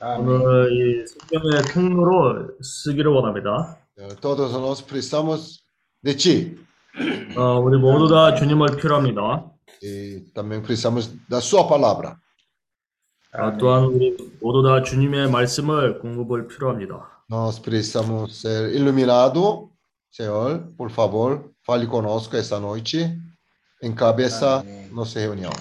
Amém. 오늘 이 성경의 통로로 쓰기를 원합니다. Eh, Todos nós precisamos de ti 어, 우리 모두 다 주님을 필요합니다. e também precisamos da sua palavra. 아, 또한 우리 모두 다 주님의 말씀을 공급을 필요합니다. Nós precisamos ser iluminados. Senhor, por favor, fale conosco esta noite. Encabeça Amém. nossa reunião.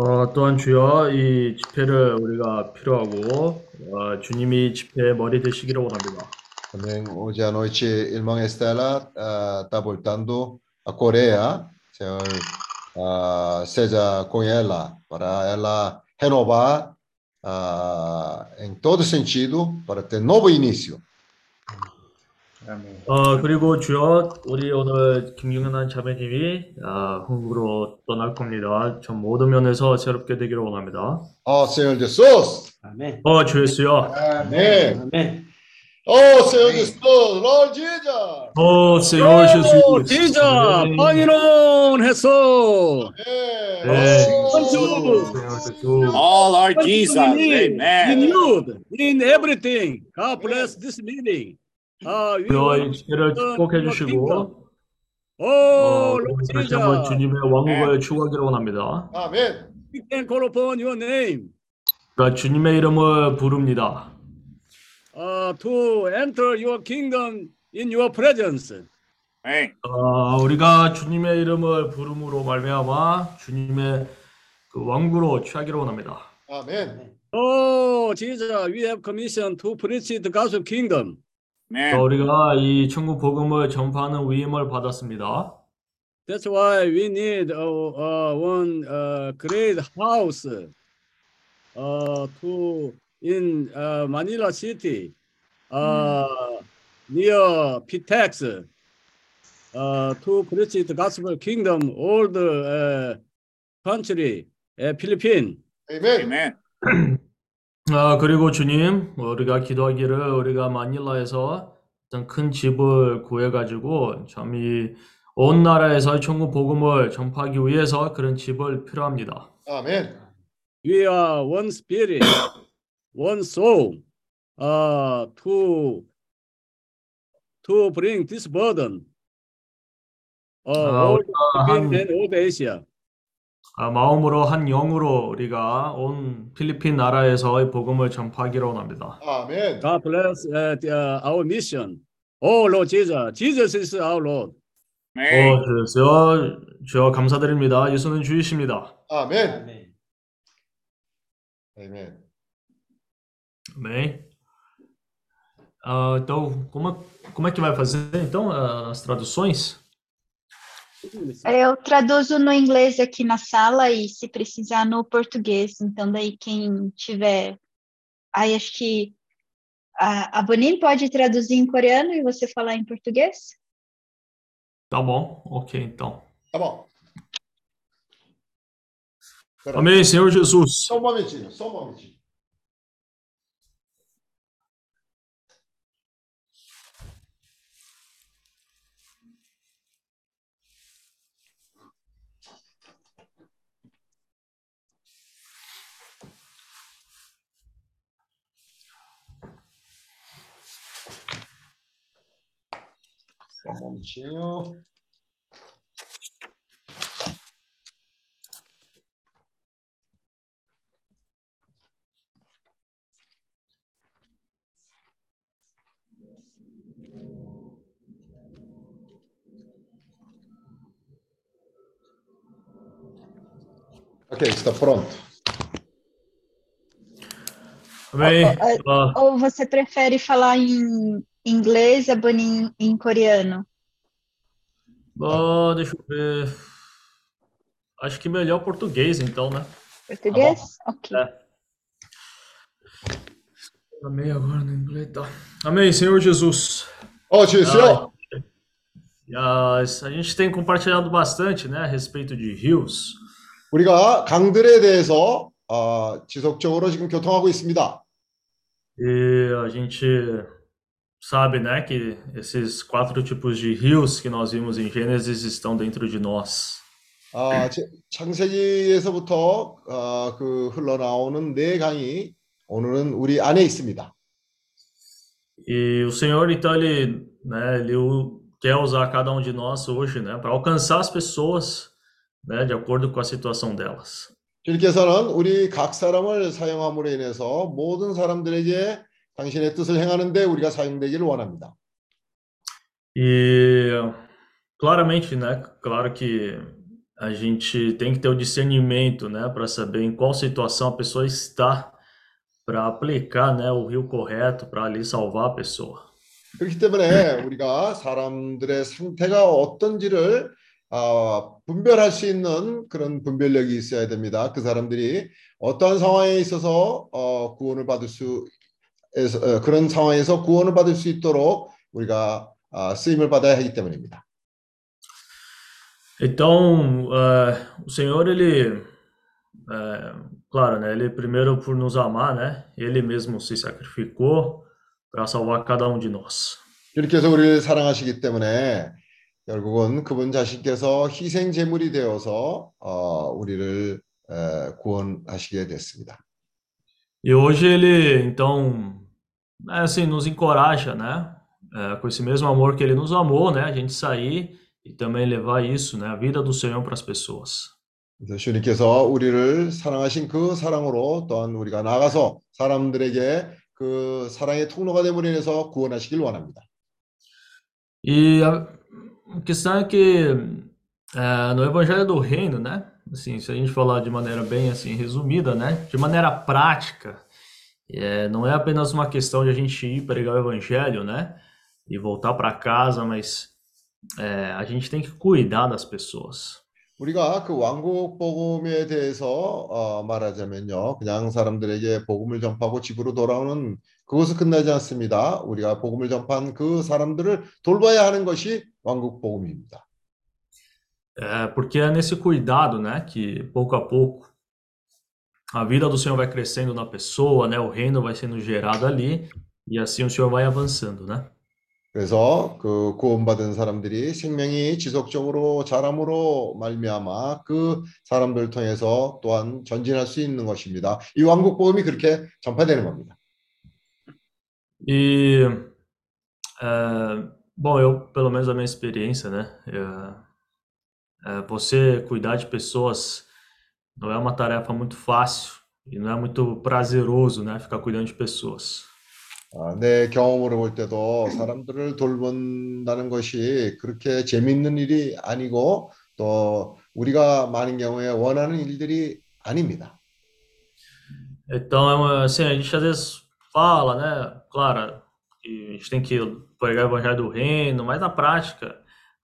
어, 또한 주여 이 집회를 우리가 필요하고 어, 주님이 집회의 머리 되시기를 원합니다. Também hoje à noite, irmã Estela está voltando à Coreia. Senhor, ah, seja com ela, para ela renovar ah, em todo sentido, para ter novo início. 어, 그리고 주여 우리 오늘 김경현 자매님이 아, 한국으로 떠날 겁니다. 전 모든 면에서 새롭게 되기를 원합니다. Ó Senhor Jesus! Amém. 어, 주 예수여. Amém! Amém. Ó Senhor Jesus! Lord Jesus! 어, Senhor Jesus. 진짜 방이론 했어. 네. Jesus. Oh, Lord Jesus. In Amen. you, in everything. God bless this meeting. Uh, 이 want 집회를 축복해 주시고 Oh, 어, Lord 다시 한번 Jesus, 주님의 왕국을 추구하기를 원합니다. Amém! we can call upon your name 그러니까 주님의 이름을 부릅니다. uh, to enter your kingdom in your presence. 어, 우리가 주님의 이름을 부름으로 말미암아 주님의 그 왕국으로 취하기를 원합니다. Amém! Oh, Jesus, we have commission to preach the gospel kingdom. 어, Amém. 우리가 이 천국 복음을 전파하는 위임을 받았습니다. That's why we need uh, uh, one uh, great house uh, to in uh, Manila city uh, near Pitex uh, to preach the gospel kingdom all the uh, country uh, Philippines. Amém! Amém. 아, 그리고 주님, 우리가 기도하기를 우리가 마닐라에서 어떤 큰 집을 구해가지고 참 이 온 나라에서 천국 복음을 전파하기 위해서 그런 집을 필요합니다. Amém! We are one spirit, one soul uh, to to bring this burden uh, 아, all 우리가 한 and all Asia. 아, 마음으로 한 영으로 우리가 온 필리핀 나라에서 이 복음을 전파하기를 원합니다. Amém! God bless uh, the, uh, our mission. Oh Lord Jesus, Jesus is our Lord. 어, 주여, 주여 감사드립니다. 예수는 주이십니다. Amém! Amém. Amém! Amém. Ah, então, como, como é que vai fazer então ah, as traduções? Eu traduzo no inglês aqui na sala e se precisar no português. Então, daí quem tiver. Aí acho que a, a Bonin pode traduzir em coreano e você falar em português? Tá bom, ok então. Tá bom. Pera, Amém, Senhor Jesus. Só um momentinho, só um momentinho. Só um momentinho. Ok, está pronto. Amém. Ó, Ah, Ou você prefere falar em inglês, a Bonin em coreano? ah, deixa eu ver. Acho que melhor português então, né? Português? Ok. É. Amém agora no inglês, tá? Amém, Senhor Jesus. Ó, tio, senhor. Ah, a gente tem compartilhado bastante, né, a respeito de rios. 우리가 강들에 대해서 어, 지속적으로 지금 교통하고 있습니다. E a gente sabe, né, que esses quatro tipos de rios que nós vimos em Gênesis estão dentro de nós. 아, 제- 창세기에서부터 어, 그 흘러나오는 네 강이 오늘은 우리 안에 있습니다. E o Senhor, então, ele, né, ele u- quer usar cada um de nós hoje, né, para alcançar as pessoas, né, de acordo com a situação delas. 주님께서는 우리 각 사람을 사용함으로 인해서 모든 사람들에게 당신의 뜻을 행하는데 우리가 사용되기를 원합니다. E claramente, né, claro que a gente tem que ter o discernimento, né, para saber em qual situação a pessoa está, para aplicar, né, o rio correto para ali salvar a pessoa. 그렇기 때문에 우리가 사람들의 상태가 어떤지를 아, 분별할 수 있는 그런 분별력이 있어야 됩니다. 그 사람들이 어떠한 상황에 있어서 어, 구원을 받을 수 어, 그런 상황에서 구원을 받을 수 있도록 우리가 아, 쓰임을 받아야 하기 때문입니다. Então, eh, o Senhor, ele, eh, claro, né, ele primeiro por nos amar, né, ele mesmo se sacrificou para salvar cada um de nós. 주님께서 우리를 사랑하시기 때문에 결국은 그분 자신께서 희생 제물이 되어서 어, 우리를 에, 구원하시게 됐습니다. E hoje ele, então, né, assim, nos encoraja, né, eh, com esse mesmo amor que ele nos amou, né, a gente sair e também levar isso, né, a vida do Senhor para as pessoas. 그래서 주님께서 우리를 사랑하신 그 사랑으로 또한 우리가 나가서 사람들에게 그 사랑의 통로가 됨으로 인해서 구원하시길 원합니다. E a questão é que eh, no Evangelho do Reino, né? Assim, se a gente falar de maneira bem assim resumida, né? De maneira prática, eh, não é apenas uma questão de a gente ir pregar o Evangelho, né? E voltar para casa, mas eh, a gente tem que cuidar das pessoas. 우리가 그 왕국 복음에 대해서 어, 말하자면요, 그냥 사람들에게 복음을 전파하고 집으로 돌아오는 그것은 끝나지 않습니다. 우리가 복음을 전파한 그 사람들을 돌봐야 하는 것이 왕국 복음입니다. É, porque é nesse cuidado, né? Que pouco a pouco a vida do Senhor vai crescendo na pessoa, né? O reino vai sendo gerado ali e assim o Senhor vai avançando, né? 그래서 그 구원받은 사람들이 생명이 지속적으로 자람으로 말미암아 그 사람들을 통해서 또한 전진할 수 있는 것입니다. 이 왕국 복음이 그렇게 전파되는 겁니다. E, é, bom, eu, pelo menos a minha experiência, né? é, é, você cuidar de pessoas não é uma tarefa muito fácil e não é muito prazeroso, né? Ficar cuidando de pessoas. 아, 내 경험으로 볼 때도 사람들을 돌본다는 것이 그렇게 재밌는 일이 아니고 또 우리가 많은 경우에 원하는 일들이 아닙니다. Então, assim, a gente às vezes fala, né? Claro, que a gente tem que pregar o evangelho do reino, mas na prática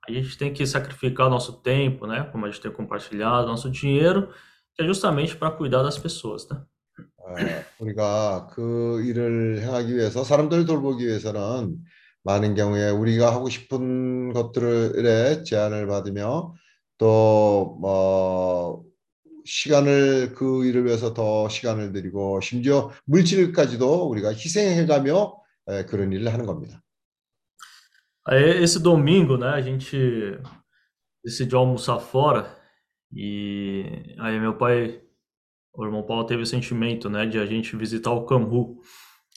a gente tem que sacrificar o nosso tempo, né? Como a gente tem compartilhado, nosso dinheiro, que é justamente para cuidar das pessoas, né? 아, 우리가 그 일을 행하기 위해서 사람들을 돌보기 위해서는 많은 경우에 우리가 하고 싶은 것들의 제안을 받으며 또뭐 시간을 그 일을 위해서 더 시간을 들이고 심지어 물질까지도 우리가 희생해가며 에, 그런 일을 하는 겁니다. Aí, esse domingo, né? A gente decidiu almoçar fora e aí meu pai, o irmão Paulo teve o sentimento, né? De a gente visitar o Camru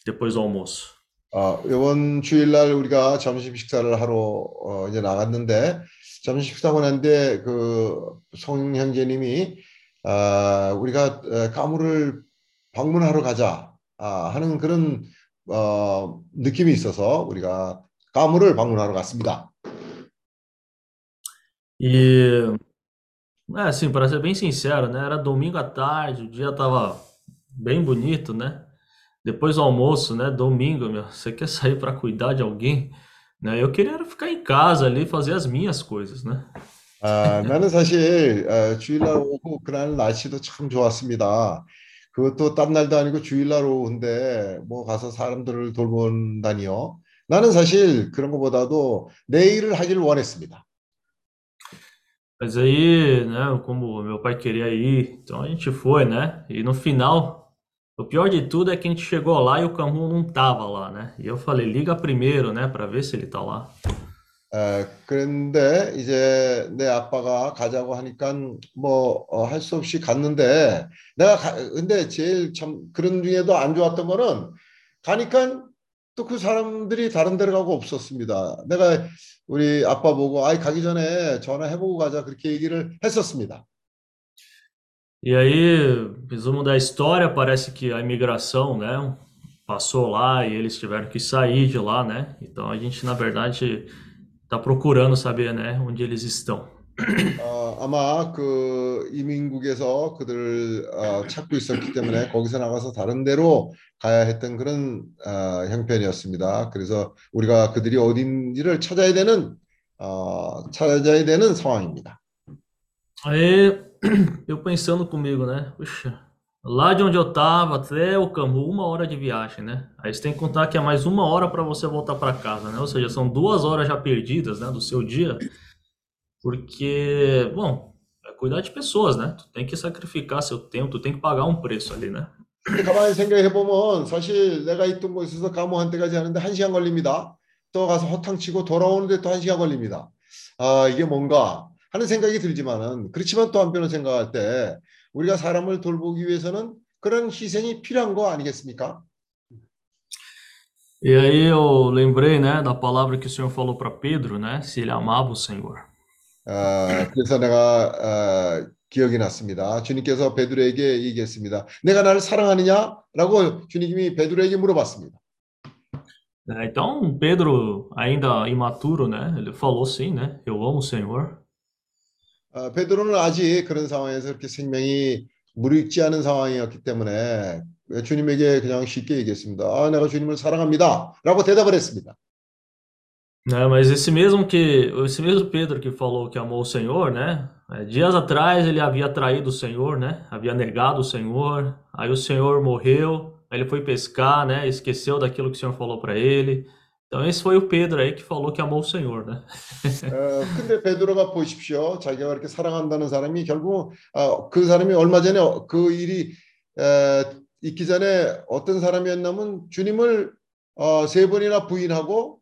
depois do almoço. 아, 이번 주일날 우리가 점심 식사를 하러 어, 이제 나갔는데 점심 식사하고 난데 그송 형제님이 아, 우리가 어, 까무를 방문하러 가자 아, 하는 그런 어, 느낌이 있어서 우리가 까무를 방문하러 갔습니다. E, é, assim, para ser bem sincero, né? Era domingo à tarde, o dia tava bem bonito, né? Depois do almoço, né? Domingo, meu, você quer sair para cuidar de alguém, né? Eu queria ficar em casa ali, fazer as minhas coisas, né? 아, 나는 사실 어, 주일날 오고 그날 날씨도 참 좋았습니다. 그것도 딴 날도 아니고 주일날 오후인데 뭐 가서 사람들을 돌본다니요. 나는 사실 그런 것보다도 내 일을 하기를 원했습니다. Mas aí, né? Como meu pai queria ir, então a gente foi, né? E no final, o pior de tudo é que a gente chegou lá e o Camru não tava lá, né? E eu falei, liga primeiro, né? Para ver se ele tá lá. 에, 그런데 이제 내 아빠가 가자고 하니까 뭐할 수 없이 갔는데 내가 가, 근데 제일 참 그런 중에도 안 좋았던 거는 가니까 또 그 사람들이 다른 데로 가고 없었습니다. 내가 우리 아빠 보고 아이 가기 전에 전화해보고 가자 그렇게 얘기를 했었습니다. E aí, resumo da história, parece que a imigração, né, passou lá e eles tiveram que sair de lá, né? Então a gente, na verdade, tá procurando saber, né, onde eles estão. 어, 아마 그 이민국에서 그들을 어, 찾고 있었기 때문에 거기서 나가서 다른 데로 가야 했던 그런 어, 형편이었습니다. 그래서 우리가 그들이 어딘지를 찾아야 되는 어, 찾아야 되는 상황입니다. Aí, eu pensando comigo, né? Puxa, lá de onde eu tava até o Camu, uma hora de viagem, né? Aí você tem que contar que é mais uma hora para você voltar para casa, né? Ou seja, são duas horas já perdidas, né, do seu dia. Porque, bom, é cuidar de pessoas, né? Tu tem que sacrificar seu tempo, tu tem que pagar um preço ali, né? 가만히 생각해 보면 사실 내가 있던 곳에서 가모한 때까지 하는데 한 시간 걸립니다. 또 가서 허탕치고 돌아오는데 또 한 시간 걸립니다. 아 이게 뭔가 하는 생각이 들지만은 그렇지만 또 한편으로 생각할 때 우리가 사람을 돌보기 위해서는 그런 희생이 필요한 거 아니겠습니까? E aí eu lembrei, né, da palavra que o Senhor falou para Pedro, né? Se ele amava o Senhor. 아, 그래서 내가 아, 기억이 났습니다. 주님께서 베드로에게 얘기했습니다. 내가 나를 사랑하느냐라고 주님이 베드로에게 물어봤습니다. Então, Pedro, ainda imaturo, né? Ele falou sim, né? Eu amo o Senhor. 아, 베드로는 아직 그런 상황에서 그렇게 생명이 무르익지 않은 상황이었기 때문에 주님에게 그냥 쉽게 얘기했습니다. 아, 내가 주님을 사랑합니다라고 대답을 했습니다. Né, mas esse mesmo que, esse mesmo Pedro que falou que amou o Senhor, né? é, Dias atrás ele havia traído o Senhor, né? Havia negado o Senhor. Aí o Senhor morreu, aí ele foi pescar, né? Esqueceu daquilo que o Senhor falou para ele. Então esse foi o Pedro aí que falou que amou o Senhor, né? 어, 근데 베드로가 보십시오. 자기가 그렇게 사랑한다는 사람이 결국 어, 그 사람이 얼마 전에 어, 그 일이 에, 있기 전에 어떤 사람이었냐면 주님을 어, 세 번이나 부인하고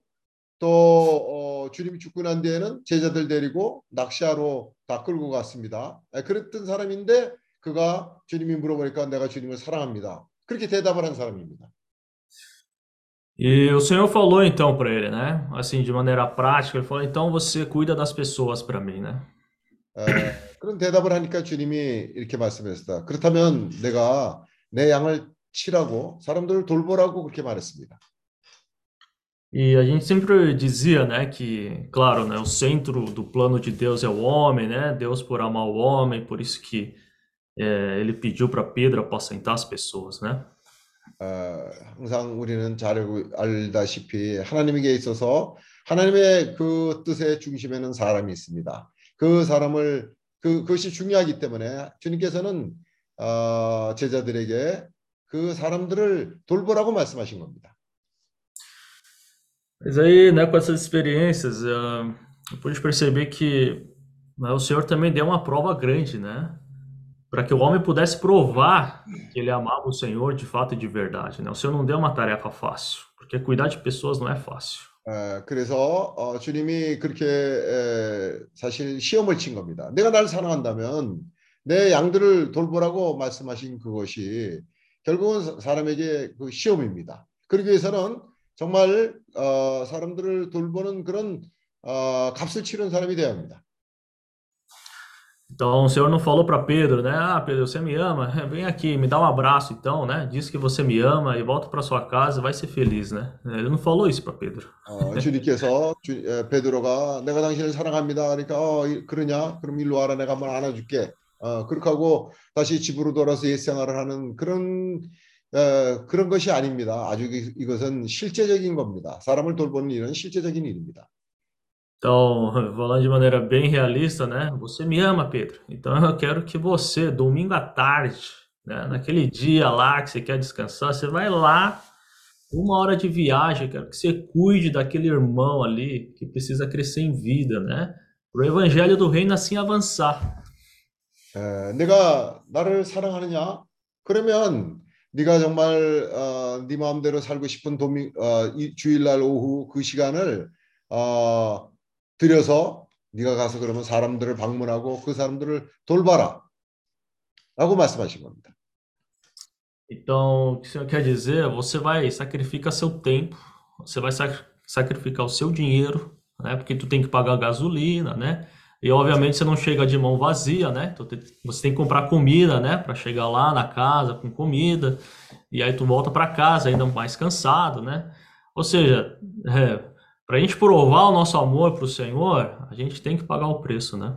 또 어, 주님이 죽고 난 뒤에는 제자들 데리고 낚시하러 다 끌고 갔습니다. 에, 그랬던 사람인데 그가 주님이 물어보니까 내가 주님을 사랑합니다. 그렇게 대답을 한 사람입니다. E o Senhor falou então para ele, né? Assim, de maneira prática, ele falou: então você cuida das pessoas para mim, né? 에, 그런 대답을 하니까 주님이 이렇게 말씀했습니다. 그렇다면 내가 내 양을 치라고 사람들을 돌보라고 그렇게 말했습니다. E a gente sempre dizia, né, que, claro, né, o centro do plano de Deus é o homem, né? Deus por amar o homem, por isso que é, ele pediu para Pedro apacentar as pessoas, né? 어, 항상 우리는 잘 알고- 알다시피 하나님에게 있어서 하나님의 그 뜻의 중심에는 사람이 있습니다. 그 사람을 그 그것이 중요하기 때문에 주님께서는 어, 제자들에게 그 사람들을 돌보라고 말씀하신 겁니다. Mas aí, né, com essas experiências, ah, eu pude perceber que né, o Senhor também deu uma prova grande, né? Para que o homem pudesse provar que ele amava o Senhor de fato e de verdade, né? O Senhor não deu uma tarefa fácil, porque cuidar de pessoas não é fácil. 어, 그래서 어, 주님이 그렇게 에, 사실 시험을 친 겁니다. 내가 나를 사랑한다면 내 양들을 돌보라고 말씀하신 그것이 결국은 사- 사람에게 그 시험입니다. 그러기 위해서는 정말 어, 사람들을 돌보는 그런 어, 값을 치른 사람이 되어야 합니다. Então o Senhor não falou para Pedro, né? Ah, Pedro, você me ama? Vem aqui, me dá um abraço então, né? Diz que você me ama e volta para sua casa, vai ser feliz, né? Ele não falou isso para Pedro. 어, 주님께서 주, 에, 베드로가 내가 당신을 사랑합니다. 그러니까 어, 이- 그러냐? 그럼 일로 와라. 내가 한번 안아줄게. 어, 그렇게 하고 다시 집으로 돌아서 옛 생활을 하는 그런 에, 그런 것이 아닙니다. 아주 이- 이것은 실제적인 겁니다. 사람을 돌보는 일은 실제적인 일입니다. Então, falando de maneira bem realista, né? Você me ama, Pedro. Então eu quero que você, domingo à tarde, né? Naquele dia lá que você quer descansar, você vai lá, uma hora de viagem, eu quero que você cuide daquele irmão ali que precisa crescer em vida, né? Para o evangelho do reino assim avançar. 에, 내가 나를 사랑하느냐? 그러면 네가 정말 어, 네 마음대로 살고 싶은 도미, 어, 이, 주일날 오후 그 시간을 어, 들여서 네가 가서 그러면 사람들을 방문하고 그 사람들을 돌봐라. 라고 말씀하신 겁니다. Então, o que o Senhor quer dizer? Você vai sacrificar seu tempo, você vai sac- sacrificar o seu dinheiro, né? Porque tu tem que pagar gasolina, né? E obviamente você não chega de mão vazia, né? Então, te- você tem que comprar comida, né? Para chegar lá na casa com comida. E aí tu volta para casa ainda mais cansado, né? Ou seja, é, para a gente provar o nosso amor para o Senhor, a gente tem que pagar o preço, né?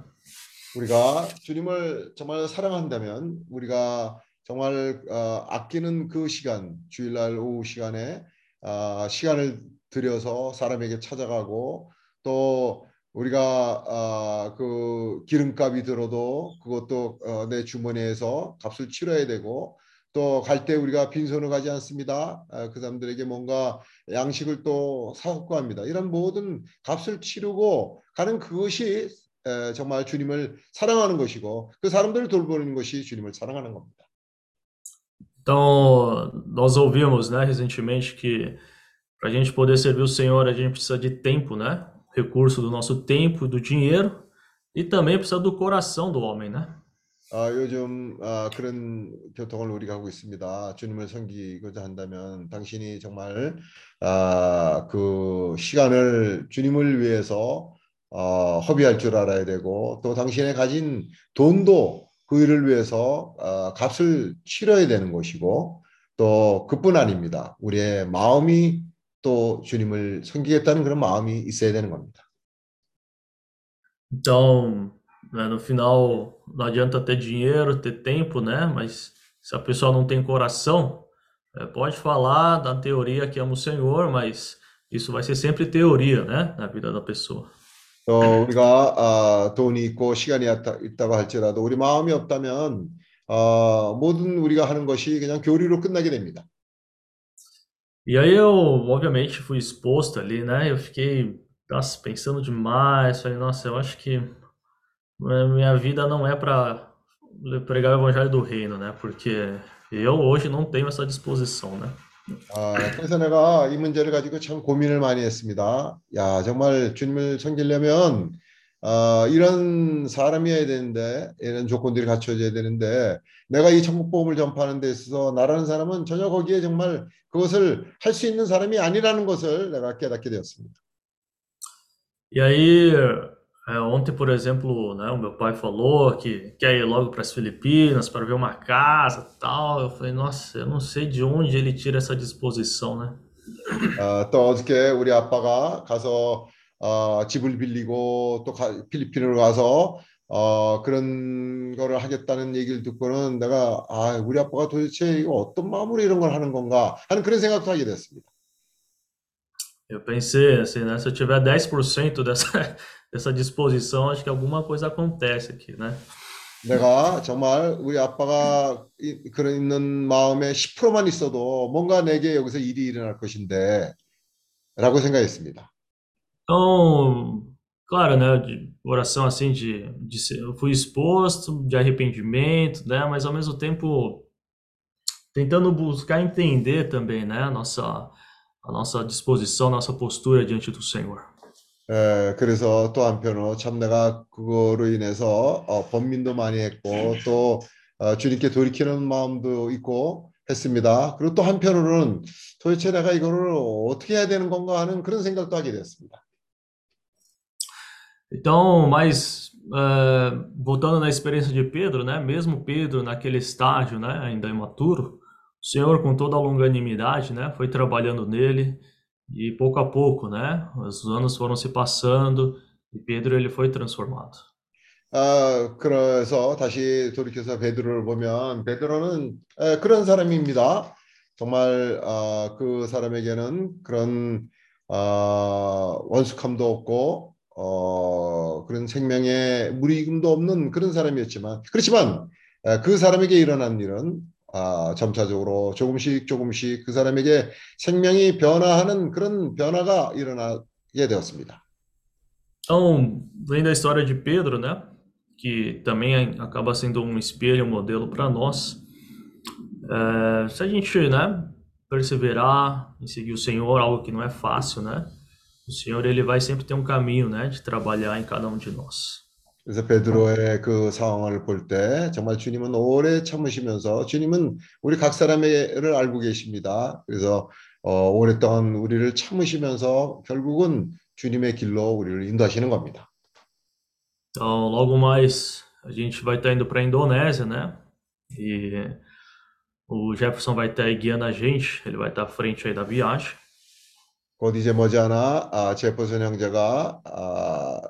우리가 주님을 정말 사랑한다면 우리가 정말 어, 아끼는 그 시간 주일날 오후 시간에 어, 시간을 들여서 사람에게 찾아가고 또 우리가 어, 그 기름값이 들어도 그것도 어, 내 주머니에서 값을 치러야 되고 또 갈 때 우리가 빈손을 가지 않습니다. 어, 그 사람들에게 뭔가 양식을 또 사갖고 합니다. 이런 모든 값을 치르고 가는 그것이 에, 정말 주님을 사랑하는 것이고 그 사람들을 돌보는 것이 주님을 사랑하는 겁니다. Então, nós ouvimos, né, recentemente que para a gente poder servir o Senhor, a gente precisa de tempo, né? Recurso do nosso tempo e do dinheiro, e também precisa do coração do homem, né? 아, 요즘 아, 그런 교통을 우리가 하고 있습니다. 주님을 섬기고자 한다면 당신이 정말 아, 그 시간을 주님을 위해서 어, 허비할 줄 알아야 되고 또 당신의 가진 돈도 그 일을 위해서 어, 값을 치러야 되는 것이고 또 그뿐 아닙니다. 우리의 마음이 또 주님을 섬기겠다는 그런 마음이 있어야 되는 겁니다. Então, né, no final, não adianta ter dinheiro, ter tempo, né? Mas se a pessoa não tem coração, é, pode falar da teoria que ama o Senhor, mas isso vai ser sempre teoria, né? Na vida da pessoa. 또 우리가 아, 돈이 있고 시간이 있다, 있다고 할지라도 우리 마음이 없다면 어, 모든 우리가 하는 것이 그냥 교리로 끝나게 됩니다. E aí eu, obviamente, fui exposto ali, né? Eu fiquei, nossa, pensando demais. Falei, nossa, eu acho que eh, minha vida não é para pregar o evangelho do reino, né? Porque eu hoje não tenho essa disposição, né? 아, 그래서 내가 이 문제를 가지고 참 고민을 많이 했습니다. 야, 정말 주님을 섬기려면 어, 이런 사람이어야 되는데 이런 조건들이 갖춰져야 되는데 내가 이 천국 복음을 전파하는 데 있어서 나라는 사람은 전혀 거기에 정말 그것을 할 수 있는 사람이 아니라는 것을 내가 깨닫게 되었습니다. E aí, é, ontem, por exemplo, né, o meu pai falou que quer ir logo para as Filipinas para ver uma casa e tal. Eu falei, nossa, eu não sei de onde ele tira essa disposição, né? 어, 또 어저께 우리 아빠가 가서 어, 집을 빌리고 또 가- 필리핀으로 가서 어, 그런 거를 하겠다는 얘기를 듣고는 내가 아, 우리 아빠가 도대체 이거 어떤 마음으로 이런 걸 하는 건가 하는 그런 생각도 하게 됐습니다. Eu pensei assim, né? Se eu tiver 10% dessa, dessa disposição, acho que alguma coisa acontece aqui, né? 내가 정말 우리 아빠가 이- 그런 있는 마음에 10%만 있어도 뭔가 내게 여기서 일이 일어날 것인데 라고 생각했습니다. Então, claro, né? Oração assim, de, de ser- eu fui exposto, de arrependimento, né? Mas ao mesmo tempo tentando buscar entender também, né? A nossa, a nossa disposição, nossa postura diante do Senhor. 에, 그래서 또 한편으로 참 내가 그거로 인해서 어, 번민도 많이 했고 또 어, 주님께 돌이키는 마음도 있고 했습니다. 그리고 또 한편으로는 도대체 내가 이거를 어떻게 해야 되는 건가 하는 그런 생각도 하게 됐습니다. Então, mas eh, voltando na experiência de Pedro, né? Mesmo Pedro naquele estágio, né? Ainda imaturo, o Senhor com toda a longanimidade, né? Foi trabalhando nele e pouco a pouco, né? Os anos foram se passando e Pedro ele foi transformado. 아, 그래서 다시 돌이켜서 베드로를 보면 베드로는 에, 그런 사람입니다. 정말 아, 그 사람에게는 그런 아, 원숙함도 없고 어, 그런 생명의 무리금도 없는 그런 사람이었지만 그렇지만 에, 그 사람에게 일어난 일은 아, 점차적으로 조금씩 조금씩 그 사람에게 생명이 변화하는 그런 변화가 일어나게 되었습니다. Então, vendo a história de Pedro, né? Que também acaba sendo um espelho, um modelo para nós. eh, se a gente, né? Perseverar em seguir o Senhor, algo que não é fácil, né? O Senhor ele vai sempre ter um caminho, né, de trabalhar em cada um de nós. 그래서 베드로의 그 상황을 볼 때 정말 주님은 오래 참으시면서 주님은 우리 각 사람을 알고 계십니다. 그래서 어, 오랫동안 우리를 참으시면서 결국은 주님의 길로 우리를 인도하시는 겁니다. Então, logo mais a gente vai estar indo para a Indonésia, né? E o Jefferson vai estar aí guiando a gente, ele vai estar à frente aí da viagem. 곧 이제 머지않아 아, 제퍼슨 형제가 아,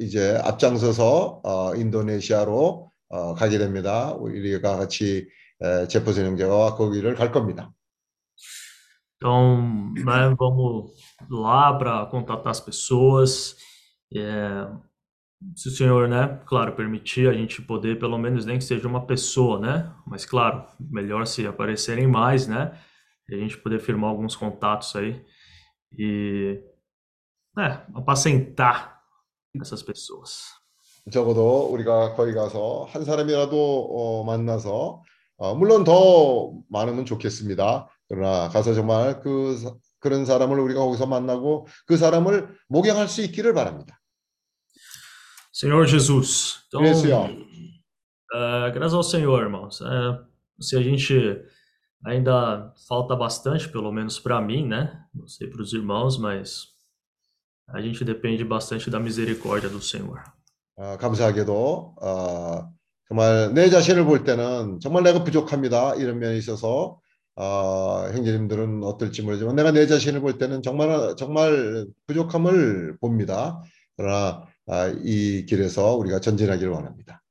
이제 앞장서서 어, 인도네시아로 어, 가게 됩니다. 우리가 같이 에, 제퍼슨 형제가 거기를 갈 겁니다. Então, né, vamos lá para contatar as pessoas. É, se o senhor, né, claro, permitir a gente poder, pelo menos nem que seja uma pessoa, né? Mas claro, melhor se aparecerem mais, né? E a gente poder firmar alguns contatos aí e, né, apacentar essas pessoas. 적어도 우리가 거기 가서 한 사람이라도 어, 만나서 어, 물론 더 많으면 좋겠습니다. 그러나 가서 정말 그 사- 그런 사람을 우리가 거기서 만나고 그 사람을 목양할 수 있기를 바랍니다. Senhor Jesus, então, 그래서요. é, graças ao Senhor, irmãos. É, se a gente ainda falta bastante, pelo menos para mim, né? Não sei para os irmãos, mas a gente depende bastante da misericórdia do Senhor. 어, 감사하게도 어, 정말 내 자신을 볼 때는 정말 내가 부족합니다. 이런 면에 있어서 어, 형제님들은 어떨지 모르지만 내가 내 자신을 볼 때는 정말 정말 부족함을 봅니다. 그러나 아, 이 길에서 우리가 전진하기를 원합니다.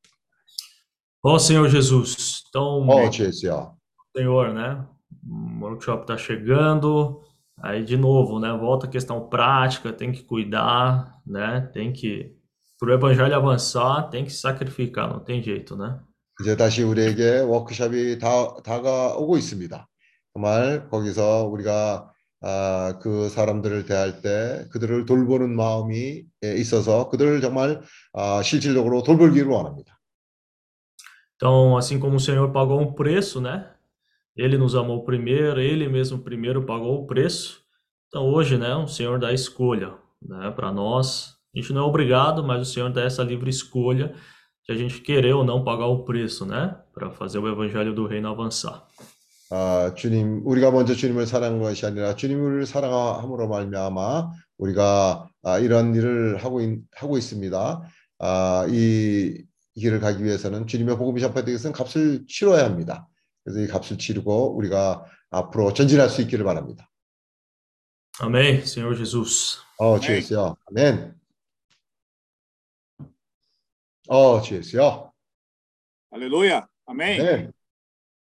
Ó Senhor Jesus, então, 어, 주예수요. Senhor, né? O workshop tá chegando, aí de novo, né? Volta a questão prática, tem que cuidar, né? Tem que, pro evangelho avançar, tem que sacrificar, não tem jeito, né? 이제 다시 우리에게 워크숍이 다, 다가오고 있습니다. 정말 거기서 우리가 아, 그 사람들을 대할 때 그들을 돌보는 마음이 예, 있어서 그들을 정말 아, 실질적으로 돌보기를 원합니다. Então, assim como o Senhor pagou um preço, né? Ele nos amou primeiro, ele mesmo primeiro pagou o preço. Então, hoje, né, o Senhor dá a escolha, né, para nós. A gente não é obrigado, mas o Senhor dá essa livre escolha de a gente querer ou não pagar o preço, né, para fazer o evangelho do reino avançar. 아, 주님, 우리가 먼저 주님을 사랑한 것이 아니라 주님이 우리를 사랑함으로 말미암아 우리가 아, 이런 일을 하고, 있, 하고 있습니다. 아, 이, 이 길을 가기 위해서는 주님의 복음이 전파되기 위해서는 값을 치러야 합니다. 그래서 이 값을 치르고 우리가 앞으로 전진할 수 있기를 바랍니다. Amém, Senhor Jesus. 어, 주 예수여. 아멘. 어, 주 예수여. Aleluia. Amém. 네.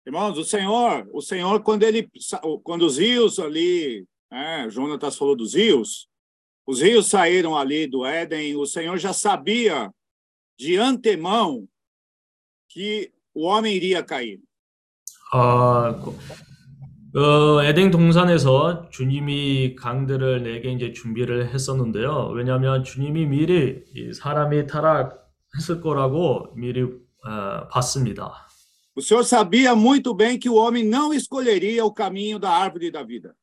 Irmãos, o Senhor, o Senhor, quando ele, quando os rios ali, né, Jonatas falou dos rios, os rios saíram ali do Éden, o Senhor já sabia de antemão que o homem iria cair. 아, 어, 에덴 동산에서 주님이 강들을 내게 이제 준비를 했었는데요. 왜냐하면 주님이 미리 이 사람이 타락했을 거라고 미리 어, 봤습니다. O Senhor sabia muito bem que o homem não escolheria o caminho da árvore da vida.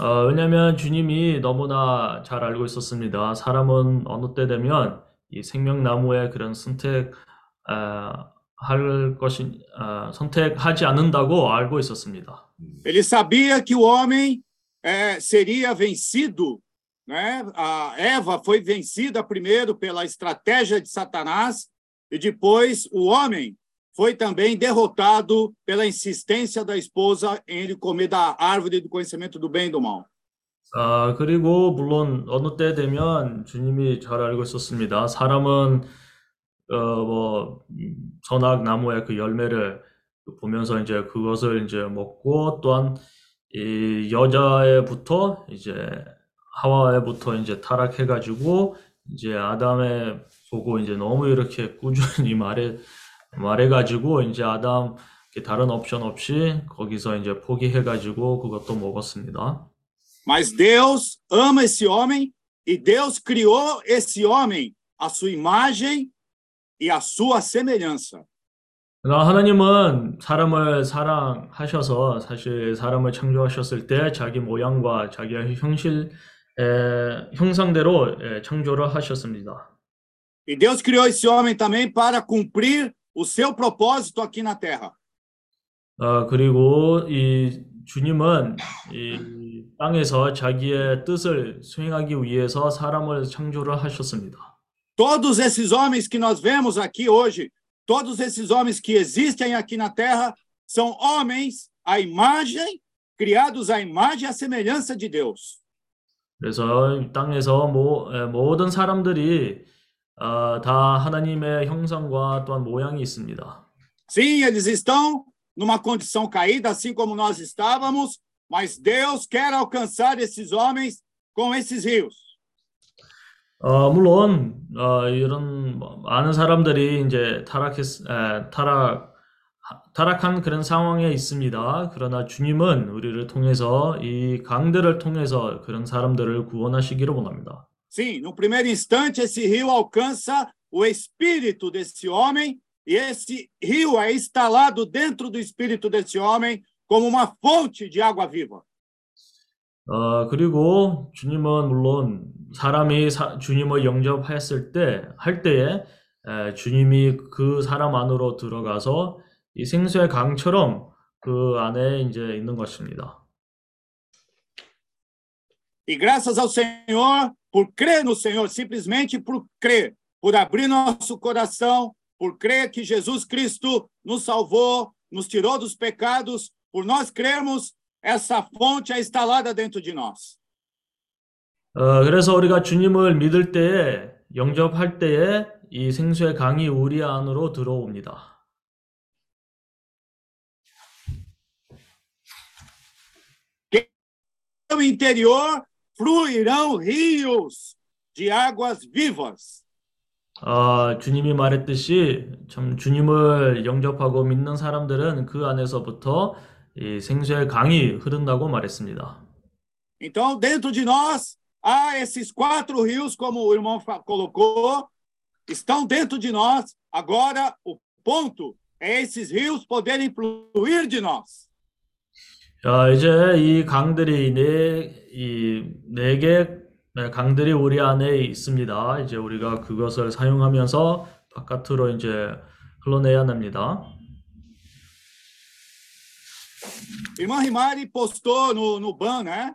어, 왜냐하면 주님이 너무나 잘 알고 있었습니다. 사람은 어느 때 되면 이 생명나무의 그런 선택 어, 할 것이 어, 선택하지 않는다고 알고 있었습니다. Ele sabia que o homem eh, seria vencido, né? A Eva foi vencida primeiro pela estratégia de Satanás e depois o homem foi também derrotado pela insistência da esposa em ele comer da árvore do conhecimento do bem e do mal. 아, 그리고 물론 어느 때 되면 주님이 잘 알고 있었습니다. 사람은 어, 뭐 음, 선악 나무의 그 열매를 보면서 이제 그것을 이제 먹고 또한 이 여자애부터 이제 하와애부터 이제 타락해가지고 이제 아담의 보고 이제 너무 이렇게 꾸준히 말해 말해가지고 이제 아담 다른 옵션 없이 거기서 이제 포기해가지고 그것도 먹었습니다. Mas Deus ama esse homem e Deus criou esse homem à sua imagem e à sua semelhança. 그러나 하나님은 사람을 사랑하셔서 사실 사람을 창조하셨을 때 자기 모양과 자기의 형실에 에, 형상대로 에, 창조를 하셨습니다. E Deus criou esse homem também para cumprir o seu propósito aqui na terra. 어, 그리고 이 주님은 이 땅에서 자기의 뜻을 수행하기 위해서 사람을 창조를 하셨습니다. Todos esses homens que nós vemos aqui hoje, todos esses homens que existem aqui na terra, são homens à imagem, criados à imagem e à semelhança de Deus. 그래서 이 땅에서 모, 에, 모든 사람들이 어, 다 하나님의 형상과 또한 모양이 있습니다. Sim, eles estão numa condição caída, assim como nós estávamos, mas Deus quer alcançar esses homens com esses rios. 어, 물론 어, 이런 뭐 많은 사람들이 이제 타락했, 에, 타락, 타락한 그런 상황에 있습니다. 그러나 주님은 우리를 통해서 이 강들을 통해서 그런 사람들을 구원하시기를 원합니다. Sim, no primeiro instante, esse rio alcança o espírito desse homem, e esse rio é instalado dentro do espírito desse homem como uma fonte de água viva. 어, 그리고 주님은 물론 사람이 사- 주님을 영접했을 때, 할 때에 에, 주님이 그 사람 안으로 들어가서 이 생수의 강처럼 그 안에 이제 있는 것입니다. E graças ao Senhor, por crer no Senhor, simplesmente por crer, por abrir nosso coração, por crer que Jesus Cristo nos salvou, nos tirou dos pecados, por nós crermos, essa fonte é instalada dentro de nós. 어, 그래서 우리가 주님을 믿을 때에, 영접할 때에 이 생수의 강이 우리 안으로 들어옵니다. No interior fluirão rios de águas vivas. 어, 주님이 말했듯이 참 주님을 영접하고 믿는 사람들은 그 안에서부터 이 생수의 강이 흐른다고 말했습니다. Então, dentro de nós, há esses quatro rios, como o irmão colocou, estão dentro de nós. Agora, o ponto é esses rios poderem fluir de nós. 자, 이제 이 강들이 네, 이네개 강들이 우리 안에 있습니다. 이제 우리가 그것을 사용하면서 바깥으로 이제 흘러내야 합니다. Irmã Rimari postou no, no ban, né?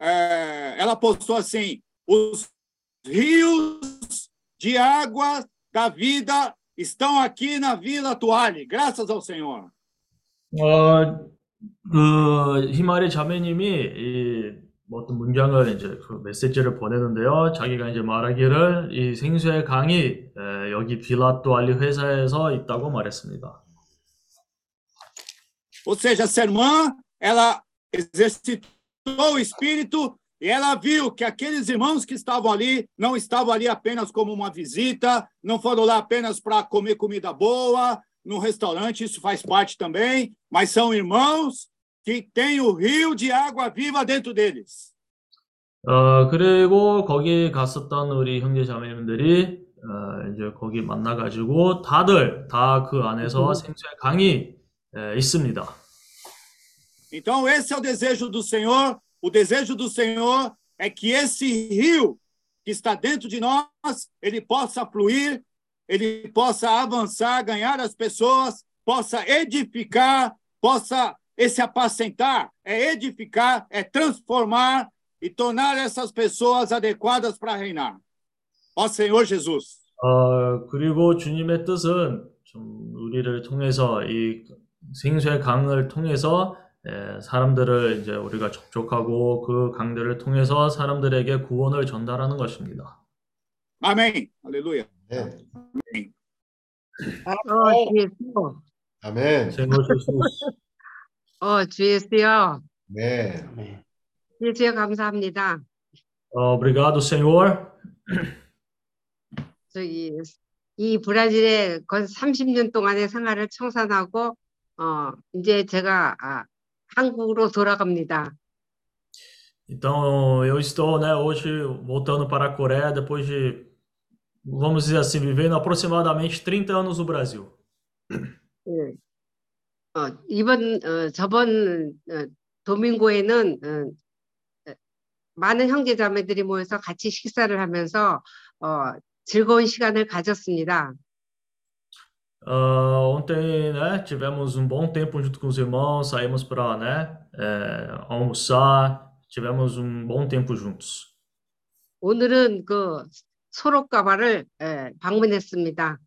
É, ela postou assim: os rios de água da vida estão aqui na Vila Toalha, graças ao Senhor. 어, 그 희마리 자매님이 이 뭐 어떤 문장을 이제 그 메시지를 보내는데요. 자기가 이제 말하기를 이 생수의 강이 에, 여기 빌라 또 알리 회사에서 있다고 말했습니다. Ou seja, essa irmã, ela exercitou o espírito e ela viu que aqueles irmãos que estavam ali não estavam ali apenas como uma visita, não foram lá apenas para comer comida boa no restaurante, isso faz parte também, mas são irmãos que têm o rio de água viva dentro deles. 어, 그리고 거기 갔었던 우리 형제 자매님들이 어, 이제 거기 만나가지고 다들 다 그 안에서 생수의 강이 에, 있습니다. Então, esse é o desejo do Senhor. O desejo do Senhor é que esse rio que está dentro de nós, ele possa fluir, ele possa avançar, ganhar as pessoas, possa edificar, possa esse apacentar, é edificar, é transformar e tornar essas pessoas adequadas para reinar. Ó Senhor Jesus. 어, 그리고 주님의 뜻은 좀 우리를 통해서 이 생수의 강을 통해서 에, 사람들을 이제 우리가 접촉하고 그 강들을 통해서 사람들에게 구원을 전달하는 것입니다. Amém. Aleluia. 아멘. 어, 주예수. 아멘. Senhor Jesus. 어, 주예수요. 아멘. 예수여 감사합니다. 어, obrigado, Senhor. 저기 이 브라질에 건 30년 동안의 생활을 청산하고 어, 이제 제가 아, 한국으로 돌아갑니다. Então, eu estou, né, hoje voltando para a Coreia depois de, vamos dizer assim, vivendo aproximadamente 30 anos no Brasil. 예. 어, 이번 어, 저번 어, 도밍고에는 어, 많은 형제 자매들이 모여서 같이 식사를 하면서 어, 즐거운 시간을 가졌습니다. Ah, ontem, né, tivemos um bom tempo junto com os irmãos, saímos para, né, é, almoçar, tivemos um bom tempo juntos. 오늘은 그 소록가바를 예, 방문했습니다.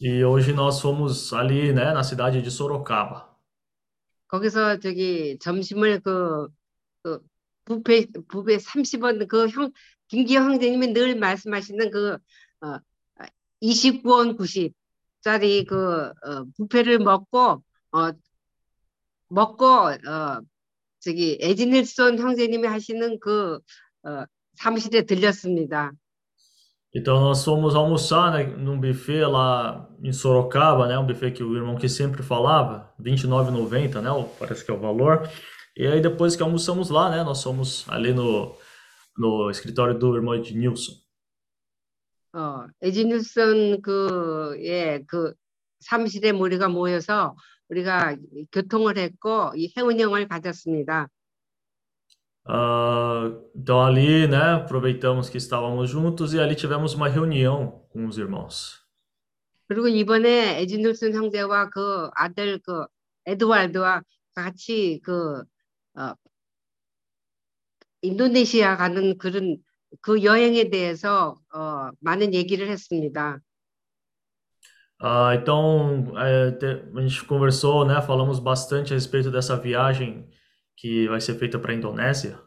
E hoje nós fomos ali, né, na cidade de Sorocaba. 거기서 저기 점심을 그, 그 부페 부페 30원 그형 김기영 형제님이 늘 말씀하시는 그 어, 29원 90 짜리 그 어, 부페를 먹고 어 먹고 어 저기 에지닐손 형제님이 하시는 그 어, 사무실에 들렸습니다. Então nós fomos almoçar, né, num buffet lá em Sorocaba, né, um buffet que o irmão que sempre falava, R$ 29,90, né, o- parece que é o valor. E aí depois que almoçamos lá, né, nós fomos ali no, no escritório do irmão Ednilson. 어, 에지닐슨 그, 예, 그 사무실에 우리가 모여서 우리가 교통을 했고 이 회원형을 가졌습니다. Ah, então ali, né, aproveitamos que estávamos juntos e ali tivemos uma reunião com os irmãos. 그리고 이번에 에지닐슨 형제와 그 아들 그 에드와르드와 같이 그 어, 인도네시아 가는 그런 그 여행에 대해서 어, 많은 얘기를 했습니다. Ah, então, a gente conversou, né? Falamos bastante a respeito dessa viagem que vai ser feita para a Indonésia.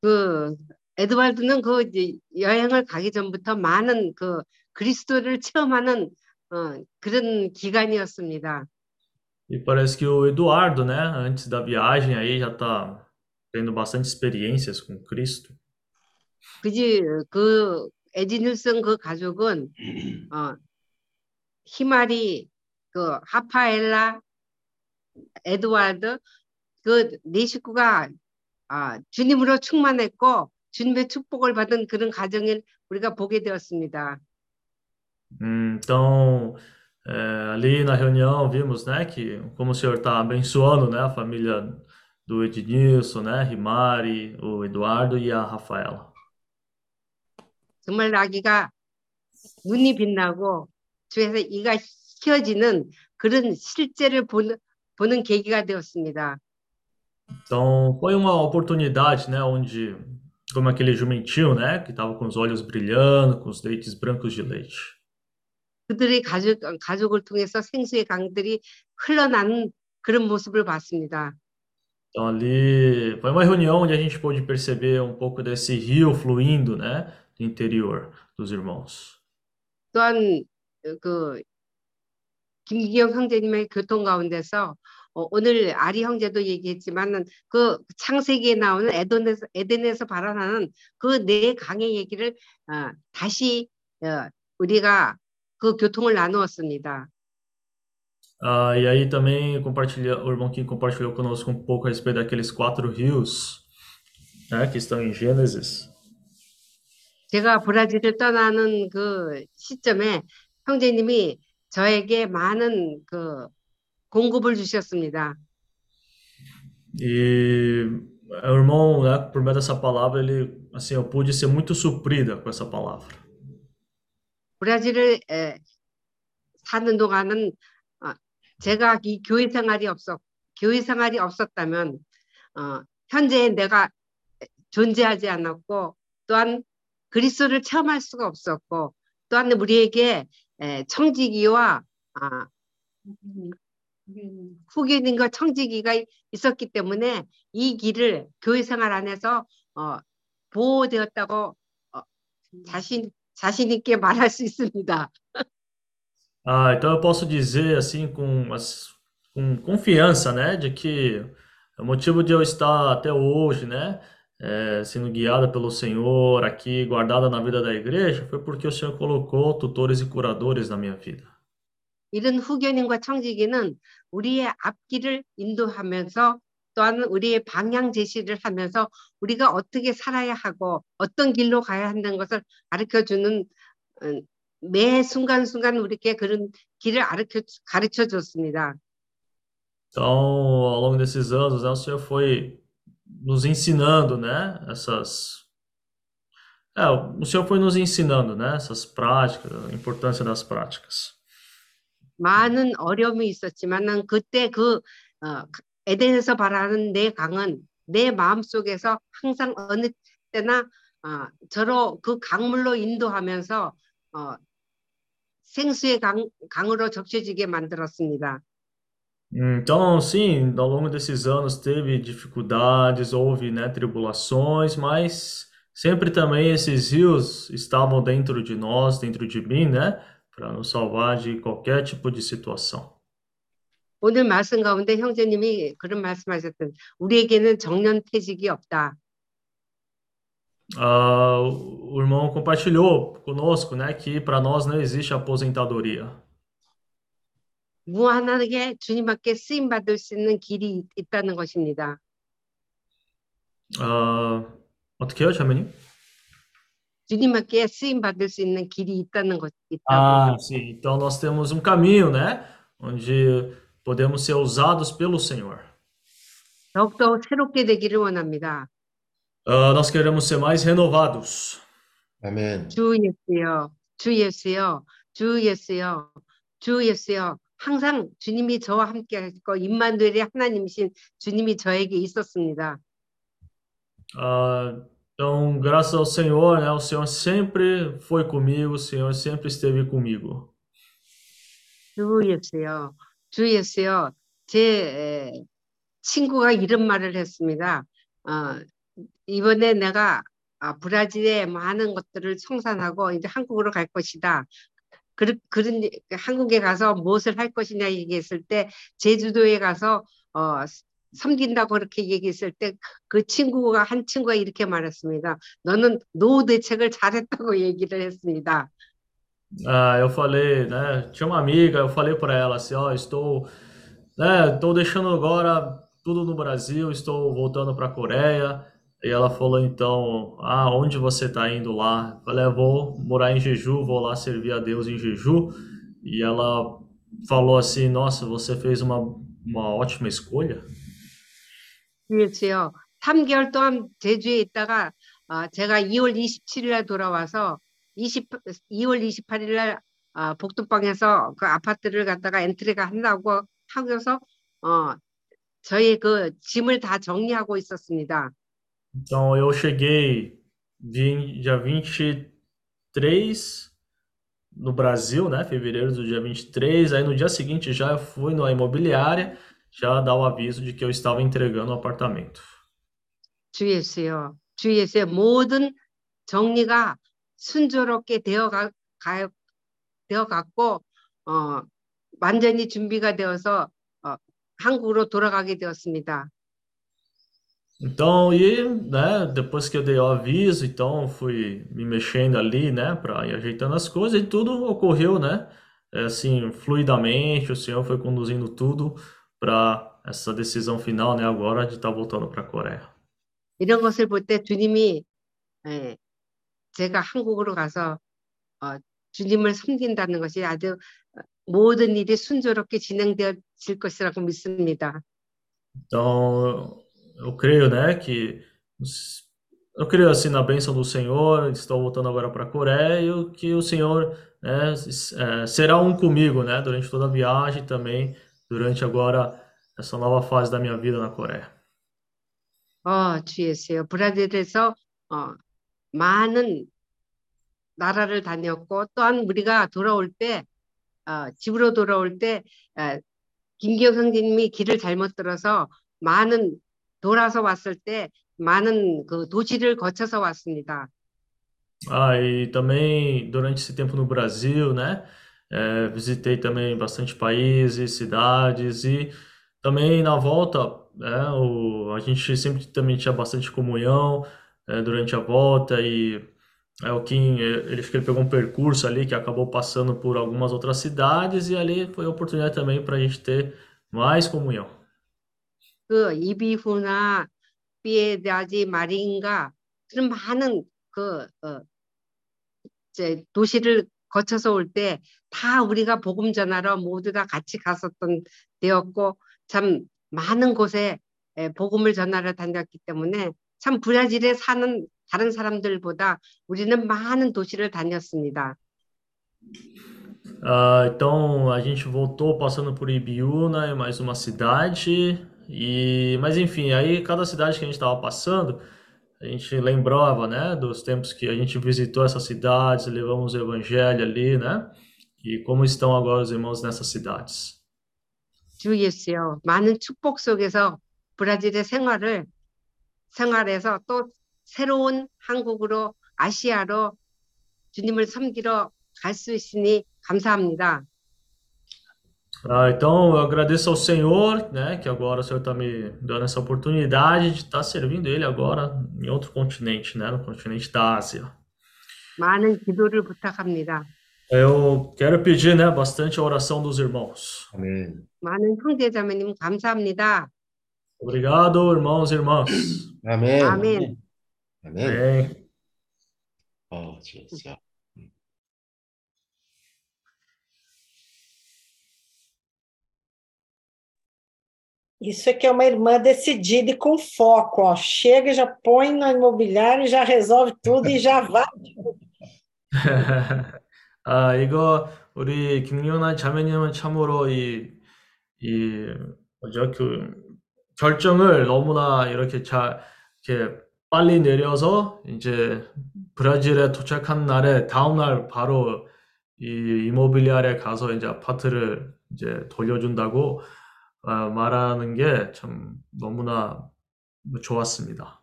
그 에드와르드는 그 여행을 가기 전부터 많은 그 그리스도를 체험하는 어, 그런 기간이었습니다. E parece que o Eduardo, né? Antes da viagem aí já tá tendo bastante experiências com Cristo. 그지 그 에지닐슨 그 가족은 어, 히마리 그 하파엘라 에드와르드 그 네 식구가 아, 주님으로 충만했고 주님의 축복을 받은 그런 가정을 우리가 보게 되었습니다. Hum, Então, é, ali na reunião vimos, né, que como o Senhor está abençoando, né, a família do Ednilson, né, Rimari, o Eduardo e a Rafaela. 정말 아기가 눈이 빛나고 주에서 이가 휘어지는 그런 실제를 보는, 보는 계기가 되었습니다. Então, foi uma oportunidade, né, onde, como aquele jumentinho, né, que estava com os olhos brilhando, com os dentes brancos de leite. 그들의 가족, 가족을 통해서 생수의 강들이 흘러나는 그런 모습을 봤습니다. Então, ali foi uma reunião onde a gente pôde perceber um pouco desse rio fluindo, né, do interior dos irmãos. 또한 그 김기영 형제님의 교통 가운데서 어, 오늘 아리 형제도 얘기했지만은 그 창세기에 나오는 에덴에서 에덴에서 발원하는 그 네 강의 얘기를 어, 다시 어, 우리가 그 교통을 나누었습니다. Ah, e aí também compartilha, o irmão Kim compartilhou conosco um pouco a respeito daqueles quatro rios, né, que estão em Gênesis. 제가 브라질을 떠나는 그 시점에 형제님이 저에게 많은 그 공급을 주셨습니다. E o irmão, né, por meio dessa palavra, ele, assim, eu pude ser muito suprida com essa palavra. 브라질을 에, 사는 동안은 어, 제가 이 교회 생활이 없었 교회 생활이 없었다면 어, 현재 내가 존재하지 않았고 또한 그리스도를 체험할 수가 없었고 또한 우리에게 에, 청지기와 아, 후계님과 청지기가 있었기 때문에 이 길을 교회 생활 안에서 어, 보호되었다고 어, 자신 자신 있게 말할 수 있습니다. Ah, então eu posso dizer assim com, as- com confiança, né, de que o motivo de eu estar até hoje, né, eh, sendo guiada pelo Senhor aqui, guardada na vida da igreja, foi porque o Senhor colocou tutores e curadores na minha vida. 이런 후견인과 청지기는 우리의 앞길을 인도하면서 또한 우리의 방향 제시를 하면서 우리가 어떻게 살아야 하고 어떤 길로 가야 한다는 것을 가르쳐 주는 음, 매 순간순간 우리에게 그런 길을 가르쳐, 가르쳐 줬습니다. Então, ao longo desses anos, né, o Senhor foi nos ensinando, né? Essas. É, o Senhor foi nos ensinando, né? Essas práticas, a importância das práticas. 많은 어려움이 있었지만은 그때 그 어, 에덴에서 바라는 내 강은 내 마음속에서 항상 어느 때나 어, 저로 그 강물로 인도하면서 어, 생수의 강, 강으로 적셔지게 만들었습니다. Então, sim, ao longo desses anos teve dificuldades, houve, né, tribulações, mas sempre também esses rios estavam dentro de nós, dentro de mim, né, para nos salvar de qualquer tipo de situação. 오늘 말씀 가운데 형제님이 그런 말씀하셨던 우리에게는 정년퇴직이 없다. Ah, o irmão compartilhou conosco, né, que para nós não existe aposentadoria. 무한하게 주님 앞에 쓰임 받을 수 있는 길이 있다는 것입니다. Ah, 어떻게 해요, 자매님? 주님 앞에 쓰임 받을 수 있는 길이 있다는 것 있다고. Ah, sim. Então nós temos um caminho, né, onde podemos ser usados pelo Senhor. 더욱더 새롭게 되기를 원합니다. Ah, nós queremos ser mais renovados. 아멘. 주 예수여, 주 예수여, 주 예수여, 주 예수여. 항상 주님이 저와 함께 하시고 임마누엘의 하나님이신 주님이 저에게 있었습니다. Ah, então, graças ao Senhor, né, o Senhor sempre foi comigo, o Senhor sempre esteve comigo. 주 예수여, 주 예수여. 제 에, 친구가 이런 말을 했습니다. 어, 이번에 내가 아, 브라질에 많은 것들을 청산하고 이제 한국으로 갈 것이다. 그, 그런 한국에 가서 무엇을 할 것이냐 얘기했을 때 제주도에 가서 어, 섬긴다고 그렇게 얘기했을 때 그 친구가 한 친구가 이렇게 말했습니다. 너는 노후 대책을 잘했다고 얘기를 했습니다. Ah, eu falei, né, tinha uma amiga, eu falei para ela assim, ó, estou, né, estou deixando agora tudo no Brasil, estou voltando para a Coreia. E ela falou então, ah, onde você está indo lá? Eu falei, eu vou morar em Jeju, vou lá servir a Deus em Jeju. E ela falou assim, nossa, você fez uma, uma ótima escolha. 그렇지요. 3개월 동안 제주에 있다가 어, 제가 2월 27일 날 돌아와서 20, 2월 28일 날 어, 복도방에서 그 아파트를 갖다가 엔트리가 한다고 하고서 어, 저희 그 짐을 다 정리하고 있었습니다. Então eu cheguei vim- dia 23 no Brasil, né? Fevereiro do dia 23. Aí no dia seguinte já eu fui na imobiliária já dar o aviso de que eu estava entregando o apartamento. 주 예수여, 주 예수의 모든 정리가 순조롭게 되어 가, 가, 되어 갔고 어, 완전히 준비가 되어서 어, 한국으로 돌아가게 되었습니다. Então, e, né, depois que eu dei o aviso, então fui me mexendo ali, né, para ir ajeitando as coisas e tudo ocorreu, né, é, assim, fluidamente, o Senhor foi conduzindo tudo para essa decisão final, né, agora de estar voltando para a Coreia. 이런 것을 볼 때 주님이 에, 제가 한국으로 가서 어, 주님을 섬긴다는 것이 아주 어, 모든 일이 순조롭게 진행되어질 것이라고 믿습니다. Então, eu creio, né, que eu creio assim na bênção do Senhor, estou voltando agora para a Coreia e o- que o Senhor, né, s- é, será um comigo, né, durante toda a viagem e também durante agora essa nova fase da minha vida na Coreia. 어, 주 예수여. 브라질에서 어, 많은 나라를 다녔고 또한 우리가 돌아올 때 어, 집으로 돌아올 때 어, 김기영 형제님이 길을 잘못 들어서 많은 돌아서 왔을 때 많은 그 도시를 거쳐서 왔습니다. Ah, e também durante esse tempo no Brasil, né, é, visitei também bastante países, cidades e também na volta, né, o, a gente sempre também tinha bastante comunhão é, durante a volta e é, o Kim, é, ele, acho que ele pegou um percurso ali que acabou passando por algumas outras cidades e ali foi a oportunidade também para a gente ter mais comunhão. 그 이비후나 피에다지 마린가 그런 많은 그 어, 이제 도시를 거쳐서 올 때 다 우리가 복음 전하러 모두 다 같이 갔었던 데였고 참 많은 곳에 에, 복음을 전하러 다녔기 때문에 참 브라질에 사는 다른 사람들보다 우리는 많은 도시를 다녔습니다. Ah, então a gente voltou passando por Ibiúna mais uma cidade e mas enfim aí cada cidade que a gente estava passando a gente lembrava né dos tempos que a gente visitou essas cidades levamos o evangelho ali né e como estão agora os irmãos nessas cidades 주 예수여 많은 축복 속에서 브라질의 생활을 생활해서 또 새로운 한국으로 아시아로 주님을 섬기러 갈 수 있으니 감사합니다. Ah, então eu agradeço ao Senhor, né, que agora o Senhor está me dando essa oportunidade de estar tá servindo Ele agora em outro continente, né, no continente da Ásia. Eu quero pedir, né, bastante a oração dos irmãos. Amém. Obrigado, irmãos e irmãs. Amém. Amém. Amém. Amém. Oh, Jesus. Isso é que é uma irmã decidida e com foco, ó. Chega, já põe no imobiliário, já resolve tudo e já vai. 아, 이거 우리 김윤아 자매님은 참으로 이, 이 뭐죠? 그 결정을 너무나 이렇게 잘 이렇게 빨리 내려서 이제 브라질에 도착한 날에 다음 날 바로 이 이모빌리아에 가서 이제 아파트를 이제 돌려준다고 아, 말하는 게 참 너무나 좋았습니다.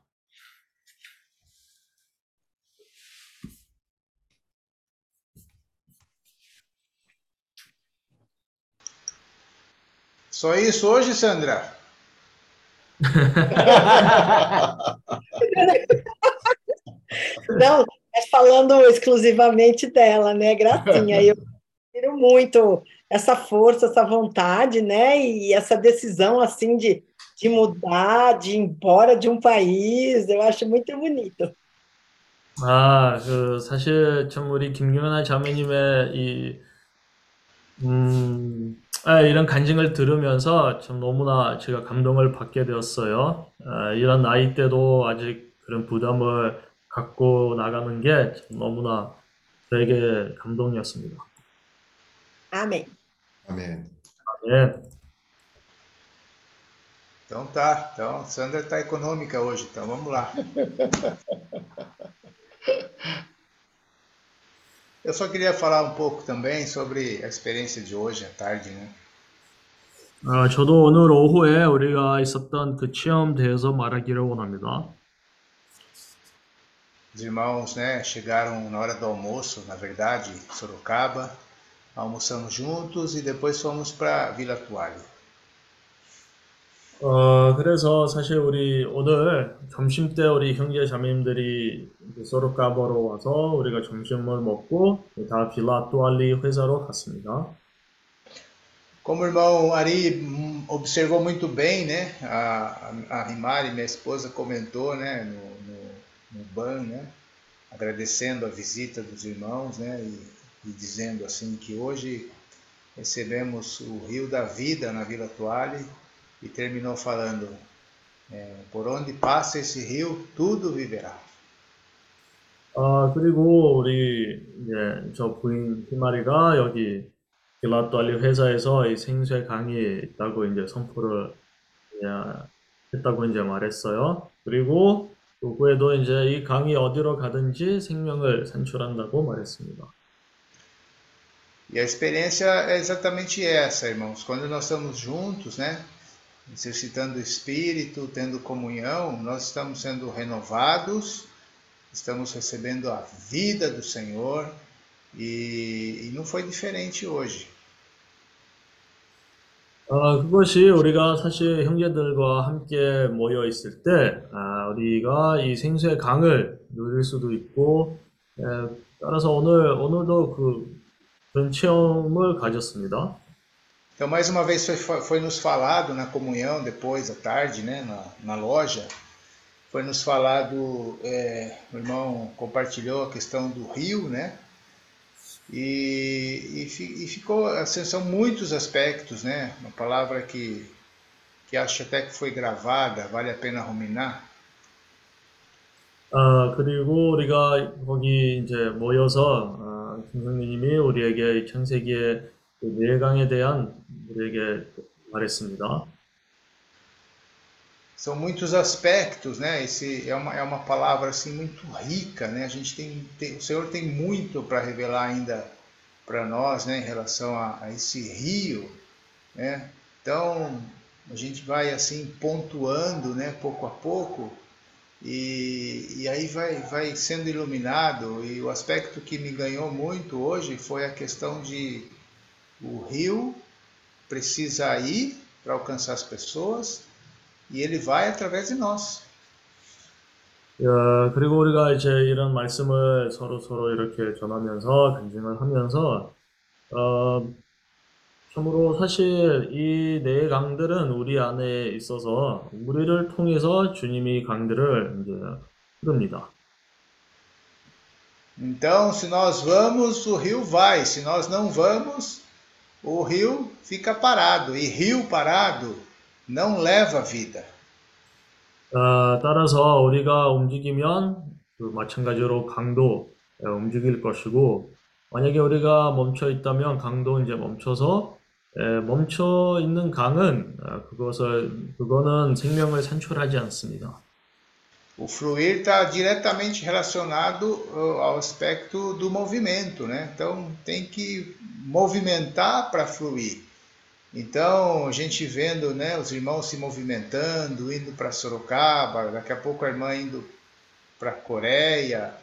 Só isso hoje, Sandra? Não, mas falando exclusivamente dela, né, Gracinha? Eu admiro muito essa força, essa vontade, né, e essa decisão, assim, de, de mudar, de ir embora de um país, eu acho muito bonito. 아, 그, 사실 참 우리 김윤아 자매님의 이, 음, 아, 이런 간증을 들으면서 참 너무나 제가 감동을 받게 되었어요. 아, 이런 나이 때도 아직 그런 부담을 갖고 나가는 게참 너무나 되게 감동이었습니다. 아멘. 네. Então tá. Então, Sandra tá econômica hoje, então vamos lá. Eu só queria falar um pouco também sobre a experiência de hoje à tarde, né? 아, 저도 오늘 오후에 우리가 있었던 그 체험 대해서 말하기를 원합니다. Os irmãos, né, chegaram na hora do almoço, na verdade, em Sorocaba, almoçamos juntos e depois fomos para Vila Toalha. 어, 그래서 사실 우리 오늘 점심 때 우리 형제 자매님들이 이제 소로카보로 와서 우리가 점심을 먹고 다 빌라 또알리 회사로 갔습니다. Como o irmão Ari hum, observou muito bem, né? A, a Rimari, minha esposa, comentou, né? No, no, no ban, né? Agradecendo a visita dos irmãos, né? E, e dizendo assim que hoje recebemos o rio da vida na Vila Toalha e terminou falando é, por onde passa esse rio tudo viverá. 아, 그리고 우리 이제 저 부인 희마리가 여기 빌라 또알리 회사에서 이 생수의 강이 있다고 이제 선포를 했다고 이제 말했어요. 그리고 그 후에도 이제 이 강이 어디로 가든지 생명을 산출한다고 말했습니다. E a experiência é exatamente essa, irmãos. Quando nós estamos juntos, né? Exercitando o espírito, tendo comunhão, nós estamos sendo renovados, estamos recebendo a vida do Senhor e, e não foi diferente hoje. 아, 그것이 우리가 사실 형제들과 함께 모여 있을 때, 아, 우리가 이 생수의 강을 누릴 수도 있고, 에, 따라서 오늘, 오늘도 그, 그런 체험을 가졌습니다. Então, mais uma vez, foi, foi nos falado na comunhão, depois à tarde, né, na, na loja, foi nos falado, é, o irmão compartilhou a questão do rio, né? E, e, fi- e ficou, assim, são muitos aspectos, né? Uma palavra que, que acho até que foi gravada, vale a pena ruminar. 아, 그리고 우리가 거기 이제 모여서 아, 김성님이 우리에게 이 창세기의 그 멸강에 대한 우리에게 말했습니다. São muitos aspectos, né? Esse é uma, é uma palavra assim muito rica, né? A gente tem, tem o Senhor tem muito para revelar ainda para nós, né? Em relação a, a esse rio, né? Então a gente vai assim pontuando, né? Pouco a pouco e, e aí vai, vai sendo iluminado. E o aspecto que me ganhou muito hoje foi a questão de o rio precisa ir para alcançar as pessoas e ele vai através de nós. 야, 그리고 우리가 이제 이런 말씀을 서로 서로 이렇게 전하면서 간증을 하면서 어, 참으로 사실 이 네 강들은 우리 안에 있어서 우리를 통해서 주님이 강들을 이제 흐릅니다. Então, se nós vamos, o rio vai. Se nós não vamos, o rio fica parado. E rio parado não leva vida. 아, 따라서 우리가 움직이면 그 마찬가지로 강도 에, 움직일 것이고 만약에 우리가 멈춰 있다면 강도 이제 멈춰서 에, 멈춰 있는 강은 아, 그것을 그거는 생명을 산출하지 않습니다. O fluir está diretamente relacionado uh, ao aspecto do movimento, né? Então tem que movimentar para fluir. Então a gente vendo, né, os irmãos se movimentando, indo para Sorocaba, daqui a pouco a irmã indo para a Coreia,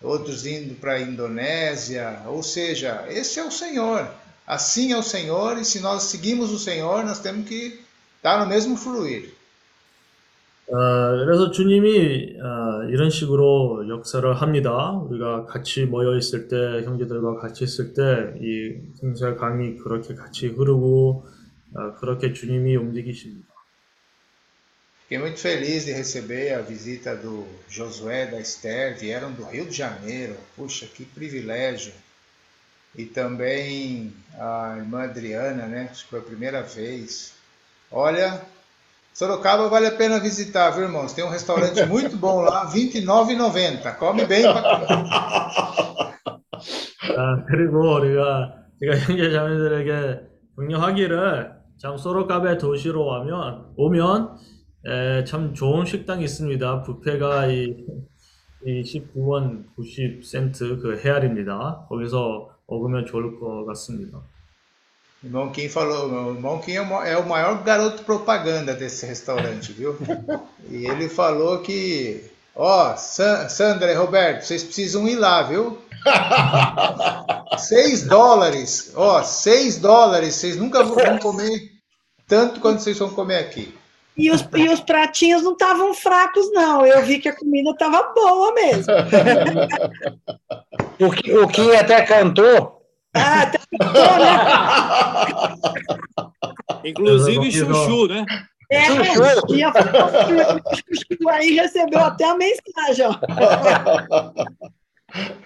outros indo para a Indonésia, ou seja, esse é o Senhor. Assim é o Senhor, e se nós seguimos o Senhor, nós temos que estar no mesmo fluir. 아, 그래서 주님이 아, 이런 식으로 역사를 합니다. 우리가 같이 모여 있을 때, 형제들과 같이 있을 때, 이 생사 강이 그렇게 같이 흐르고, 아, 그렇게 주님이 움직이십니다. Fiquei muito feliz de receber a visita do Josué e da Esther, vieram do Rio de Janeiro. Puxa, que privilégio. E também a irmã Adriana, né? Acho que foi a primeira vez. Olha, Sorocaba vale a pena visitar, viu, irmãos? Tem um restaurante muito bom lá, R$ 29,90. Come bem pra 아, 그리고 우리가, 제가 형제 자매들에게 격려하기를, 참, 소로카베 도시로 오면, 오면, 에, 참 좋은 식당이 있습니다. 뷔페가 이, 이 19원 90센트 그 헤알입니다. 거기서 먹으면 좋을 것 같습니다. Irmão Kim falou, o irmão Kim é o ma- é o maior garoto propaganda desse restaurante, viu? E ele falou que, ó, Sa- Sandra e Roberto, vocês precisam ir lá, viu? 6 dólares, ó, 6 dólares, vocês nunca vão vão comer tanto quanto vocês vão comer aqui. E os, e os pratinhos não estavam fracos, não. Eu vi que a comida estava boa mesmo. O, Ki- o Kim até cantou. Ah, até ficou, né? Inclusive chuchu, né? É, Chuchu. ia falar, chuchu aí recebeu até a mensagem, ó.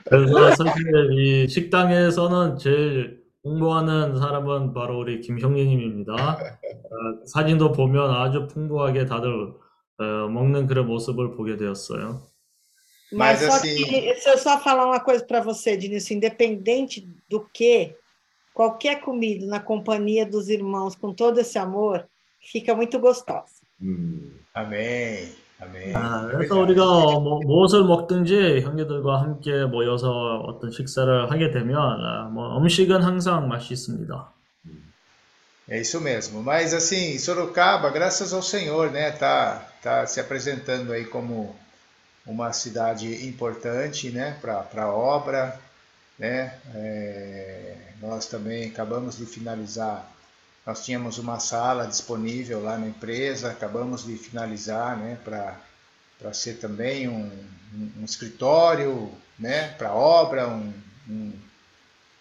그래서 사실 이 식당에서는 제일 홍보하는 사람은 바로 우리 김형님입니다. 어, 사진도 보면 아주 풍부하게 다들 어, 먹는 그런 모습을 보게 되었어요. Mas, Mas, só assim- que, se eu só falar uma coisa para você, Diniz, independente do que, qualquer comida na companhia dos irmãos, com todo esse amor, fica muito gostosa. 음. Amém, amém. 아, É 그래서 verdade. 우리가 뭐, 무엇을 먹든지 형제들과 함께 모여서 어떤 식사를 하게 되면 아, 뭐 음식은 항상 맛있습니다. É isso mesmo. Mas assim, Sorocaba, graças ao Senhor, né, tá, tá se apresentando aí como uma cidade importante, né, para a obra, né. É, nós também acabamos de finalizar. Nós tínhamos uma sala disponível lá na empresa, acabamos de finalizar, né, para ser também um, um, um escritório, né, para obra, um, um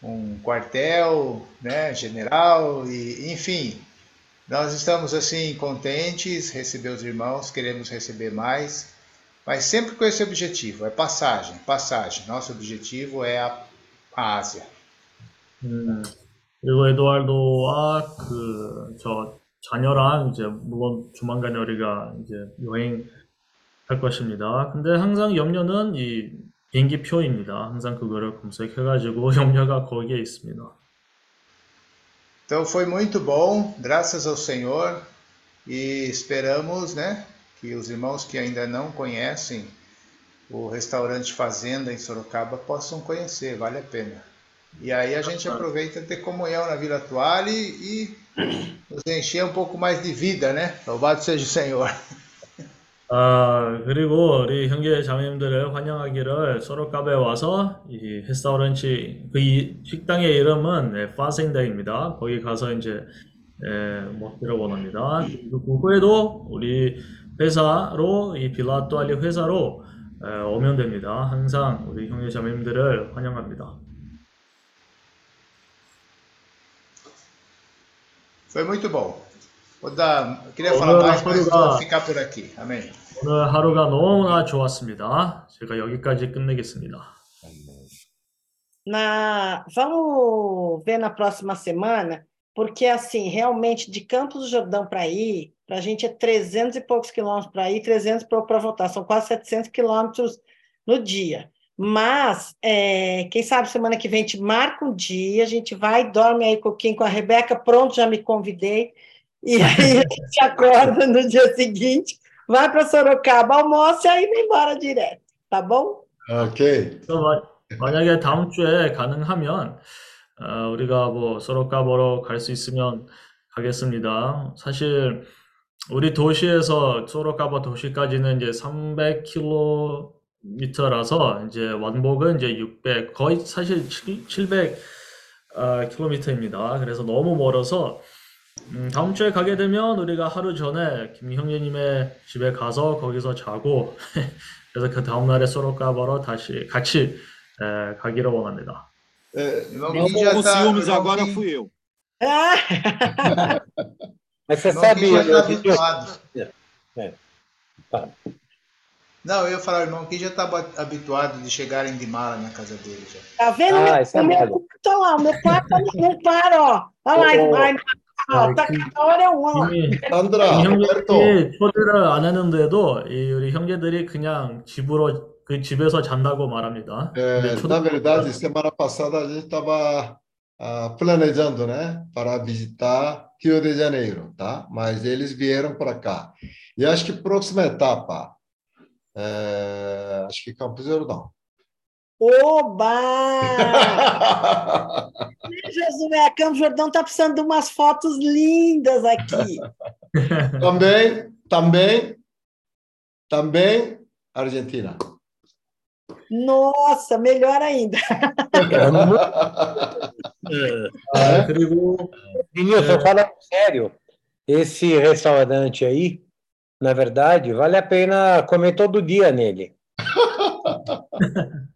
um quartel, né, general e enfim, nós estamos assim contentes, receber os irmãos, queremos receber mais, mas sempre com esse objetivo, é passagem, passagem. Nosso objetivo é a, a Ásia. 음, 그리고 에드와르도와 그, 저, 자녀랑 이제 물론 조만간에 우리가 이제 여행 할 것입니다. 근데 항상 염려는 이 비행기 표입니다. 항상 그거를 검색해가지고 염려가 거기에 있습니다. Então foi muito bom, graças ao Senhor, e esperamos, né, que os irmãos que ainda não conhecem o restaurante Fazenda em Sorocaba possam conhecer, vale a pena. E aí a gente aproveita ter comunhão na Vila Atuale e nos encher um pouco mais de vida, né? Louvado seja o Senhor. 아, 그리고 우리 형제 자매님들을 환영하기를 소로카베에 와서 이 헤스타우런치 그 이- 식당의 이름은 네, 파센다입니다. 거기 가서 이제 예, 먹기를 원합니다. 그리고 그 후에도 우리 회사로 이 빌라토알리 회사로 에, 오면 됩니다. 항상 우리 형제 자매님들을 환영합니다. Foi muito bom. Vou dar, eu queria falar mais, mas vou ficar por aqui. Amém. 오늘 하루가 너무나 좋았습니다. 제가 여기까지 끝내겠습니다. Na, vamos ver na próxima semana, porque assim, realmente de Campos do Jordão para ir, para a gente é 300 e poucos quilômetros para ir, 300 para voltar, são quase 700 quilômetros no dia. Mas, é, quem sabe semana que vem a gente marca um dia, a gente vai, dorme aí um pouquinho com a Rebeca, pronto, já me convidei, e aí a gente acorda no dia seguinte, vai para Sorocaba, almoça e aí vai embora direto, tá bom? 오케이. 그래서 마- 만약에 다음 주에 가능하면 어, 우리가 뭐 소로카 보러 갈 수 있으면 가겠습니다. 사실 우리 도시에서 소로카바 도시까지는 이제 300km라서 이제 완복은 이제 600 거의 사실 700 어, 킬로미터입니다. 그래서 너무 멀어서 음, 다음 주에 가게 되면 우리가 하루 전에 김 형제님의 집에 가서 거기서 자고 그래서 그 다음 날에 소로카바로 다시 같이 에, 가기를 원합니다. 에, Irmão Quem Kim já tá, agora fui eu. Ah! Mas você irmão sabe, Kim já está eu- habituado. É. Tá. Não, eu ia falar, o irmão Kim já está habituado de chegarem de mala na casa dele já. Tá vendo? Ah, meu, isso é o meu bom. quarto, olha lá, o meu quarto não para, ó. Olha lá, Ô, vai, ó, tá cada hora é um, ó. 이미 산드라, 로베르토. 형제들이 초대를 안 했는데도 이 우리 형제들이 그냥 집으로 그 집에서 잔다고 말합니다. É, 근데 초대- na verdade, semana passada a gente estava planejando, né, para visitar Rio de Janeiro, tá? Mas eles vieram para cá. E acho que próxima etapa, é, acho que Campos Jordão. Oba! Josué, Campos Jordão tá precisando de umas fotos lindas aqui. também, também, também Argentina. Nossa, melhor ainda. Denilson, é. fala sério. Esse restaurante aí, na verdade, vale a pena comer todo dia nele.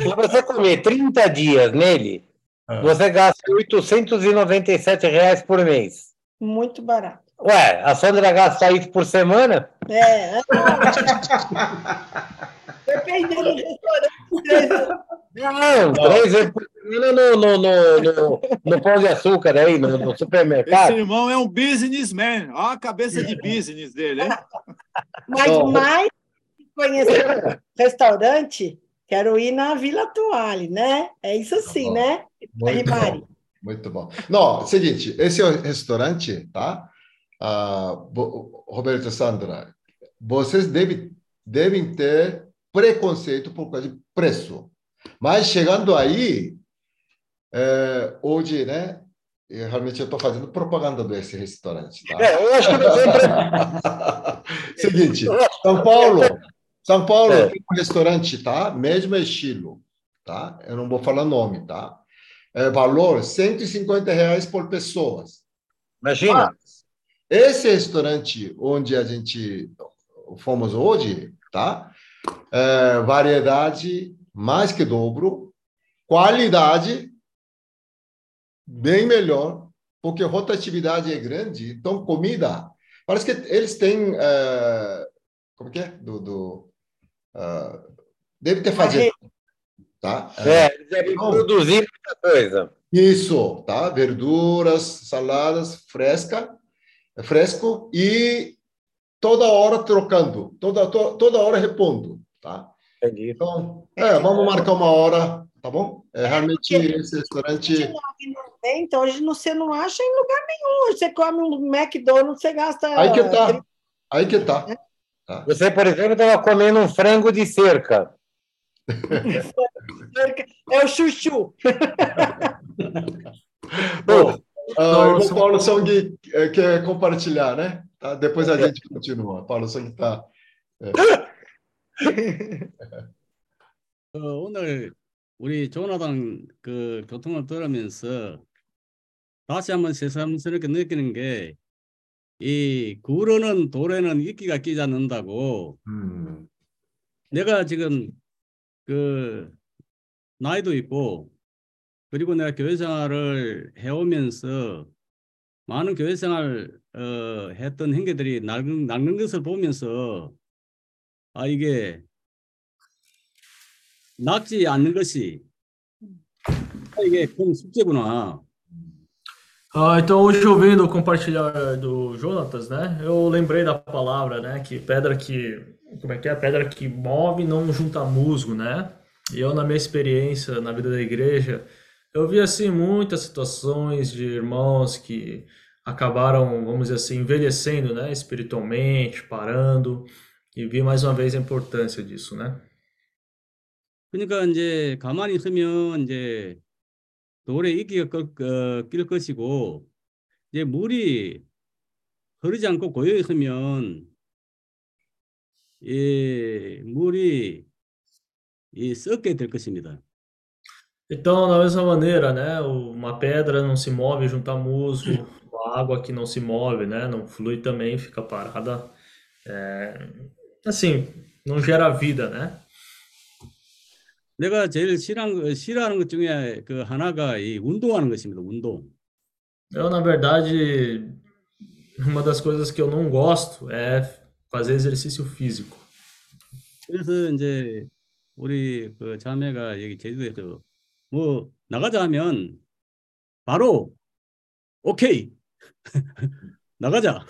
Se você comer 30 dias nele, é. você gasta 897 reais por mês. Muito barato. Ué, a Sandra gasta isso por semana? É. Dependendo do restaurante. Não, três vezes por semana no, no, no, no, no Pão de Açúcar aí, no, no Esse supermercado. irmão é um businessman. Olha a cabeça de business dele, hein? Mas Bom. mais que conhecer o restaurante, quero ir na Vila Toale, né? É isso sim, bom. né? Muito Mari. bom, muito bom. Não, seguinte, esse é o restaurante, tá? Bo- Roberto e Sandra, vocês devem, devem ter preconceito por causa de preço. Mas chegando aí, é, hoje, né? eu realmente eu estou fazendo propaganda desse restaurante, tá? É, eu acho que tem Seguinte, São Paulo, São Paulo É. tem um restaurante, tá? Mesmo estilo, tá? Eu não vou falar nome, tá? É, valor 150 reais por pessoas. Imagina. Esse restaurante onde a gente fomos hoje, tá? É, variedade mais que dobro, qualidade bem melhor, porque rotatividade é grande, então comida. Parece que eles têm. é, como que é? Do, do, ah, deve ter fazer. Tá? É, eles devem produzir muita coisa. Isso, tá? Verduras, saladas fresca é fresco e toda hora trocando, toda, to, toda hora repondo, tá? Entendi. Então, é, vamos marcar uma hora, tá bom? É, realmente esse restaurante... Então, hoje você não acha em lugar nenhum. Você come um McDonald's, você gasta... Aí que tá, aí que tá. tá. Você, por exemplo, estava comendo um frango de cerca. É o chuchu. Bom, ah, o Paulo Song quer compartilhar, né? Tá? Depois a gente continua. Paulo Song está. 네. 어, 오늘 우리 조나단 그 교통을 들으면서 다시 한번 새삼스럽게 느끼는 게 이 구르는 돌에는 이끼가 끼지 않는다고. 음. 내가 지금 그 나이도 있고 그리고 내가 교회 생활을 해오면서 많은 교회 생활 어, 했던 형제들이 낡은, 낡는 것을 보면서 아 이게 낫지 않는 것이 이게 큰 숙제구나. Ah, então hoje ouvindo o compartilhar do Jonatas, né? Eu lembrei da palavra, né? Que pedra que como é que é? Pedra que move não junta musgo, né? E eu na minha experiência na vida da igreja, eu vi assim muitas situações de irmãos que acabaram, vamos dizer assim, envelhecendo, né? Espiritualmente, parando e vi mais uma vez a importância disso, né? 그러니까 이제 가만히 있으면 이제 돌에 이끼가 낄, 낄 것이고 이제 물이 흐르지 않고 고여 있으면 이 물이 이 썩게 될 것입니다. Então, da mesma maneira, né? Uma pedra não se move junto a musgo, a água que não se move, né? Não flui também, fica parada. É, assim, não gera vida, né? 내가 제일 싫어하는, 싫어하는 것 중에 그 하나가 이 운동하는 것입니다. 운동. Eu, na verdade, uma das coisas que eu não gosto é fazer exercício físico. 그래서 이제 우리 그 자매가 여기 제주도에서 뭐 나가자 하면 바로 오케이 나가자.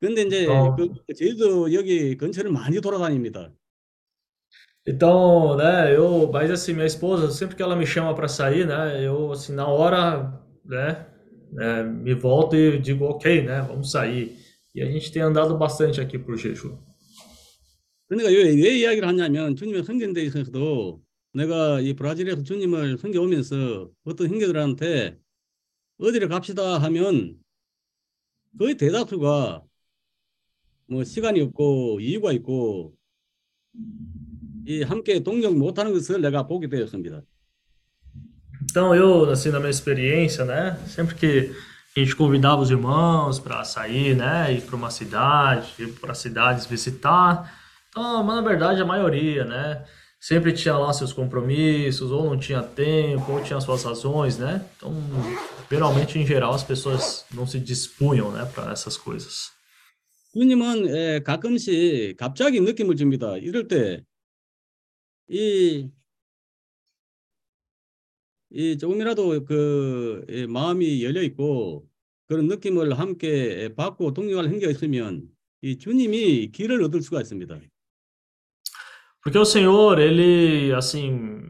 근데 이제 어. 그 제주도 여기 근처를 많이 돌아다닙니다. Então, né, eu, mas assim, minha esposa, sempre que ela me chama para sair, né, eu, assim, na hora, né, é, me volto e digo, ok, né, vamos sair. E a gente tem andado bastante aqui por Jeju. 그러니까 왜, 왜 이야기를 하냐면 주님의 성경대에 있어서도 내가 이 브라질에서 주님을 섬겨오면서 어떤 형제들한테 어디를 갑시다 하면 거의 대다수가 뭐 시간이 없고 이유가 있고 이 함께 동력 못하는 것을 내가 보게 되었습니다. Então, eu, assim, na minha experiência, né, sempre que a gente convidava os irmãos para sair, né, ir para uma cidade, ir para cidades visitar, então, mas na verdade a maioria, né, sempre tinha lá seus compromissos, ou não tinha tempo, ou tinha suas razões, né, então, geralmente, em geral, as pessoas não se dispunham, né, para essas coisas. 주님은 에, 가끔씩 갑자기 느낌을 줍니다. 이럴 때, 이, 이 조금이라도 그 이, 마음이 열려 있고 그런 느낌을 함께 받고 동력할 행위가 있으면 이 주님이 길을 얻을 수가 있습니다. Porque o Senhor, ele, assim,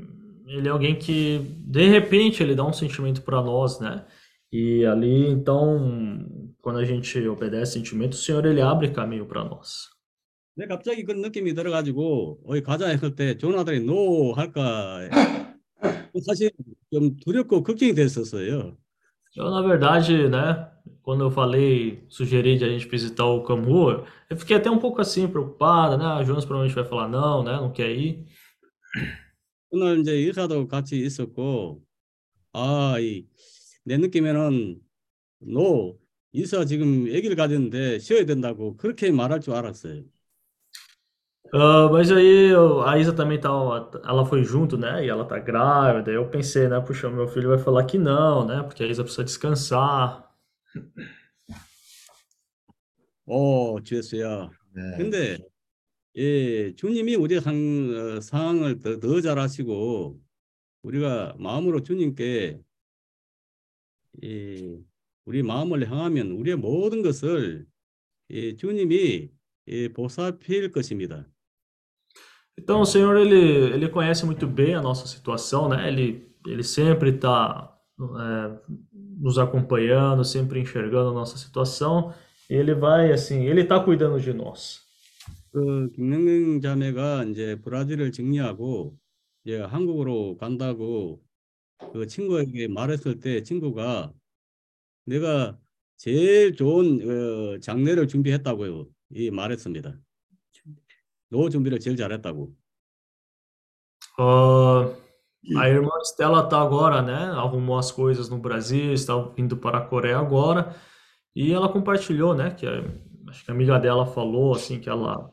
ele é alguém que, de repente, ele dá um sentimento para nós, né? E ali, então, quando a gente obedece sentimento, o Senhor, ele abre caminho para nós. 내 갑자기 그런 느낌이 들어가지고 어디 가자 했을 때 조나들이 노 할까 사실 좀 두렵고 걱정이 됐었어요. Eu, na verdade, né, quando eu falei, sugeri de a gente visitar o Camu, eu fiquei até um pouco assim, preocupada, né? A Jonas provavelmente vai falar não, né? Não quer ir. 오늘 이제 의사도 같이 있었고 아, 이, 내 느낌에는 노 이사 지금 아기를 가졌는데 쉬어야 된다고 그렇게 말할 줄 알았어요. Ah, mas aí eu- a Isa também tava, ela foi junto, né? E ela tá grávida. Eu pensei, né? Puxa, meu filho vai falar que não, né? Porque a Isa precisa descansar. 오, 주였어요. 네. 근데 예, 주님이 우리 상, 어, 상황을 더, 더잘 아시고 우리가 마음으로 주님께 이, 우리 마음을 향하면 우리의 모든 것을 예, 주님이 예, 보살필 것입니다. Então o Senhor ele, ele conhece muito bem a nossa situação, né? Ele, ele sempre está é, nos acompanhando, sempre enxergando a nossa situação. E ele vai assim, ele está cuidando de nós. 그 김능경 자매가 이제 브라질을 정리하고 이제 한국으로 간다고 그 친구에게 말했을 때 친구가 내가 제일 좋은 어, 장례를 준비했다고요. 이 말했습니다. 노 준비를 제일 잘했다고. Ah, a irmã Stella tá agora, né? Arrumou as coisas no Brasil, está vindo para a Coreia agora. E ela compartilhou, né? Que a- acho que a amiga dela falou assim que ela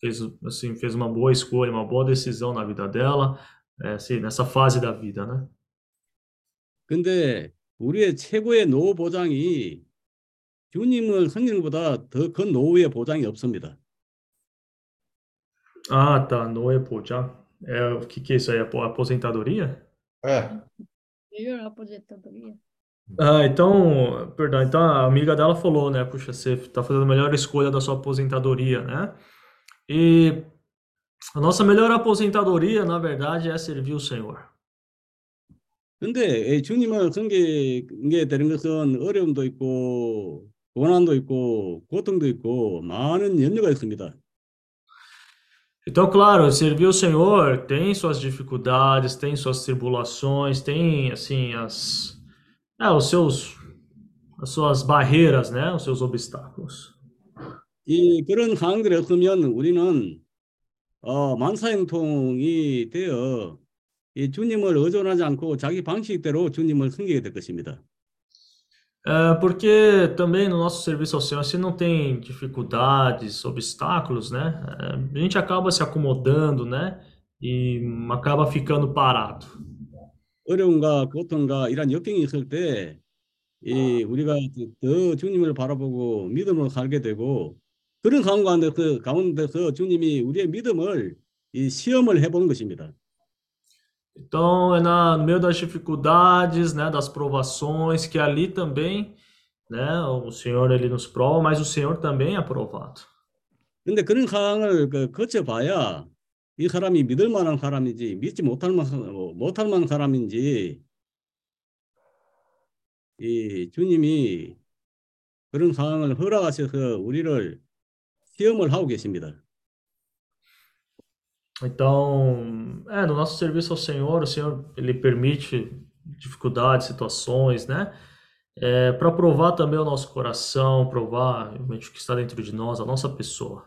fez assim fez uma boa escolha, uma boa decisão na vida dela, é, assim, nessa fase da vida, né? 근데 우리의 최고의 노후 보장이 주님을 성령보다 더 큰 노후의 보장이 없습니다. Ah, tá. Noé já. É, o que que é isso aí? Apo- Aposentadoria? É, Melhor aposentadoria. Ah, então, perdão, então a amiga dela falou, né? Puxa, você tá fazendo a melhor escolha da sua aposentadoria, né? E a nossa melhor aposentadoria, na verdade, é servir o Senhor. 근데 이 주님을 섬기게 되는 것은 어려움도 있고 고난도 있고 고통도 있고 많은 염려가 있습니다. Então, claro, servir o Senhor tem suas dificuldades, tem suas tribulações, tem, assim, as, é, os seus, as suas barreiras, né? Os seus obstáculos. 이 그런 상황들이 없으면 우리는 어, 만사형통이 되어 이 주님을 의존하지 않고 자기 방식대로 주님을 섬기게 될 것입니다. É, porque também no nosso serviço ao Senhor, se não tem dificuldades, obstáculos, né? é, a gente acaba se acomodando, né? E acaba ficando parado. 어려움과 고통과 이런 역경이 있을 때, 이 우리가 더 주님을 바라보고 믿음으로 살게 되고 그런 가운데서, 가운데서 주님이 우리의 믿음을 이 시험을 해보는 것입니다. Então, é na, no meio das dificuldades, né? Das provações, que ali também, né? O Senhor, ele nos prova, mas o Senhor também é aprovado. 근데 그런 상황을 그 거쳐봐야 이 사람이 믿을 만한 사람인지 믿지 못할 만한 못할 만한 사람인지 이 주님이 그런 상황을 허락하셔서 우리를 시험을 하고 계십니다. Então, é, no nosso serviço ao Senhor, o Senhor ele permite dificuldades, situações, né? É, para provar também o nosso coração, provar realmente o que está dentro de nós, a nossa pessoa.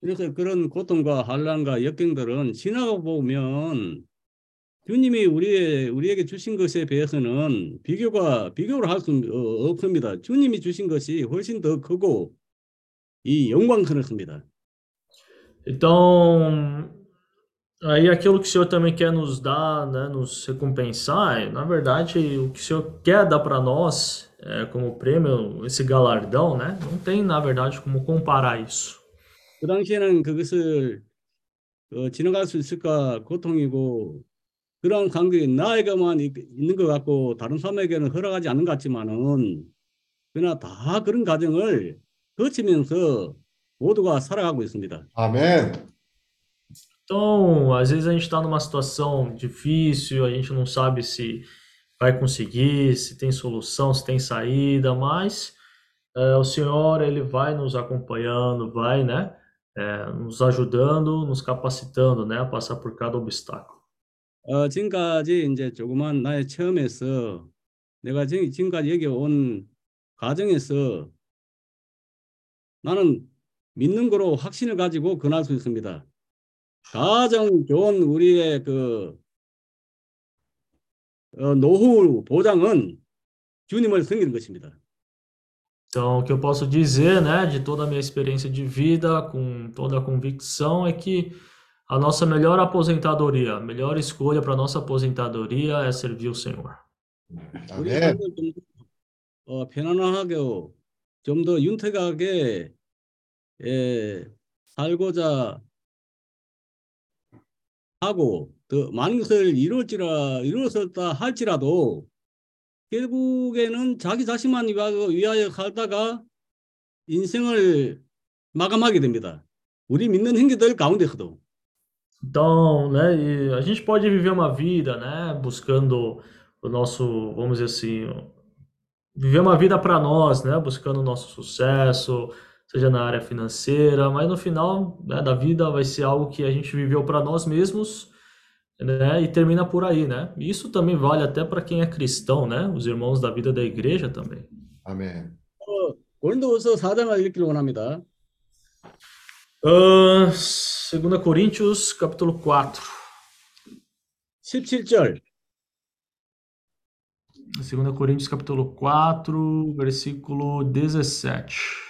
그래서 그런 고통과 환란과 역경들은 지나가 보면 주님이 우리의 우리에게 주신 것에 비해서는 비교가 비교를 할 수 없습니다. 주님이 주신 것이 훨씬 더 크고 이 영광스럽습니다. Então, aí aquilo que o Senhor também quer nos dar, né, nos recompensar, na verdade, o que o Senhor quer dar para nós, é, como prêmio, esse galardão, né, não tem, na verdade, como comparar isso. 그 당시에는 그것을 어, 지나갈 수 있을까 고통이고 그런 관계 나에게만 있- 있는 것 같고 다른 사람에게는 허락하지 않는 것 같지만은 그러나 다 그런 과정을 거치면서 모두가 살아가고 있습니다. amém. Então, às vezes a gente está numa situação difícil, a gente não sabe se vai conseguir, se tem solução, se tem saída, mas é, o Senhor ele vai nos acompanhando, vai, né, é, nos ajudando, nos capacitando, né, a passar por cada obstáculo. 어, 지금까지 이제 조그만 나의 체험에서 내가 지금, 지금까지 여기 온 과정에서 나는 믿는 거로 확신을 가지고 권할 수 있습니다. 가장 좋은 우리의 그 어, 노후 보장은 주님을 섬기는 것입니다. Então, o que eu posso dizer, né, de toda a minha experiência de vida, com toda a convicção, é que a nossa melhor aposentadoria, a melhor escolha para a nossa aposentadoria é servir o Senhor. 우 예, 살고자 하고 더 많은 것을 이루어지라 이루었다 할지라도 결국에는 자기 자신만 위하- 위하여 살다가 인생을 마감하게 됩니다. 우리 믿는 형제들 가운데서도. Então, né, e a gente pode viver uma vida, né, buscando o nosso, vamos dizer assim, viver uma vida para nós, né, buscando o nosso sucesso, seja na área financeira, mas no final, né, da vida vai ser algo que a gente viveu para nós mesmos, né, e termina por aí, né? E Isso também vale até para quem é cristão, né? Os irmãos da vida da igreja também. 아멘. 어, 고린도후서 4장을 읽기를 원합니다. Ah, 2 Coríntios, capítulo 4. 17절. 2 Coríntios, capítulo 4, versículo 17.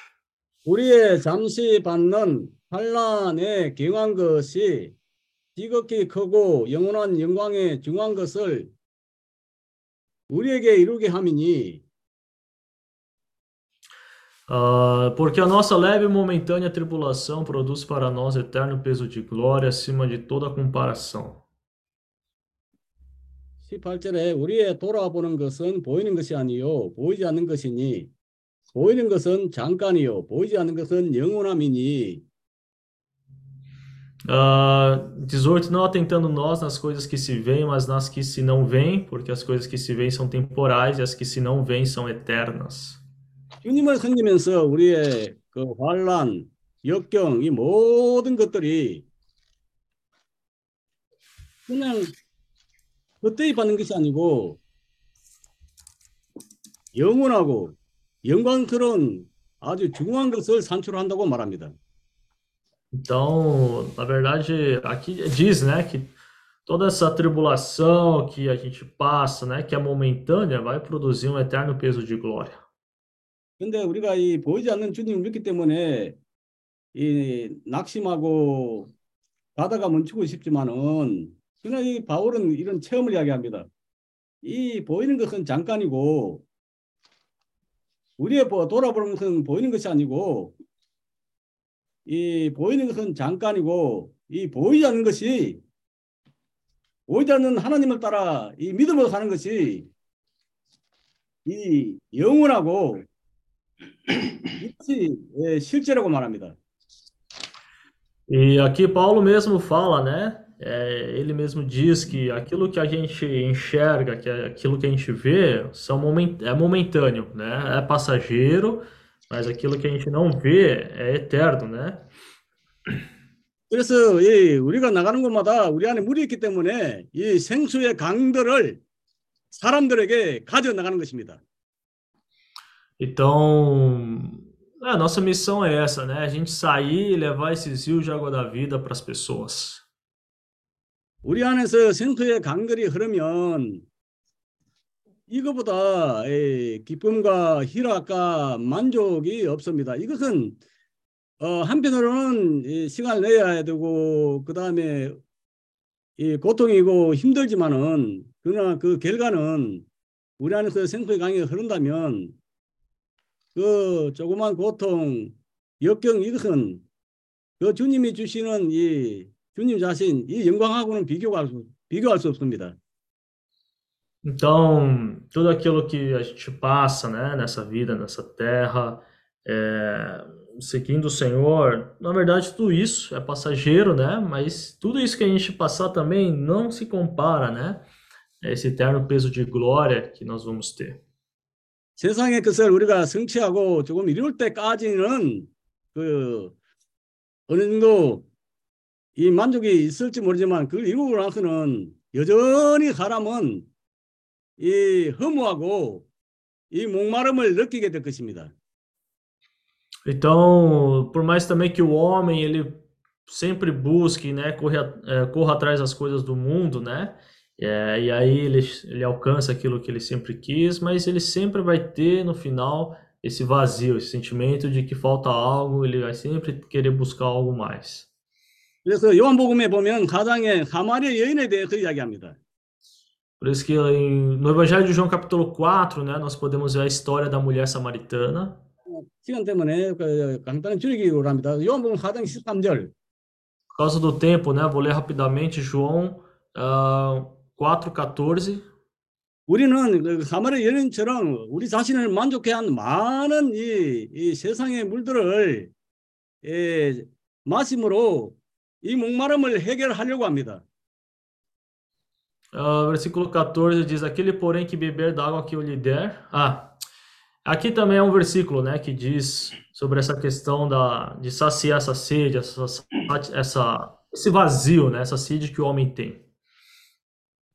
우리의 잠시 받는 환란에 경한 것이 지극히 크고 영원한 영광에 중한 것을 우리에게 이루게 함이니 Ah, porque a nossa leve e momentânea tribulação produz para nós eterno peso de glória acima de toda comparação. 18절에 우리의 돌아보는 것은 보이는 것이 아니요 보이지 않는 것이니 보이는 것은 잠깐이요 보이지 않는 것은 영원함이니 Ah, 18, não atentando nós nas coisas que se veem, mas nas que se não veem, porque as coisas que se veem são temporais e as que se não veem são eternas. 주님을 섬기면서 우리의 그 환란, 역경 이 모든 것들이 그냥 헛되이 받는 것이 아니고 영원하고 영광스러운 아주 중요한 것을 산출한다고 말합니다. Então, na verdade, aqui diz, né, que toda essa tribulação que a gente passa, né, que é momentânea, vai produzir um eterno peso de glória. 근데 우리가 이 보이지 않는 주님을 믿기 때문에 이 낙심하고 가다가 멈추고 싶지만은 그러나 이 바울은 이런 체험을 이야기합니다. 이 보이는 것은 잠깐이고 우리의 보- 돌아보는 것은 보이는 것이 아니고 이 보이는 것은 잠깐이고 이 보이지 않는 것이 보이지 않는 하나님을 따라 이 믿음으로 사는 것이 이 영원하고 이것이 예, 실제라고 말합니다. E aqui Paulo mesmo fala, né? é, ele mesmo diz que aquilo que a gente enxerga, que é aquilo que a gente vê, são momen- é momentâneo, né? É passageiro, mas aquilo que a gente não vê é eterno, né? 그래서 이 우리가 나가는 곳마다 우리 안에 물이 있기 때문에 이 생수의 강들을 사람들에게 가져 나가는 것입니다. Então, é, a nossa missão é essa, né? A gente sair e levar esses rios de água da vida para as pessoas. 우리 안에서 생수의 강들이 흐르면 이거보다 이 기쁨과 희락과 만족이 없습니다. 이것은 어, 한편으로는 이 시간을 내야 되고 그 다음에 이 고통이고 힘들지만은 그러나 그 결과는 우리 안에서 생수의 강이 흐른다면 그 조그만 고통, 역경 이것은 그 주님이 주시는 이 주님 자신 이 영광하고는 비교할 수, 비교할 수 없습니다. Então, tudo aquilo que a gente passa, né, nessa vida, nessa terra, é, seguindo o Senhor, na verdade, tudo isso é passageiro, né? Mas tudo isso que a gente passar também não se compara, né? a esse eterno peso de glória que nós vamos ter. 세상의 것을 우리가 성취하고 조금 이룰 때까지는 그 어느 정도 이 만족이 있을지 모르지만 그걸 이루고 나서는 여전히 사람은 이 허무하고 이 목마름을 느끼게 될 것입니다. Então, por mais também que o homem ele sempre busque, né, corra, é, corra atrás das coisas do mundo, né, é, e aí ele, ele alcança aquilo que ele sempre quis, mas ele sempre vai ter no final esse vazio, esse sentimento de que falta algo, ele vai sempre querer buscar algo mais. 그래서 요한복음에 보면 가장의 사마리아 여인에 대해서 이야기합니다. Por isso que no Evangelho de João capítulo 4, né, nós podemos ver a história da mulher samaritana. 시간 때문에 그 간단히 줄이기로 합니다. 요한복음 4장 13절. Por causa do tempo, né, vou ler rapidamente João ah, 4:14. 우리는 그 가마의 연인처럼 우리 자신을 만족해 한 많은 이, 이 세상의 물들을 예, 마심으로 이 목마름을 해결하려고 합니다. Ah, versículo 14 diz: Aquele, porém, que beber da água que eu lhe der. Ah, aqui também é um versículo, né, que diz sobre essa questão da, de saciar essa sede, essa, essa, esse vazio, né, essa sede que o homem tem.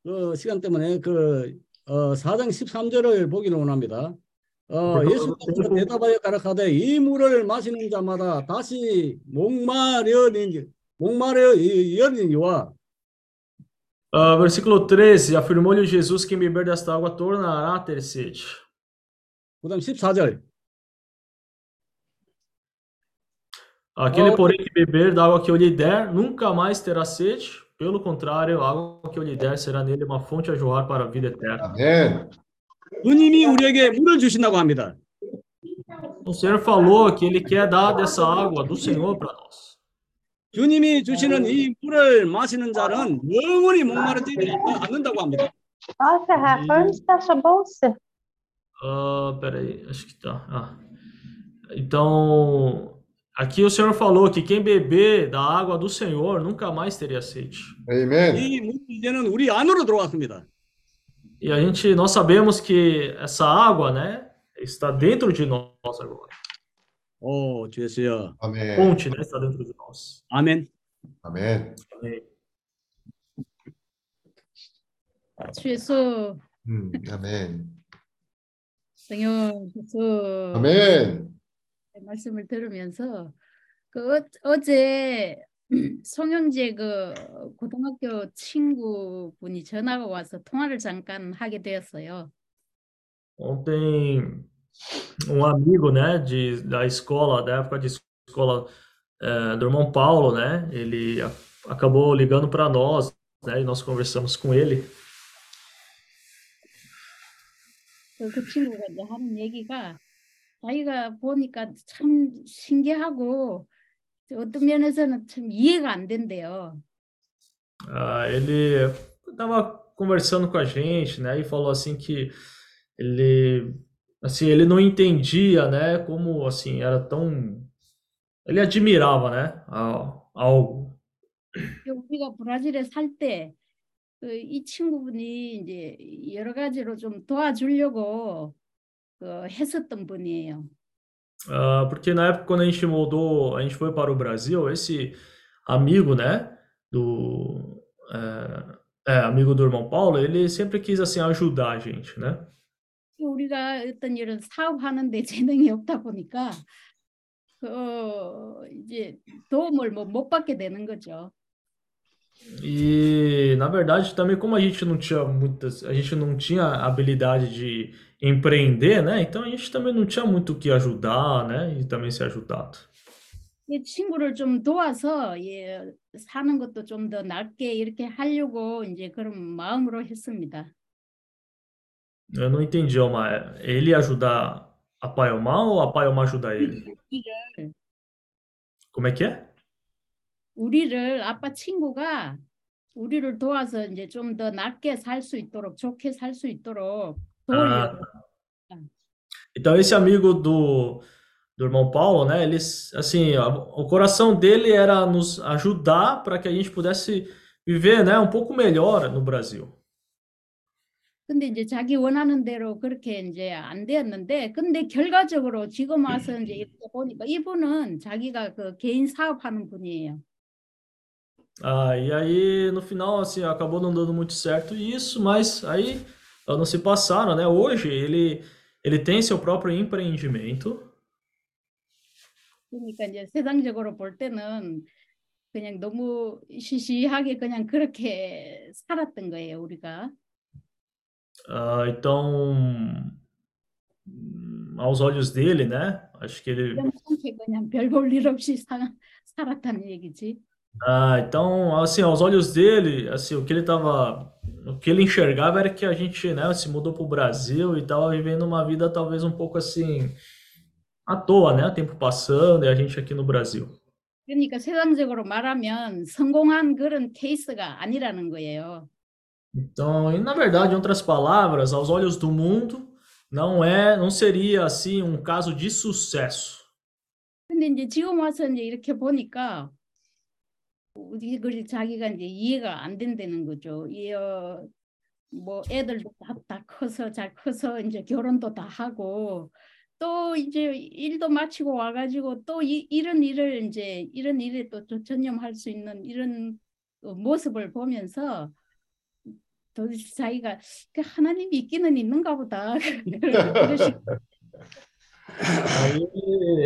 그 시간 때문에 그 어, 4장 13절을 보기를 원합니다. 어, 예수께서 대답하여 가라사대 이 물을 마시는 자마다 다시 목마르니 목마르니와 Uh, versículo 13, afirmou-lhe Jesus: Quem beber desta água tornará a ter sede. 그다음 14절. Aquele, Oh. porém, que beber da água que eu lhe der, nunca mais terá sede. Pelo contrário, a água que eu lhe der será nele uma fonte a jorrar para a vida eterna. Amém. 주님이 우리에게 물을 주신다고 합니다. O Senhor falou que Ele quer dar dessa água do Senhor para nós. 주님이 주시는 이 물을 마시는 자는 영원히 목마르지 않는다고 합니다. Nossa, Rafa, onde está sua bolsa? Ah, peraí, acho que tá. Ah. Então, aqui o Senhor falou que quem beber da água do Senhor nunca mais teria sede. Amém. 이 물이 이제는 우리 안으로 들어왔습니다. E a gente, nós sabemos que essa água, né, está dentro de nós agora. 오, 주여. A Amém. fonte, né, está dentro de nós. 아멘. Amém. 주 예수, Hum, amém. Senhor 예수 Amém. 말씀을 들으면서 그 어, 어제 송영재 그 고등학교 친구분이 전화가 와서 통화를 잠깐 하게 되었어요. Ontem, um amigo, né, de, da escola, da época de escola eh, do irmão Paulo, né, ele a- acabou ligando para nós, né, e nós conversamos com ele. 그, 그 친구가 이제 하는 얘기가 자기가 보니까 참 신기하고 어떤 면에서는 참 이해가 안 된대요. Ah, ele estava conversando com a gente, né, e falou assim que ele, assim, ele não entendia, né, como, assim, era tão, ele admirava, né, a- algo. 우리가 브라질에 살 때 그 이 친구분이 이제 여러 가지로 좀 도와주려고 그 했었던 분이에요. Ah, porque na época quando a gente mudou, a gente foi para o Brasil, esse amigo, né, do, é, é, amigo do irmão Paulo, ele sempre quis, assim, ajudar a gente, né? 우리가 어떤 일을 사업하는데 재능이 없다 보니까 그 이제 도움을 뭐 못 받게 되는 거죠. E, na verdade, também como a gente não tinha muitas, a gente não tinha habilidade de empreender, né? Então a gente também não tinha muito o que ajudar, né? E também ser ajudado. 이 친구를 좀 도와서 예, 사는 것도 좀 더 낫게 이렇게 하려고 이제 그런 마음으로 했습니다. Eu não entendi, Omar. Ele ajudar a Paiomar ou a Paiomar ajudar ele? 우리를 Como é que é? 우리를 아빠 친구가 우리를 도와서 이제 좀 더 낫게 살 수 있도록 좋게 살 수 있도록 Ah, 도우려고. então esse amigo do, do irmão Paulo, né? Ele, assim, a- o coração dele era nos ajudar para que a gente pudesse viver, né, um pouco melhor no Brasil. 근데 이제 자기 원하는 대로 그렇게 이제 안 되었는데 근데 결과적으로 지금 와서 이제 이렇게 보니까 이분은 자기가 그 개인 사업하는 분이에요. Ah, e aí no final assim acabou não dando muito certo isso, mas aí não se passaram, né? Hoje ele ele tem seu próprio empreendimento. 그러니까 이제 세상적으로 볼 때는 그냥 너무 시시하게 그냥 그렇게 살았던 거예요, 우리가. Ah, então hum, aos olhos dele, né? Acho que ele 평생 그냥 별 볼 일 없이 사, 살았다는 얘기지. Ah, então, assim, aos olhos dele, assim, o que ele tava, o que ele enxergava era que a gente, né, se mudou pro Brasil e tava vivendo uma vida talvez um pouco assim, à toa, né, o tempo passando e a gente aqui no Brasil. 그러니까 세상적으로 말하면 성공한 그런 케이스가 아니라는 거예요. Então, e na verdade, em outras palavras, aos olhos do mundo, não é, não seria assim um caso de sucesso. 근데 이제 지금 와서 이제 이렇게 보니까 이걸 자기가 이제 이해가 안 된다는 거죠. 이, 어, 뭐 애들도 다, 다 커서 잘 커서 이제 결혼도 다 하고 또 이제 일도 마치고 와가지고 또 이, 이런 일을 이제 이런 일에 또 전념할 수 있는 이런 모습을 보면서 도대체 자기가 그 하나님이 있기는 있는가 보다. Aí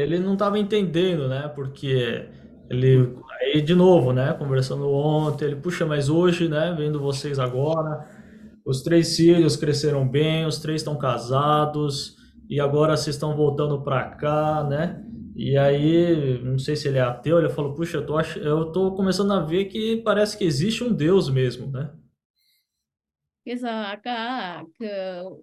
ele não estava entendendo, né? Porque ele aí de novo, né? Conversando ontem, ele puxa, mas hoje, né? Vendo vocês agora, os três filhos cresceram bem, os três estão casados e agora vocês estão voltando para cá, né? E aí, não sei se ele é ateu, ele falou, puxa, eu tô, ach... eu tô começando a ver que parece que existe um Deus mesmo, né? 그래서 아까 그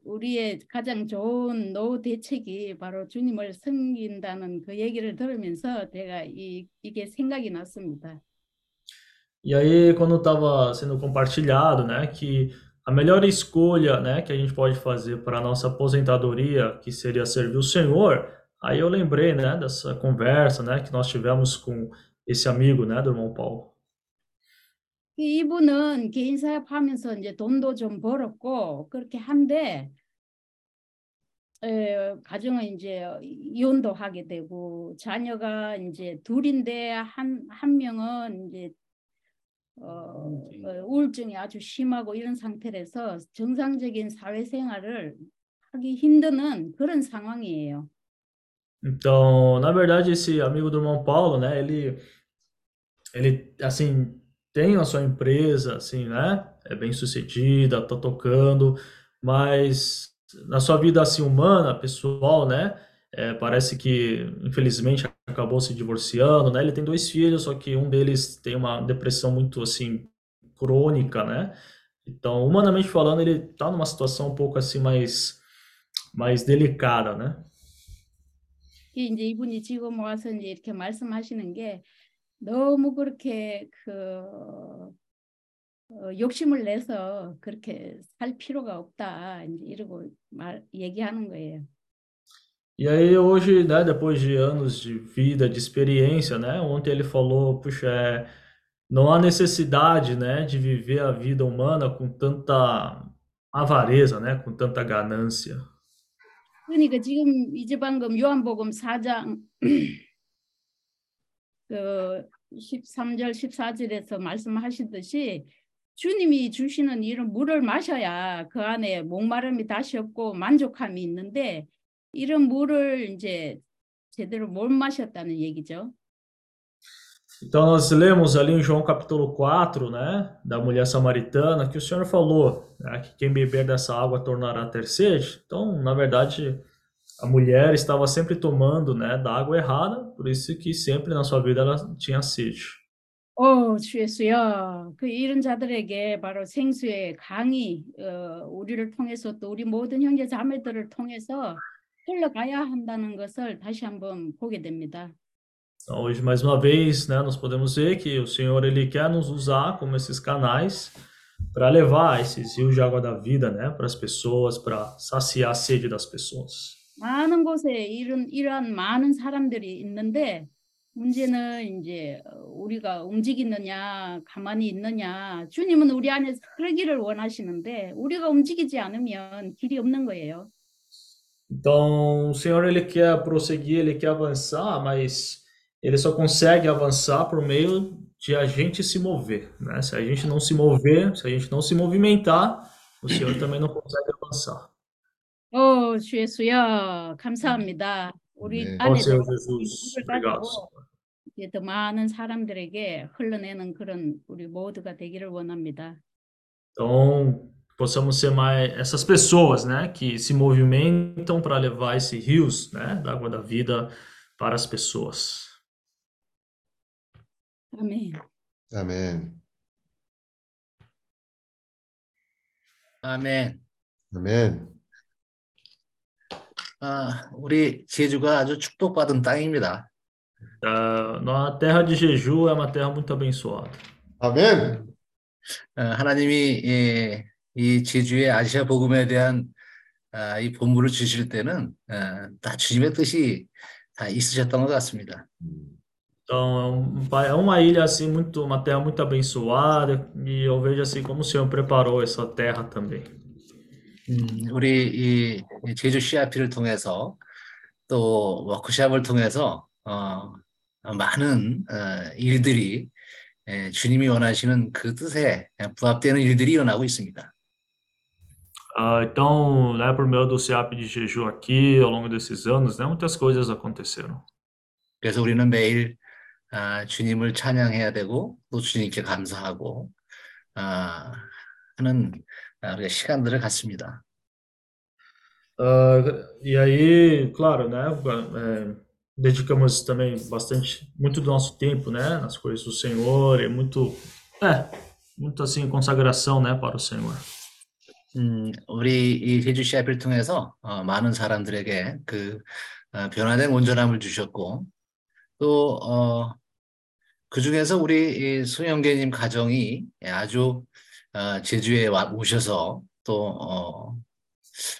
우리의 가장 좋은 노후 대책이 바로 주님을 섬긴다는 그 얘기를 들으면서 제가 이, 이게 생각이 났습니다. E aí, quando estava sendo compartilhado, né, que a melhor escolha, né, que a gente pode fazer para a nossa aposentadoria, que seria servir o Senhor, aí eu lembrei, né, dessa conversa, né, que nós tivemos com esse amigo, né, do irmão Paulo. 이분은 개인 사업하면서 이제 돈도 좀 벌었고 그렇게 한데 에, 가정은 이제 이혼도 하게 되고 자녀가 이제 둘인데 한 한 명은 이제 어, 우울증이 아주 심하고 이런 상태라서 정상적인 사회생활을 하기 힘드는 그런 상황이에요. Então, na verdade, esse amigo do irmão Paulo, né, ele, ele, assim, tem a sua empresa, assim, né? É bem sucedida, tá tocando, mas na sua vida assim humana, pessoal, né? É, parece que infelizmente acabou se divorciando, né? Ele tem dois filhos, só que um deles tem uma depressão muito assim crônica, né? Então, humanamente falando, ele tá numa situação um pouco assim mais mais delicada, né? 이제 이분이 지금 와서 이제 이렇게 말씀하시는 게 너무 그렇게 그 어, 욕심을 내서 그렇게 살 필요가 없다 이제 이러고 말 얘기하는 거예요. E aí hoje, né, depois de anos de vida, de experiência, né, ontem ele falou, puxa, é, não há necessidade, né, de viver a vida humana com tanta avareza, né, com tanta ganância. 그러니까 지금 이제 방금 요한복음 4장 그 13절 14절에서 말씀하시듯이 주님이 주시는 이런 물을 마셔야 그 안에 목마름이 dashi 없고 만족함이 있는데 이런 물을 이제 제대로 못 마셨다는 얘기죠. Então nós lemos ali em João capítulo 4, né, da mulher samaritana, que o Senhor falou né, que quem beber dessa água tornará a ter sede. Então, na verdade, a mulher estava sempre tomando, né, da água errada, por isso que sempre na sua vida ela tinha sede. 오, 주 예수여, 그 이런 자들에게 바로 생수의 강이 어, 우리를 통해서 또 우리 모든 형제 자매들을 통해서 흘러가야 한다는 것을 다시 한번 보게 됩니다. Então, hoje mais uma vez, né, nós podemos ver que o Senhor ele quer nos usar como esses canais para levar esses rios de água da vida, né, para as pessoas, para saciar a sede das pessoas. 많은 곳에 이런 이러한 많은 사람들이 있는데 문제는 이제 우리가 움직이느냐 가만히 있느냐 주님은 우리 안에 흐르기를 원하시는데 우리가 움직이지 않으면 길이 없는 거예요. Então, o Senhor ele quer prosseguir, ele quer avançar, mas ele só consegue avançar por meio de a gente se mover, né? Se a gente não se mover, se a gente não se movimentar, o Senhor também não consegue avançar. 오, 주 예수여, 감사합니다. 우리 네. Ó 안에 Senhor 들어가서 Jesus, 물을 obrigado. 가지고 이제 더 많은 사람들에게 흘러내는 그런 우리 모두가 되기를 원합니다. Então, possamos ser mais essas pessoas, né, que se movimentam para levar esses rios, né, da água da vida para as pessoas. 아멘. 아멘. 아, 우리 제주가 아주 축복받은 땅입니다. Ah, a terra de Jeju é uma terra muito abençoada. 아멘. 어, 하나님이 예, 이 제주의 아시아 복음에 대한 아, 이 본부를 주실 때는 아, 다 주님의 뜻이 다 있으셨던 것 같습니다. Então, é um pa- é uma ilha assim muito, uma terra muito abençoada e eu vejo assim como o Senhor preparou essa terra também. 음, 우리 이, 이 제주 CRP를 통해서 또 워크샵을 통해서 어, 많은 어, 일들이 예, 주님이 원하시는 그 뜻에 부합되는 일들이 일어나고 있습니다. Ah, então, né, por meio do CEAP de Jeju aqui, ao longo desses anos, né, muitas coisas aconteceram. 그래서 우리는 매일 아, 주님을 찬양해야 되고 또 주님께 감사하고 아, 하는 아, 우리가 시간들을 갖습니다. Ah, e aí, claro, né, é, dedicamos também bastante, muito do nosso tempo, né, nas coisas do Senhor e muito, é, muito assim, consagração, né, para o Senhor. 음, 우리 이 제주 CRP를 통해서 어, 많은 사람들에게 그 어, 변화된 온전함을 주셨고 또 어, 그 중에서 우리 이 소영계님 가정이 아주 어, 제주에 와 오셔서 또 어,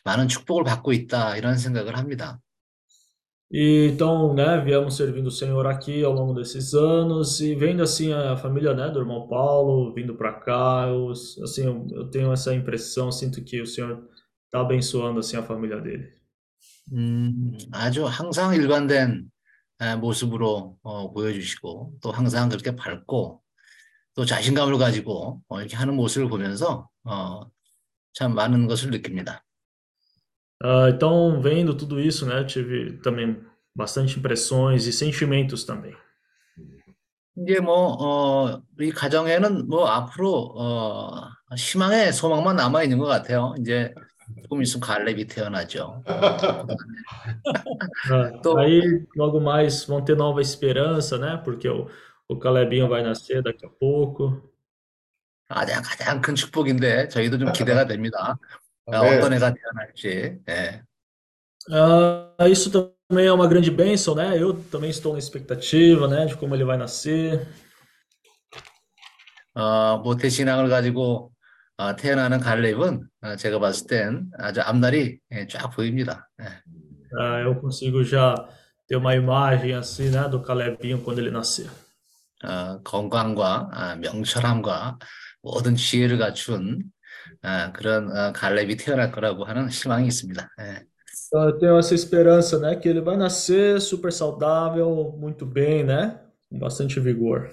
많은 축복을 받고 있다 이런 생각을 합니다. E então, né, viemos servindo o Senhor aqui ao longo desses anos e vendo assim a família, né, do irmão Paulo vindo para cá, eu, assim, eu, tenho essa impressão, sinto que o Senhor está abençoando assim a família dele. 음, 아주 항상 일관된 에, 모습으로 어, 보여주시고 또 항상 그렇게 밝고 또 자신감을 가지고 어, 이렇게 하는 모습을 보면서 어, 참 많은 것을 느낍니다. Ah, então, vendo tudo isso, né, tive também bastante impressões e sentimentos também. 이제 뭐, 어, 우리 가정에는 뭐 앞으로, 어, 희망의 소망만 남아 있는 것 같아요. 이제 조금 있으면 갈렙이 태어나죠. Ah, 또, aí, logo mais vão ter nova esperança, né, porque o, o Calebinho vai nascer daqui a pouco. 가장, 가장 큰 축복인데, 저희도 좀 기대가 됩니다. 아, 아멘. 어떤 애가 태어날지. 예. Ah, isso também é uma grande bênção, né? Eu também estou na expectativa, né, de como ele vai nascer. 어, 모태신앙을 가지고 어, 태어나는 갈렙은 어, 제가 봤을 땐 아주 앞날이 예, 쫙 보입니다. 예. Ah, eu consigo já ter uma imagem assim, né, do Calebinho quando ele nascer. 어, 건강과 아, 명철함과 모든 지혜를 갖춘 아, 그런 어, 갈렙이 태어날 거라고 하는 희망이 있습니다. 예. Então, eu tenho essa esperança, né, que ele vai nascer super saudável, muito bem, né, com bastante vigor.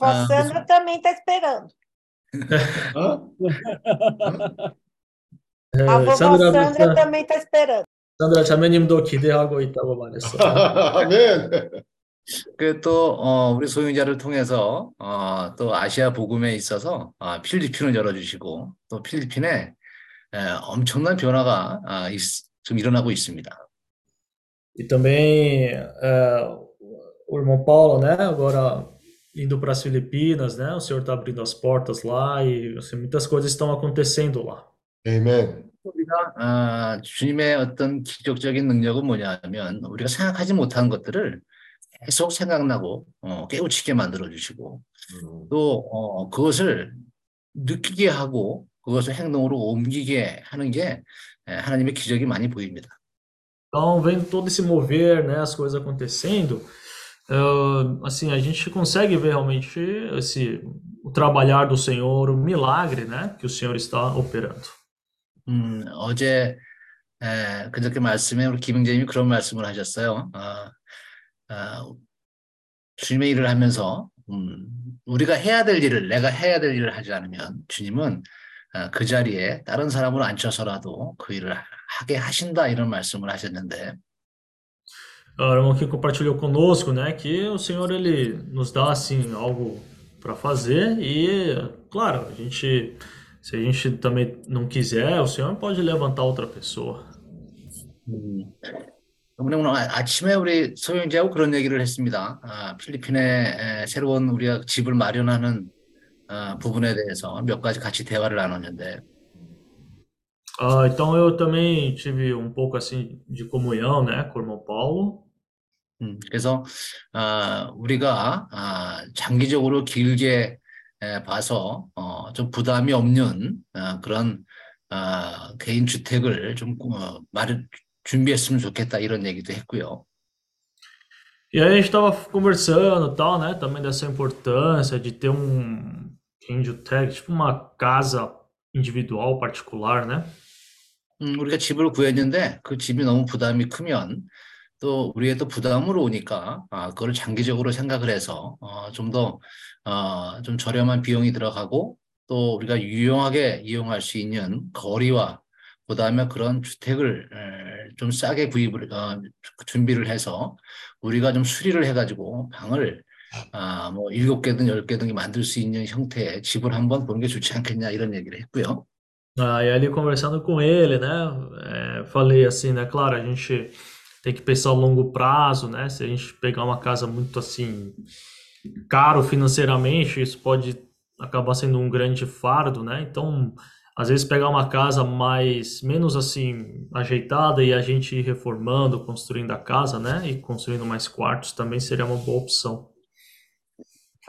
아, Sandra também está esperando. 예, A vovó Sandra, Sandra também está esperando. Sandra 자매님도 기대하고 있다고 말했어. 아멘. 그또 어, 우리 소유자를 통해서 어, 또 아시아 복음에 있어서 어, 필리핀을 열어주시고 또 필리핀에 에, 엄청난 변화가 아, 있, 좀 일어나고 있습니다. E também é, o irmão Paulo, né, agora indo para as Filipinas, né, o Senhor está abrindo as portas lá e assim, muitas coisas estão acontecendo lá. 아멘. 우리가 아, 주님의 어떤 기적적인 능력은 뭐냐면 우리가 생각하지 못한 것들을 계속 생각나고 어, 깨우치게 만들어 주시고 또 어, 그것을 느끼게 하고 그것을 행동으로 옮기게 하는 게 에, 하나님의 기적이 많이 보입니다. Então, vendo todo esse mover, né, as coisas acontecendo, eh, assim, a gente consegue ver realmente esse o trabalhar do Senhor, o milagre, né, que o Senhor está operando. 음, 어제 에, 그저께 말씀에 우리 김영재님이 그런 말씀을 하셨어요. 아, 아, 주님의 일을 하면서 음, 우리가 해야 될 일을 내가 해야 될 일을 하지 않으면 주님은 아, 그 자리에 다른 사람을 앉혀서라도 그 일을 하게 하신다 이런 말씀을 하셨는데 Ah, O irmão que compartilhou conosco, né, que o Senhor ele nos dá assim algo para fazer e, claro, a gente se a gente também não quiser, o Senhor pode levantar outra pessoa. 음, 오늘 오늘 아- 아침에 우리 소영재하고 그런 얘기를 했습니다. 아, 필리핀에 에, 새로운 우리가 집을 마련하는 아, 부분에 대해서 몇 가지 같이 대화를 나눴는데 Ah, então eu também tive um pouco assim de comunhão, né, com o irmão Paulo. 음, 그래서 아, 우리가 아, 장기적으로 길게 에, 봐서 어, 좀 부담이 없는 어, 그런 어, 개인 주택을 좀 어, 마련 준비했으면 좋겠다 이런 얘기도 했고요. E aí a gente estava conversando tal, né? Também dessa importância de ter um Kenjutec, tipo uma casa individual, particular, né? 음, 우리가 집을 구했는데 그 집이 너무 부담이 크면 또 우리의 또 부담으로 오니까 아, 그걸 장기적으로 생각을 해서 어, 좀더 어, 좀 저렴한 비용이 들어가고 또 우리가 유용하게 이용할 수 있는 거리와 그 다음에 그런 주택을 에, 좀 싸게 구입을 어, 준비를 해서 우리가 좀 수리를 해가지고 방을 아, 뭐 일곱 개든 열 개든 만들 수 있는 형태의 집을 한번 보는 게 좋지 않겠냐 이런 얘기를 했고요. Ah, e ali conversando com ele, né? é, falei assim, né? Claro, a gente tem que pensar a longo prazo, né? Se a gente pegar uma casa muito assim caro financeiramente, isso pode acabar sendo um grande fardo, né? Então, às vezes pegar uma casa mais menos assim ajeitada e a gente ir reformando, construindo a casa, né? E construindo mais quartos também seria uma boa opção.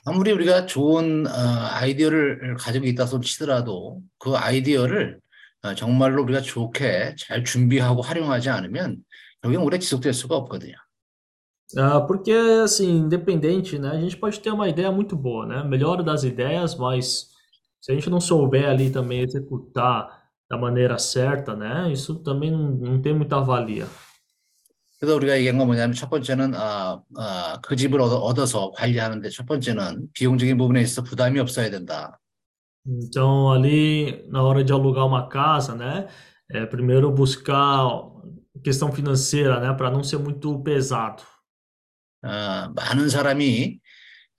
아무리 우리가 좋은 어, 아이디어를 가지고 있다 손 치더라도 그 아이디어를 어, 정말로 우리가 좋게 잘 준비하고 활용하지 않으면 결국엔 오래 지속될 수가 없거든요. Ah, porque, assim, independente, né? A gente pode ter uma ideia muito boa, né? Melhor das ideias, mas se a gente não souber ali também executar da maneira certa, né? Isso também não, não tem muita valia. 그래서 우리가 얘기한 건 뭐냐면 첫 번째는 아, 아, 그 집을 얻어, 얻어서 관리하는데 첫 번째는 비용적인 부분에 있어서 부담이 없어야 된다. Então, ali, na hora de alugar uma casa, né? É, primeiro buscar questão financeira, né? Para não ser muito pesado. 어, 많은 사람이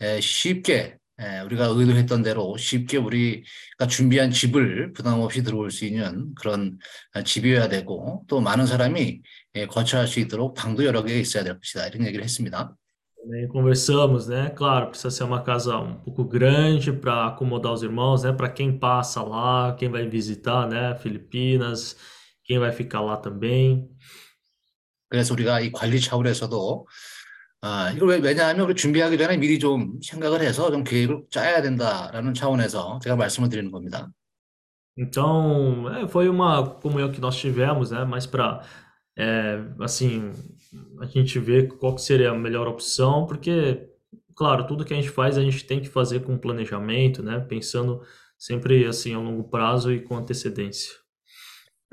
에, 쉽게 에, 우리가 의도했던 대로 쉽게 우리가 준비한 집을 부담 없이 들어올 수 있는 그런 어, 집이어야 되고 또 많은 사람이 예, 거처할 수 있도록 방도 여러 개 있어야 될 것이다 이런 얘기를 했습니다. Também conversamos, né? Claro, precisa ser uma casa um pouco grande para acomodar os irmãos, né? Para quem passa lá, quem vai visitar, né? Filipinas, quem vai ficar lá também. 그래서 우리가 이 관리 차원에서도 아, 이걸 왜, 왜냐하면 우리 준비하기 전에 미리 좀 생각을 해서 좀 계획을 짜야 된다라는 차원에서 제가 말씀을 드리는 겁니다. Então, é, foi uma comunhão que nós tivemos, né? Mas para, é, assim, a gente ver qual que seria a melhor opção, porque, claro, tudo que a gente faz a gente tem que fazer com planejamento, né? Pensando sempre assim a longo prazo e com antecedência.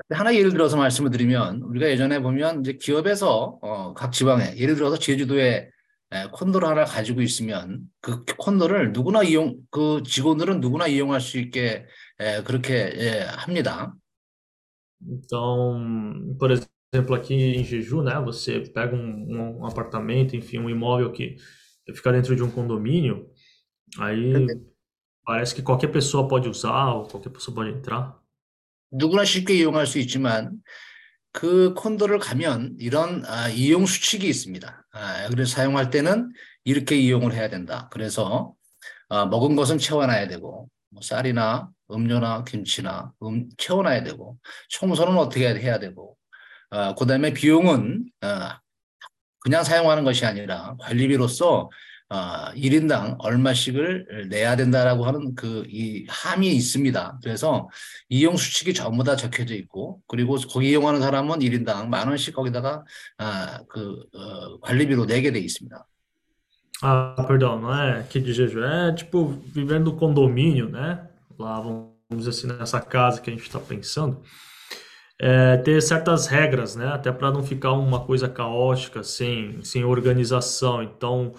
하나 예를 들어서 말씀을 드리면 우리가 예전에 보면 이제 기업에서 어, 각 지방에 예를 들어서 제주도에 에, 콘도를 하나 가지고 있으면 그 콘도를 누구나 이용 그 직원들은 누구나 이용할 수 있게 에, 그렇게 예, 합니다. Então, por exemplo, aqui em Jeju, né? Você pega um, um apartamento, enfim, um imóvel que fica dentro de um condomínio, aí parece que qualquer pessoa pode usar ou qualquer pessoa pode entrar. 누구나 쉽게 이용할 수 있지만 그 콘도를 가면 이런 아, 이용 수칙이 있습니다. 아, 그래서 사용할 때는 이렇게 이용을 해야 된다. 그래서 아, 먹은 것은 채워놔야 되고 뭐 쌀이나 음료나 김치나 음, 채워놔야 되고 청소는 어떻게 해야 되고 아, 그다음에 비용은 아, 그냥 사용하는 것이 아니라 관리비로서 아, 1인당 얼마씩을 내야 된다라고 하는 그 이 함이 있습니다. 그래서 이용 수칙이 전부 다 적혀져 있고 그리고 거기 이용하는 사람은 1인당 만 원씩 거기다가 아, 그 어, 관리비로 내게 돼 있습니다. Ah, perdão, não é aqui de Jeju, é tipo vivendo condomínio, né? Lá, vamos dizer assim, nessa casa que a gente está pensando, é, ter certas regras, né? Até para não ficar uma coisa caótica, sem, sem organização. Então,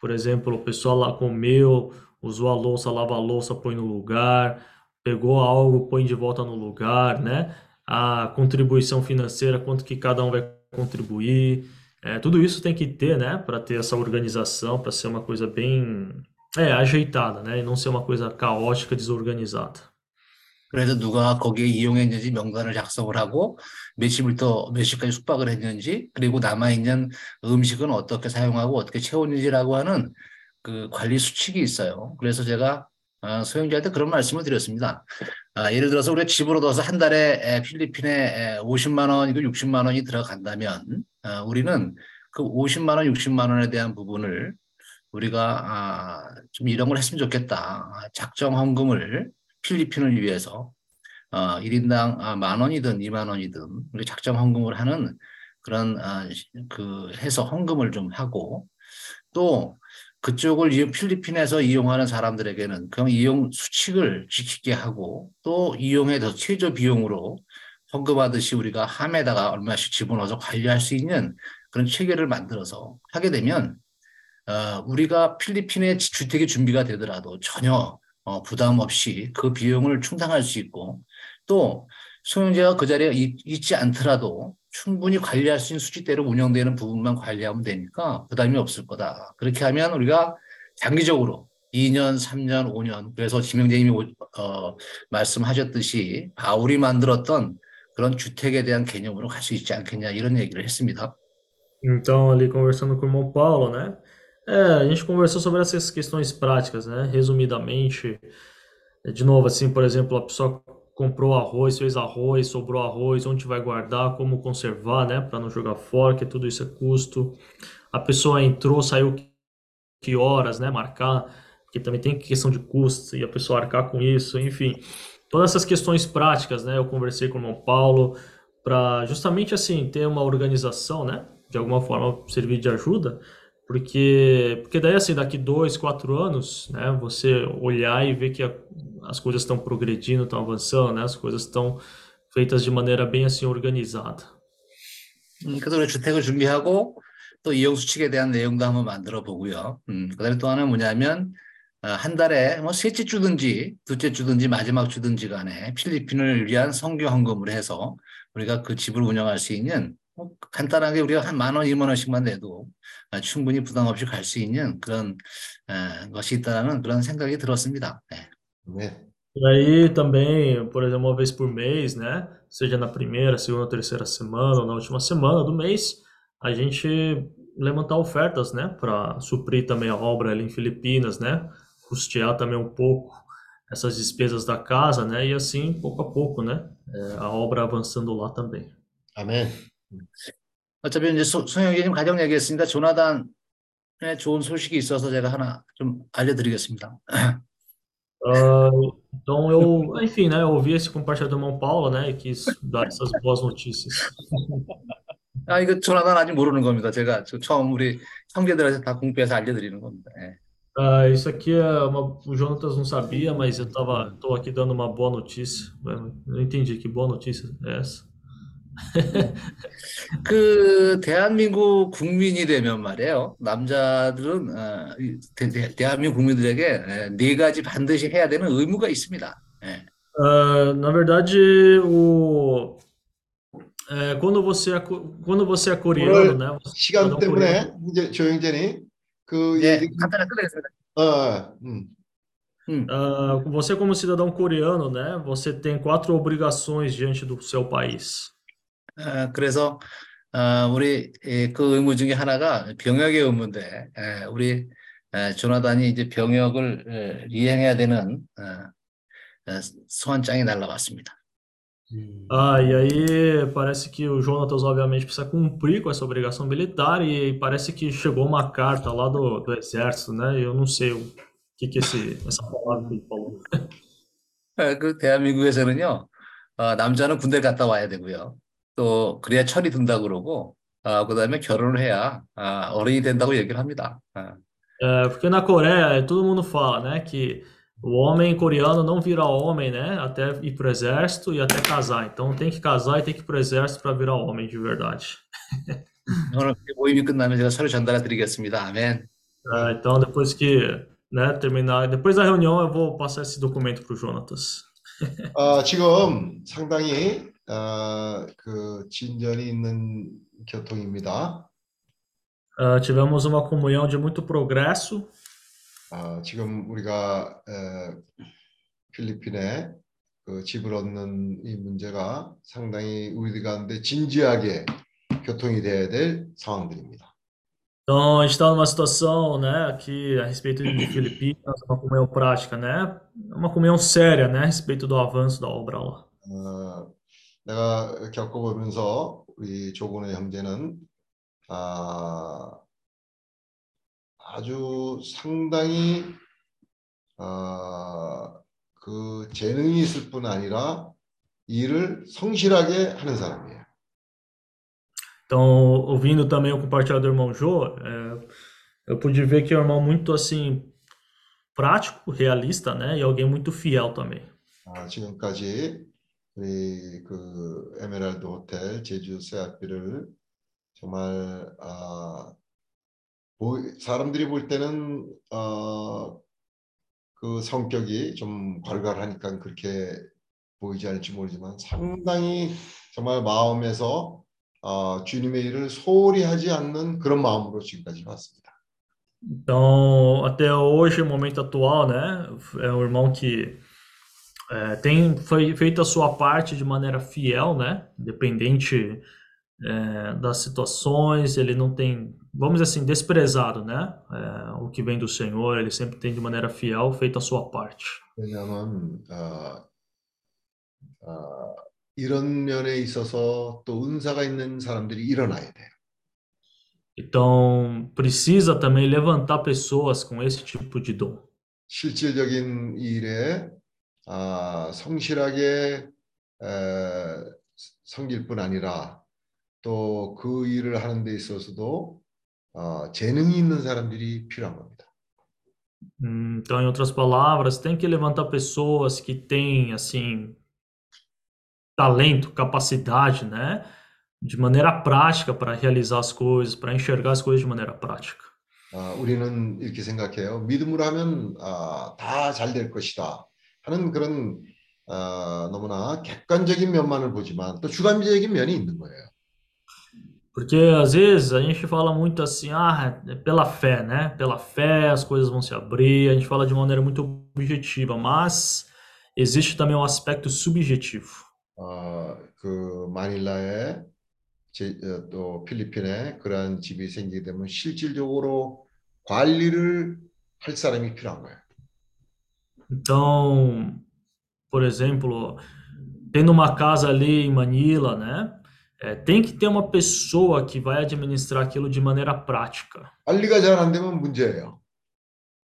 por exemplo, o pessoal lá comeu, usou a louça, lava a louça, põe no lugar, pegou algo, põe de volta no lugar, né? A contribuição financeira, quanto que cada um vai contribuir. É, tudo isso tem que ter, né, para ter essa organização, para ser uma coisa bem é, ajeitada, né, e não ser uma coisa caótica, desorganizada. 그래서 누가 거기에 이용했는지 명단을 작성을 하고 몇 시부터 몇 시까지 숙박을 했는지 그리고 남아있는 음식은 어떻게 사용하고 어떻게 채웠는지라고 하는 그 관리 수칙이 있어요. 그래서 제가 아, 소영자한테 그런 말씀을 드렸습니다. 아, 예를 들어서 우리가 집을 얻어서 한 달에 에, 필리핀에 에, 50만 원이고 60만 원이 들어간다면 아, 우리는 그 50만 원, 60만 원에 대한 부분을 우리가 아, 좀 이런 걸 했으면 좋겠다. 아, 작정 헌금을 필리핀을 위해서 어, 1인당 아, 만 원이든 2만 원이든 우리 작정 헌금을 하는 그런 아, 그 해서 헌금을 좀 하고 또 그쪽을 이용, 필리핀에서 이용하는 사람들에게는 그 이용 수칙을 지키게 하고 또 이용해서 최저 비용으로 헌금하듯이 우리가 함에다가 얼마씩 집어넣어서 관리할 수 있는 그런 체계를 만들어서 하게 되면 어, 우리가 필리핀에 주택이 준비가 되더라도 전혀 어, 부담 없이 그 비용을 충당할 수 있고 또 소형제가 그 자리에 있, 지 않더라도 충분히 관리할 수 있는 수치대로 운영되는 부분만 관리하면 되니까 부담이 없을 거다. 그렇게 하면 우리가 장기적으로 2년, 3년, 5년 그래서 지명재님이 어, 말씀하셨듯이 바울이 만들었던 그런 주택에 대한 개념으로 갈 수 있지 않겠냐 이런 얘기를 했습니다. Então, ali conversando com o irmão Paulo, né? É, a gente conversou sobre essas questões práticas, né? Resumidamente, de novo, assim, por exemplo, a pessoa comprou arroz, fez arroz, sobrou arroz, onde vai guardar, como conservar, né, para não jogar fora, que tudo isso é custo. A pessoa entrou, saiu que horas, né, marcar, porque também tem questão de custo e a pessoa arcar com isso, enfim. Todas essas questões práticas, né, eu conversei com o irmão Paulo para justamente assim ter uma organização, né, de alguma forma servir de ajuda, porque porque daí assim daqui dois, quatro anos, né, você olhar e ver que a, as coisas estão progredindo, estão avançando, né? As coisas estão feitas de maneira bem assim organizada. 음, 그래서 주택을 준비하고 또 이용 수칙에 대한 내용도 한번 만들어 보고요. 음, 그다음에 또 하나 뭐냐면 어, 한 달에 뭐 셋째 주든지 둘째 주든지 마지막 주든지 간에 필리핀을 위한 성교 헌금을 해서 우리가 그 집을 운영할 수 있는 뭐 간단하게 우리가 한 만 원, 이만 원씩만 내도 충분히 부담 없이 갈 수 있는 그런 어, 것이 있다는 그런 생각이 들었습니다. 네. 네. E aí também, por exemplo, uma vez por mês, né? Seja na primeira, segunda, terceira semana ou na última semana do mês, a gente levantar ofertas, né? Para suprir também a obra ali em Filipinas, né? Custear também um pouco essas despesas da casa, né? E assim, pouco a pouco, né? É, a obra avançando lá também. 아멘. 어차피 이제 소, 송영기님 가정 얘기했으니까 조나단의 좋은 소식이 있어서 제가 하나 좀 알려드리겠습니다. Uh, então eu, enfim, né, eu ouvi esse compartilhamento do irmão Paulo, né, e quis dar essas boas notícias. 아, 이거 조나단 아직 모르는 겁니다. 제가 처음 우리 형제들한테 다 공부해서 알려드리는 겁니다. 예. Uh, isso aqui é uma, o Jonatas não sabia, mas eu tava, tô aqui dando uma boa notícia. Não entendi que boa notícia é essa. 그 대한민국 국민이 되면 말이에요. 남자들은 어, 대, 대, 한민국 국민들에게 네 가지 반드시 해야 되는 의무가 있습니다. 예. Uh, na verdade, o é, quando você é, quando você é coreano, né? 시간 때문에 이제 조영재님 그 예, 간단하게 끝내겠습니다. 어, 음. Uh, você como cidadão coreano, né? Você tem quatro obrigações diante do seu país. 어, 그래서 어, 우리 그 의무 중에 하나가 병역의 의무인데 에, 우리 에, 조나단이 i제 병역을 에, 이행해야 되는 어, 어, 소환장이 날라왔습니다. Ah, e aí parece que o Jonatas obviamente precisa cumprir com essa obrigação militar e parece que chegou uma carta lá do, do exército, né? Eu não sei o que que esse essa palavra que ele falou. 그 대한민국에서는요, 어, 남자는 군대 갔다 와야 되고요. 또 그래야 철이 든다 그러고 아, 그다음에 결혼을 해야 아, 어른이 된다고 얘기를 합니다. 아. É, porque na Coreia todo mundo fala, né, que o homem coreano não vira homem, né, até ir pro exército e até casar. Então tem que casar e tem que ir pro exército para virar homem de verdade. 오늘 모임이 끝나면 제가 서류 전달해 드리겠습니다. 아멘. É, então depois que, né, terminar, depois da reunião eu vou passar esse documento pro Jonatas. 아, 지금 상당히 어, 그 진전이 있는 교통입니다. Uh, tivemos uma comunhão de muito progresso. 아, 지금 우리가 에, 필리핀에 그 집을 얻는 이 문제가 상당히 우리 가운데 진지하게 교통이 돼야 될 상황들입니다. Então, a gente está numa situação, né, aqui a respeito de Filipinas, uma comunhão prática, né, uma comunhão séria, né, a respeito do avanço da obra lá. 어, 내가 겪어보면서 우리 조근의 형제는 아, 아주 상당히 어, 그 재능이 있을 뿐 아니라 일을 성실하게 하는 사람이에요. Então, ouvindo também o compartilhado do irmão Jô, é, eu pude ver que é um irmão muito assim prático, realista, né? E alguém muito fiel também. 아, 지금까지 우리 그 에메랄드 호텔 제주 세아피를 정말 아, 보, 사람들이 볼 때는 어, 그 성격이 좀 괄괄하니까 그렇게 보이지 않을지 mo르지만 상당히 정말 마음에서 어, 주님의 일을 소홀히 하지 않는 그런 마음으로 지금까지 왔습니다. Então, até hoje, no momento atual, né? É um irmão que é, tem foi feito a sua parte de maneira fiel, né? Independente é, das situações, ele não tem, vamos dizer assim, desprezado, né? É, o que vem do Senhor, ele sempre tem de maneira fiel feito a sua parte. 왜냐하면 어, 어, 이런 면에 있어서 또 은사가 있는 사람들이 일어나야 돼요. Então, precisa também levantar pessoas com esse tipo de dom. 실질적인 일에 아, 성실하게 에, 섬길 뿐 아니라 또 그 일을 하는 데 있어서도 어, 재능이 있는 사람들이 필요한 겁니다. Então, em outras palavras, tem que levantar pessoas que têm, assim, talento, capacidade, né? De maneira prática para realizar as coisas, para enxergar as coisas de maneira prática. 아, 우리는 이렇게 생각해요. 믿음으로 하면 아, 다잘 될 것이다 하는 그런 아, 너무나 객관적인 면만을 보지만 또 주관적인 면이 있는 거예요. Porque às vezes a gente fala muito assim, ah, é pela fé, né? Pela fé as coisas vão se abrir, a gente fala de maneira muito objetiva, mas existe também um aspecto subjetivo. 어, 그 마닐라에 제, 어, 또 필리핀에 그러한 집이 생기게 되면 실질적으로 관리를 할 사람이 필요한 거예요. Então, por exemplo, tendo uma casa ali em Manila, né? é, tem que ter uma pessoa que vai administrar aquilo de maneira prática. 관리가 잘 안 되면 문제예요.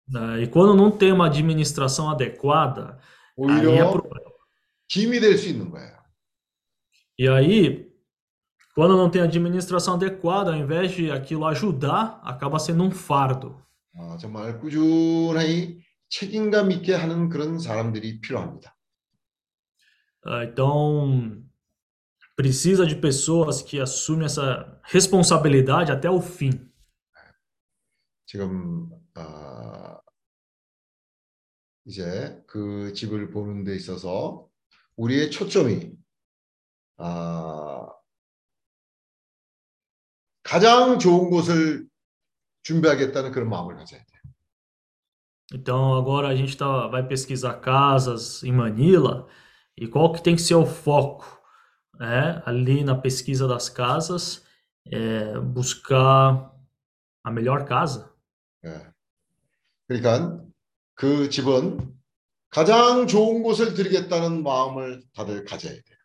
né? E quando não tem uma administração adequada, aí é 오히려 problema. 짐이 될 수 있는 거예요. E aí, quando não tem administração adequada, ao invés de aquilo ajudar, acaba sendo um fardo. 어, 정말 꾸준히 책임감 있게 하는 그런 사람들이 필요합니다. Ah, Então, precisa de pessoas que assumem essa responsabilidade até o fim. 지금 아, 이제 그 집을 보는 데 있어서 우리의 초점이 아, 가장 좋은 곳을 준비하겠다는 그런 마음을 가져야 돼요. Então, agora a gente tá, vai pesquisar casas em Manila e qual que tem que ser o foco, né? Ali na pesquisa das casas, é buscar a melhor casa. 예. 그러니까 그 집은 가장 좋은 곳을 드리겠다는 마음을 다들 가져야 돼요.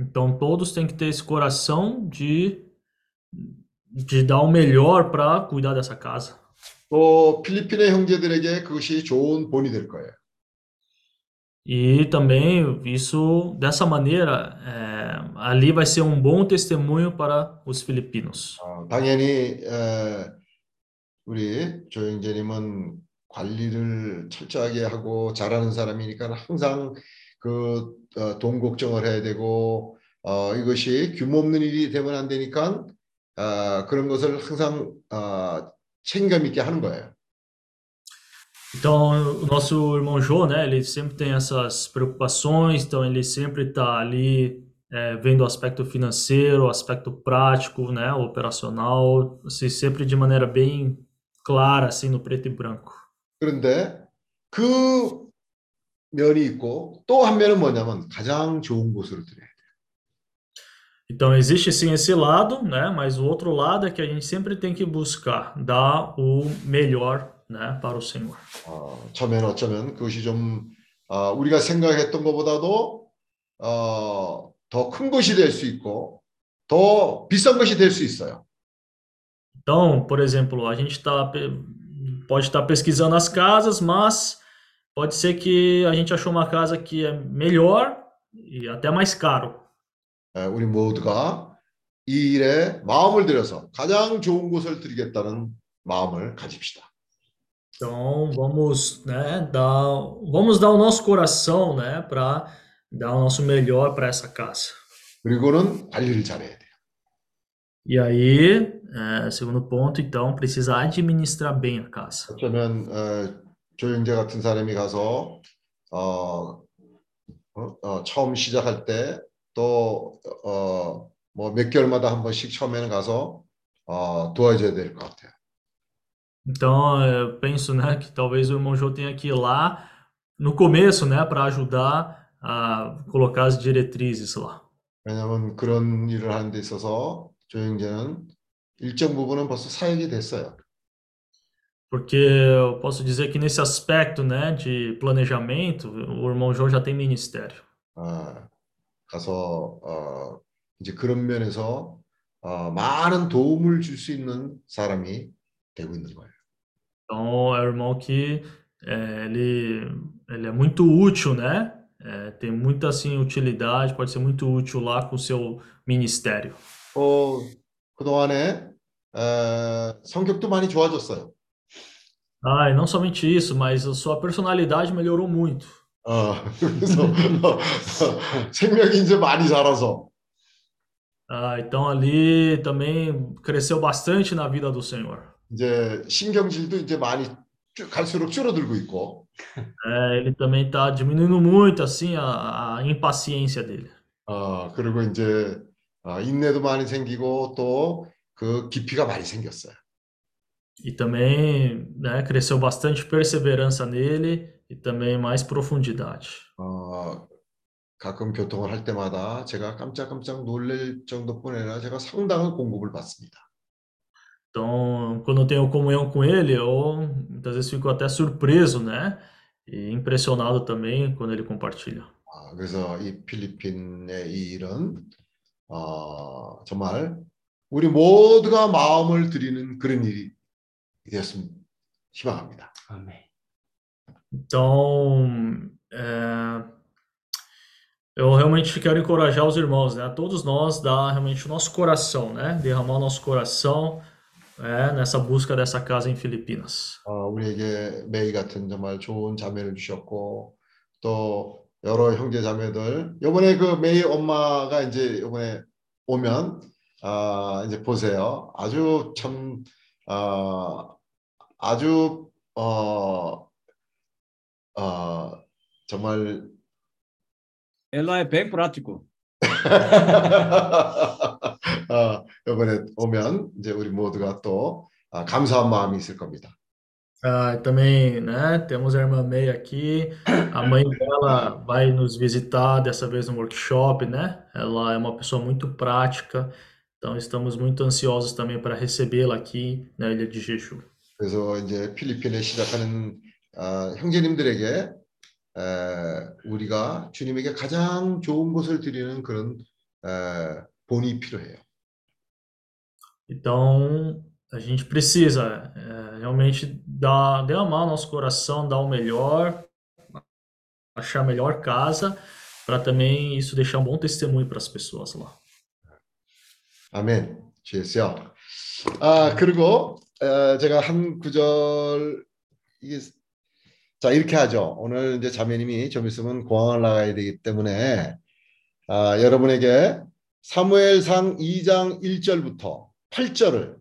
Então, todos têm que ter esse coração de, de dar o melhor para cuidar dessa casa. 또 필리핀의 형제들에게 그것이 좋은 본이 될 거예요. E também isso, dessa maneira, é, ali vai ser um bom testemunho para os filipinos. 어, 당연히 에, 우리 조영재님은 관리를 철저하게 하고 잘하는 사람이니까 항상 그 어, 돈 걱정을 해야 되고 어, 이것이 규모 없는 일이 되면 안 되니까 아, 그런 것을 항상 아, 책임감 있게 하는 거예요. Então, o nosso irmão Jô, né, ele sempre tem essas preocupações, então ele sempre está ali é, vendo o aspecto financeiro, o aspecto prático, né, o operacional, assim, sempre de maneira bem clara, assim, no preto e branco. 그런데 그 면이 있고 또 한 면은 뭐냐면 가장 좋은 곳으로 드려야 돼요. Então, existe sim esse lado, né, mas o outro lado é que a gente sempre tem que buscar dar o melhor, né, para o Senhor. 어, 처음에는 어쩌면 그것이 좀 어, 우리가 생각했던 것보다도 어, 더 큰 것이 될 수 있고 더 비싼 것이 될 수 있어요. Então, por exemplo, a gente tá, pe- pode estar pesquisando as casas, mas pode ser que a gente achou uma casa que é melhor e até mais caro. 에, 우리 모두가 이 일에 마음을 들여서 가장 좋은 곳을 드리겠다는 마음을 가집시다. Então, vamos, né, dar, vamos dar o nosso coração, né, para dar o nosso melhor para essa casa. 그리고는 관리를 잘해야 돼요. E aí, é, segundo ponto, então, precisa administrar bem a casa. 어쩌면 어, 조영재 같은 사람이 가서 어, 어, 어, 처음 시작할 때 또 어, 뭐 몇 개월마다 한 번씩 처음에는 가서 어, 도와줘야 될 것 같아요. Então, eu penso, né, que talvez o irmão Jô tenha que ir lá no começo, né, para ajudar a colocar as diretrizes lá. 왜냐하면 그런 일을 하는 데 있어서 조영재는 일정 부분은 벌써 사역이 됐어요. Porque eu posso dizer que nesse aspecto, né, de planejamento, o irmão Jô já tem ministério. 어, 가서 어, 이제 k런 면에서 어, 많은 도움을 줄 수 있는 사람이 되고 있는 거예요. Então, é o irmão que é, ele, ele é muito útil, né? É, tem muita assim utilidade, pode ser muito útil lá com o seu ministério. 어, 그동안에 에, 성격도 많이 좋아졌어요. Ah, e não somente isso, mas a sua personalidade melhorou muito. 어, 그래서 어, 어, 생명이 이제 많이 자라서 Ah, então ali também cresceu bastante na vida do Senhor. 이제 신경질도 이제 많이 쭉 갈수록 줄어들고 있고 É, ele também está diminuindo muito assim a, a impaciência dele. 어, 그리고 이제 어, 인내도 많이 생기고 또 그 깊이가 많이 생겼어요. E também, né, cresceu bastante perseverança nele e também mais profundidade. 어, 가끔 교통을 할 때마다 제가 깜짝깜짝 놀랄 정도뿐 아니라 제가 상당한 공급을 받습니다. Então, quando eu tenho comunhão com ele, eu muitas vezes fico até surpreso, né? E impressionado também quando ele compartilha. 아, 그래서 이 필리핀의 이 일은 어, 정말 우리 모두가 마음을 드리는 그런 일이 되었으면 희망합니다. Então, é, eu realmente quero encorajar os irmãos, né? Todos nós dar realmente o nosso coração, né? Derramar o nosso coração, é, nessa busca dessa casa em Filipinas. 어, 우리에게 메이 같은 정말 좋은 자매를 주셨고 또 여러 형제 자매들 이번에 그 메이 엄마가 이제 이번에 오면 아, 이제 보세요. 아주 참 아, 아주 어, 어, 정말 Ela é bem prático. 어, 이번에 오면 이제 우리 모두가 또 아, 감사한 마음이 있을 겁니다. Ah, também, né? Temos a irmã May aqui. A mãe dela vai nos visitar dessa vez no workshop, né? Ela é uma pessoa muito prática, então estamos muito ansiosos também para recebê-la aqui na Ilha de Jeju. 그래서 이제 필리핀에 시작하는 아, 형제님들에게 에, 우리가 주님에게 가장 좋은 것을 드리는 그런 에, 본이 필요해요. Então, a gente precisa é, realmente dar, derramar nosso coração, dar o melhor, achar a melhor casa, para também isso deixar um bom testemunho para as pessoas lá. 아멘. 주예수요. 아 그리고 에, 제가 한 구절 이게 자 이렇게 하죠. 오늘 이제 자매님이 좀 있으면 공항을 나가야 되기 때문에 아, 여러분에게 사무엘상 2장 1절부터 8절을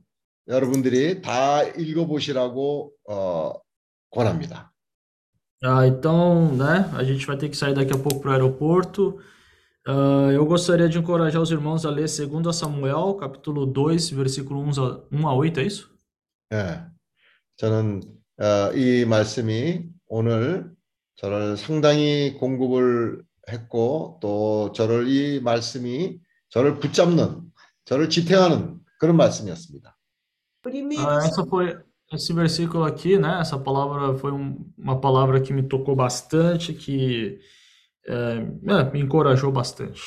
여러분들이 다 읽어보시라고 어, 권합니다. Ah, então, né, a gente vai ter que sair daqui a pouco para o aeroporto. Ah, eu gostaria de encorajar os irmãos a ler 2 Samuel, capítulo 2, versículo 1 a, 1 a 8, é isso? 예, 저는 어, 이 말씀이 오늘 저를 상당히 공급을 했고 또 저를 이 말씀이 저를 붙잡는, 저를 지탱하는 그런 말씀이었습니다. Ah, essa foi, esse versículo aqui, né, essa palavra foi um- uma palavra que me tocou bastante, que é, é, me encorajou bastante.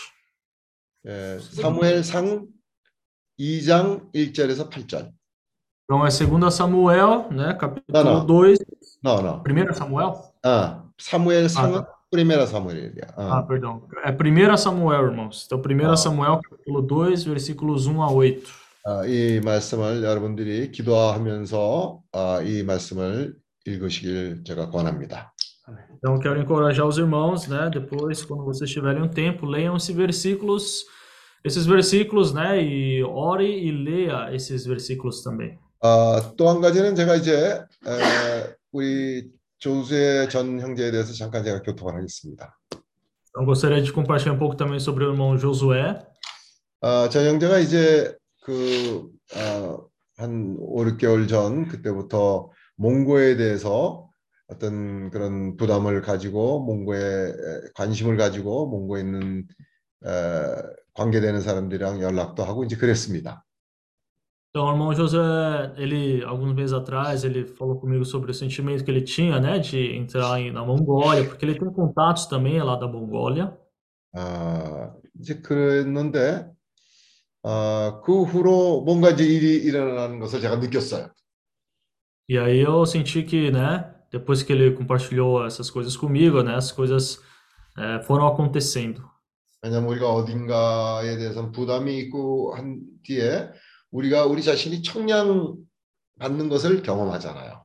예, 사무엘상 2장 1절에서 8절. Então é 2 Samuel, né? Não, Capítulo não. 2. Não, não. 1 Samuel? 아, 사무엘 상은 아, 프리메라 사무엘이야. Ah, 어. perdão. É 1 Samuel, irmãos. Então, 1 아, Samuel, capítulo 2, versículos 1 a 8. 아, 이 말씀을 여러분들이 기도하면서 아, 이 말씀을 읽으시길 제가 권합니다. Então, quero encorajar os irmãos, né? Depois, quando vocês tiverem um tempo, leiam esses versículos, esses versículos, né? E ore e leia esses versículos também. 아, 또한 가지는 제가 이제 에, 우리 조수의 전 형제에 대해서 잠깐 제가 교통을 하겠습니다. Então, gostaria de compartilhar um pouco também sobre o irmão Josué. 아, 전 형제가 이제 그, 아, 한 5, 6개월 전 그때부터 몽고에 대해서 어떤 그런 부담을 가지고 몽고에 에, 관심을 가지고 몽고에 있는 에, 관계되는 사람들이랑 연락도 하고 이제 그랬습니다. Então, o irmão Josué, ele, alguns meses atrás, ele falou comigo sobre o sentimento que ele tinha, né? De entrar em- na Mongólia, porque ele tem contatos também lá da Mongólia. 아, 이제 그랬는데 아, 그 후로 뭔가 이제 일이 일어나는 것을 제가 느꼈어요. E aí eu senti que, né? Depois que ele compartilhou essas coisas comigo, né? As coisas eh, foram acontecendo. 왜냐하면 우리가 어딘가에 대해서는 부담이 있고 한 뒤에 우리가 우리 자신이 청량 받는 것을 경험하잖아요.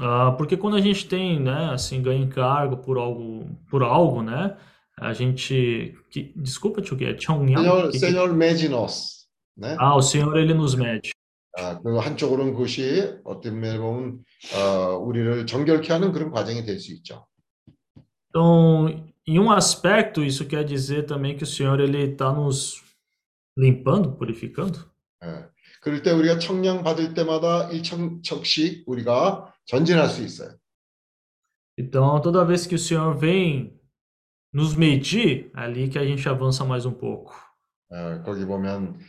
Ah, porque quando a gente tem, né, assim, ganha encargo por algo, por algo, né, a gente, que, desculpa, tio, que é Chongyang? Que- que- 세뇨 메지노스. 네. ah, o Senhor, ele nos mede. 아, 그 한쪽으로는 그것이 어떤 면에 보면 어, 우리를 정결케 하는 그런 과정이 될 수 있죠. Então, em um aspecto, isso quer dizer também que o Senhor, ele está nos limpando, purificando. 예. 그럴 때 우리가 청량 받을 때마다 일청척씩 우리가 전진할 수 있어요. Então, toda vez que o Senhor vem nos medir, é ali que a gente avança mais um pouco. 어, 거기 보면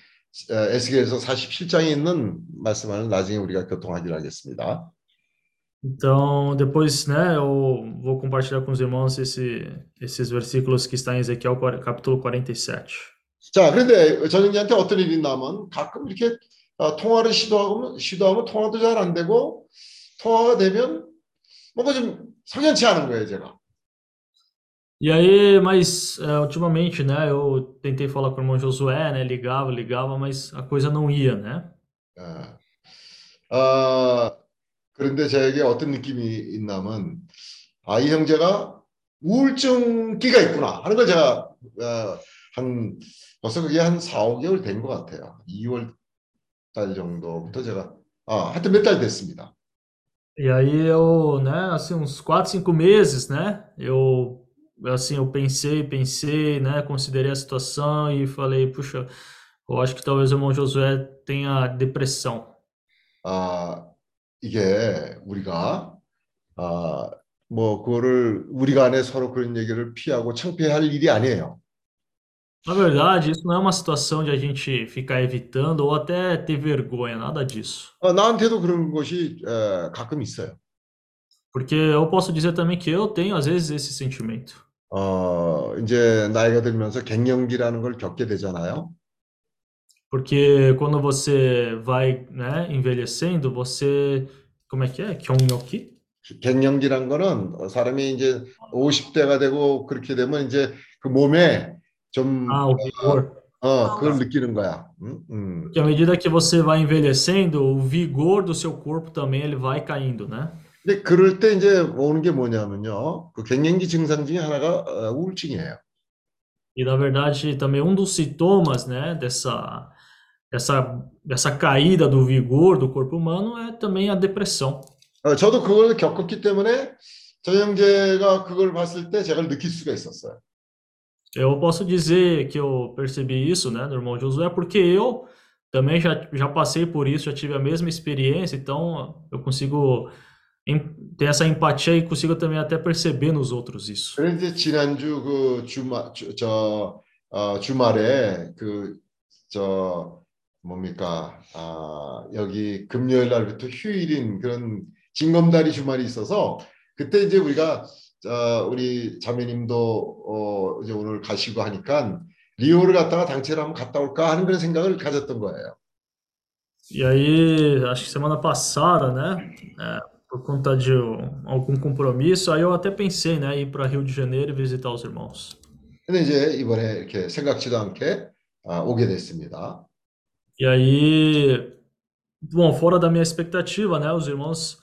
어, 에스겔에서 47장에 있는 말씀을 나중에 우리가 교통하기로 하겠습니다. Então, depois, né, eu vou compartilhar com os irmãos esse, esses versículos que está em Ezequiel quar- capítulo 47. 자, 그런데 전영기한테 어떤 일이 있냐면 가끔 이렇게 어, 통화를 시도하면 시도하면 통화도 잘 안 되고 통화가 되면 뭔가 좀 석연치 않은 거예요, 제가. E aí, mas é, ultimamente, né, eu tentei falar com o irmão Josué, né, ligava, ligava, mas a coisa não ia, né? 예. 아, 그런데 저에게 어떤 느낌이 있냐면 아, 이 형제가 우울증기가 있구나 하는 걸 제가 어, 한 벌써 그게 한 4, 5개월 된 것 같아요. 2월 달 정도부터 제가 아, 하여튼 몇 달 됐습니다. E aí eu, né, assim, uns 4, 5 meses, né, eu, assim, eu pensei, pensei, né, considerei a situação e falei, puxa, eu acho que talvez o irmão Josué tenha depressão. 아, 이게 우리가 아, 뭐 그거를 우리가 안에 서로 그런 얘기를 피하고 창피할 일이 아니에요. Na verdade, isso não é uma situação de a gente ficar evitando ou até ter vergonha, nada disso. 어, 나한테도 그런 것이 에, 가끔 있어요. Porque eu posso dizer também que eu tenho, às vezes, esse sentimento. 어, 이제 나이가 들면서 갱년기라는 걸 겪게 되잖아요. Porque quando você vai, né, envelhecendo, você, como é que é? 경력기? 갱년기란 거는 어, 사람이 이제 50대가 되고 그렇게 되면 이제 그 몸에 좀 Ah, o vigor. 어, 그걸 느끼는 거야. 음, 음. Porque à medida que você vai envelhecendo, o vigor do seu corpo também ele vai caindo, né? 근데 그럴 때 이제 오는 게 뭐냐면요. 그 갱년기 증상 중에 하나가 어, 우울증이에요. E na verdade, também um dos sintomas, né, dessa, dessa, dessa caída do vigor do corpo humano é também a depressão. 어, 저도 그걸 겪었기 때문에 저 형제가 그걸 봤을 때 제가 느낄 수가 있었어요. Eu posso dizer que eu percebi isso, né, no irmão Josué, porque eu também já, já passei por isso, já tive a mesma experiência, então eu consigo em- ter essa empatia e consigo também até perceber nos outros isso. 그래서 이제 지난주 그 주말 주, 저 어, 주말에 그 저 뭡니까 아, 여기 금요일 날부터 휴일인 그런 징검다리 주말이 있어서 그때 이제 우리가 어, 우리 자매님도 어, 이제 오늘 가시고 하니까 리오를 갔다가 당체를 한번 갔다 올까 하는 그런 생각을 가졌던 거예요. E aí, acho que semana passada, né? É, por conta de algum compromisso, aí eu até pensei, né, ir para Rio de Janeiro e visitar os irmãos. 근데 이제 이번에 이렇게 생각지도 않게 아, 오게 됐습니다. E aí, bom, fora da minha expectativa, né? Os irmãos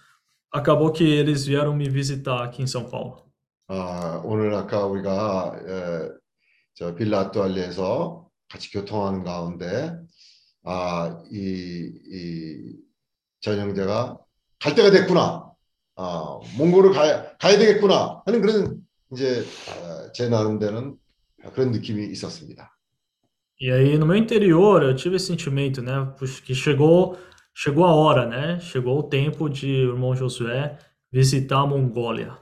acabou que eles vieram me visitar aqui em São Paulo. 아, 오늘 아까 우리가 에, 저 빌라또 알리에서 같이 교통하는 가운데 아, 이, 이 전형제가 갈 때가 됐구나. 아, 몽골을 가야, 가야 되겠구나 하는 그런 이제 어, 제 나름대로는 그런 느낌이 있었습니다. E aí, no meu interior, eu tive esse sentimento, né? Que chegou, chegou a hora, né? Chegou o tempo de o irmão Josué visitar a Mongólia.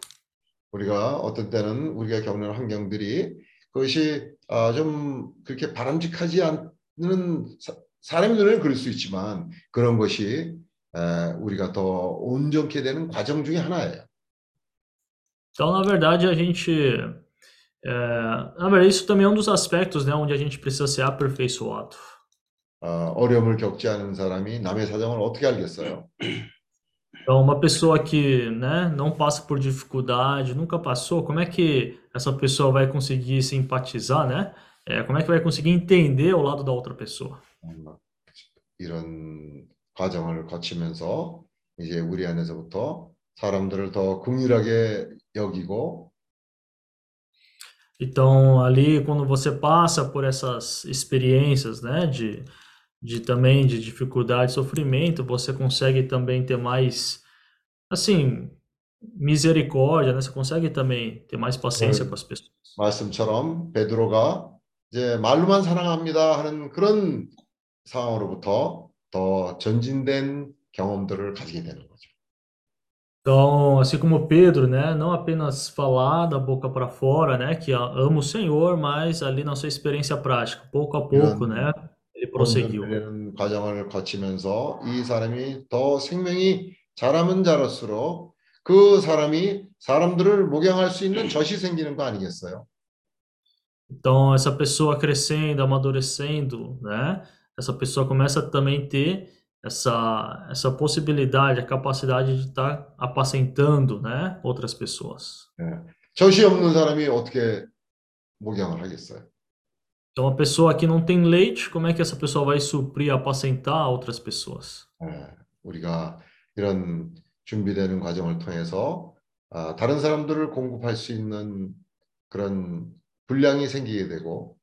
우리가 어떤 때는 우리가 겪는 환경들이 그것이 아, 좀 그렇게 바람직하지 않는 사, 사람의 눈에는 그럴 수 있지만 그런 것이 에, 우리가 더 온전케 되는 과정 중에 하나예요. Então, na verdade, a gente. é, na verdade, isso também é um dos aspectos, né, onde a gente precisa ser aperfeiçoado. 어, 어려움을 겪지 않은 사람이 남의 사정을 어떻게 알겠어요? Então, uma pessoa que, né, não passa por dificuldade, nunca passou, como é que essa pessoa vai conseguir simpatizar, né? É, como é que vai conseguir entender o lado da outra pessoa? 음, 이런 과정을 거치면서 이제 우리 안에서부터 사람들을 더 긍휼하게 여기고 Então, ali, quando você passa por essas experiências, né, de, de também de dificuldade, sofrimento, você consegue também ter mais, assim, misericórdia, né? Você consegue também ter mais paciência com as pessoas. 말씀처럼 베드로가 이제 말로만 사랑합니다 하는 그런 상황으로부터 더 전진된 경험들을 가지게 되는 거죠. Então, assim como Pedro, né, não apenas falar da boca para fora, né, que ama o Senhor, mas ali na sua experiência prática, pouco a pouco, né, 온전되는 과정을 거치면서 이 사람이 더 생명이 자라면 자랄수록 그 사람이 사람들을 목양할 수 있는 젖이 생기는 거 아니겠어요? Então, essa pessoa crescendo, amadurecendo, né, essa pessoa começa a também ter essa, essa possibilidade, a capacidade de estar apacentando, né, outras pessoas. 예. 젖이 없는 사람이 어떻게 목양을 하겠어요? Então, uma pessoa que não tem leite, como é que essa pessoa vai suprir, apacentar outras pessoas? 예, 우리가 이런 준비되는 과정을 통해서 아, 다른 사람들을 공급할 수 있는 그런 분량이 생기게 되고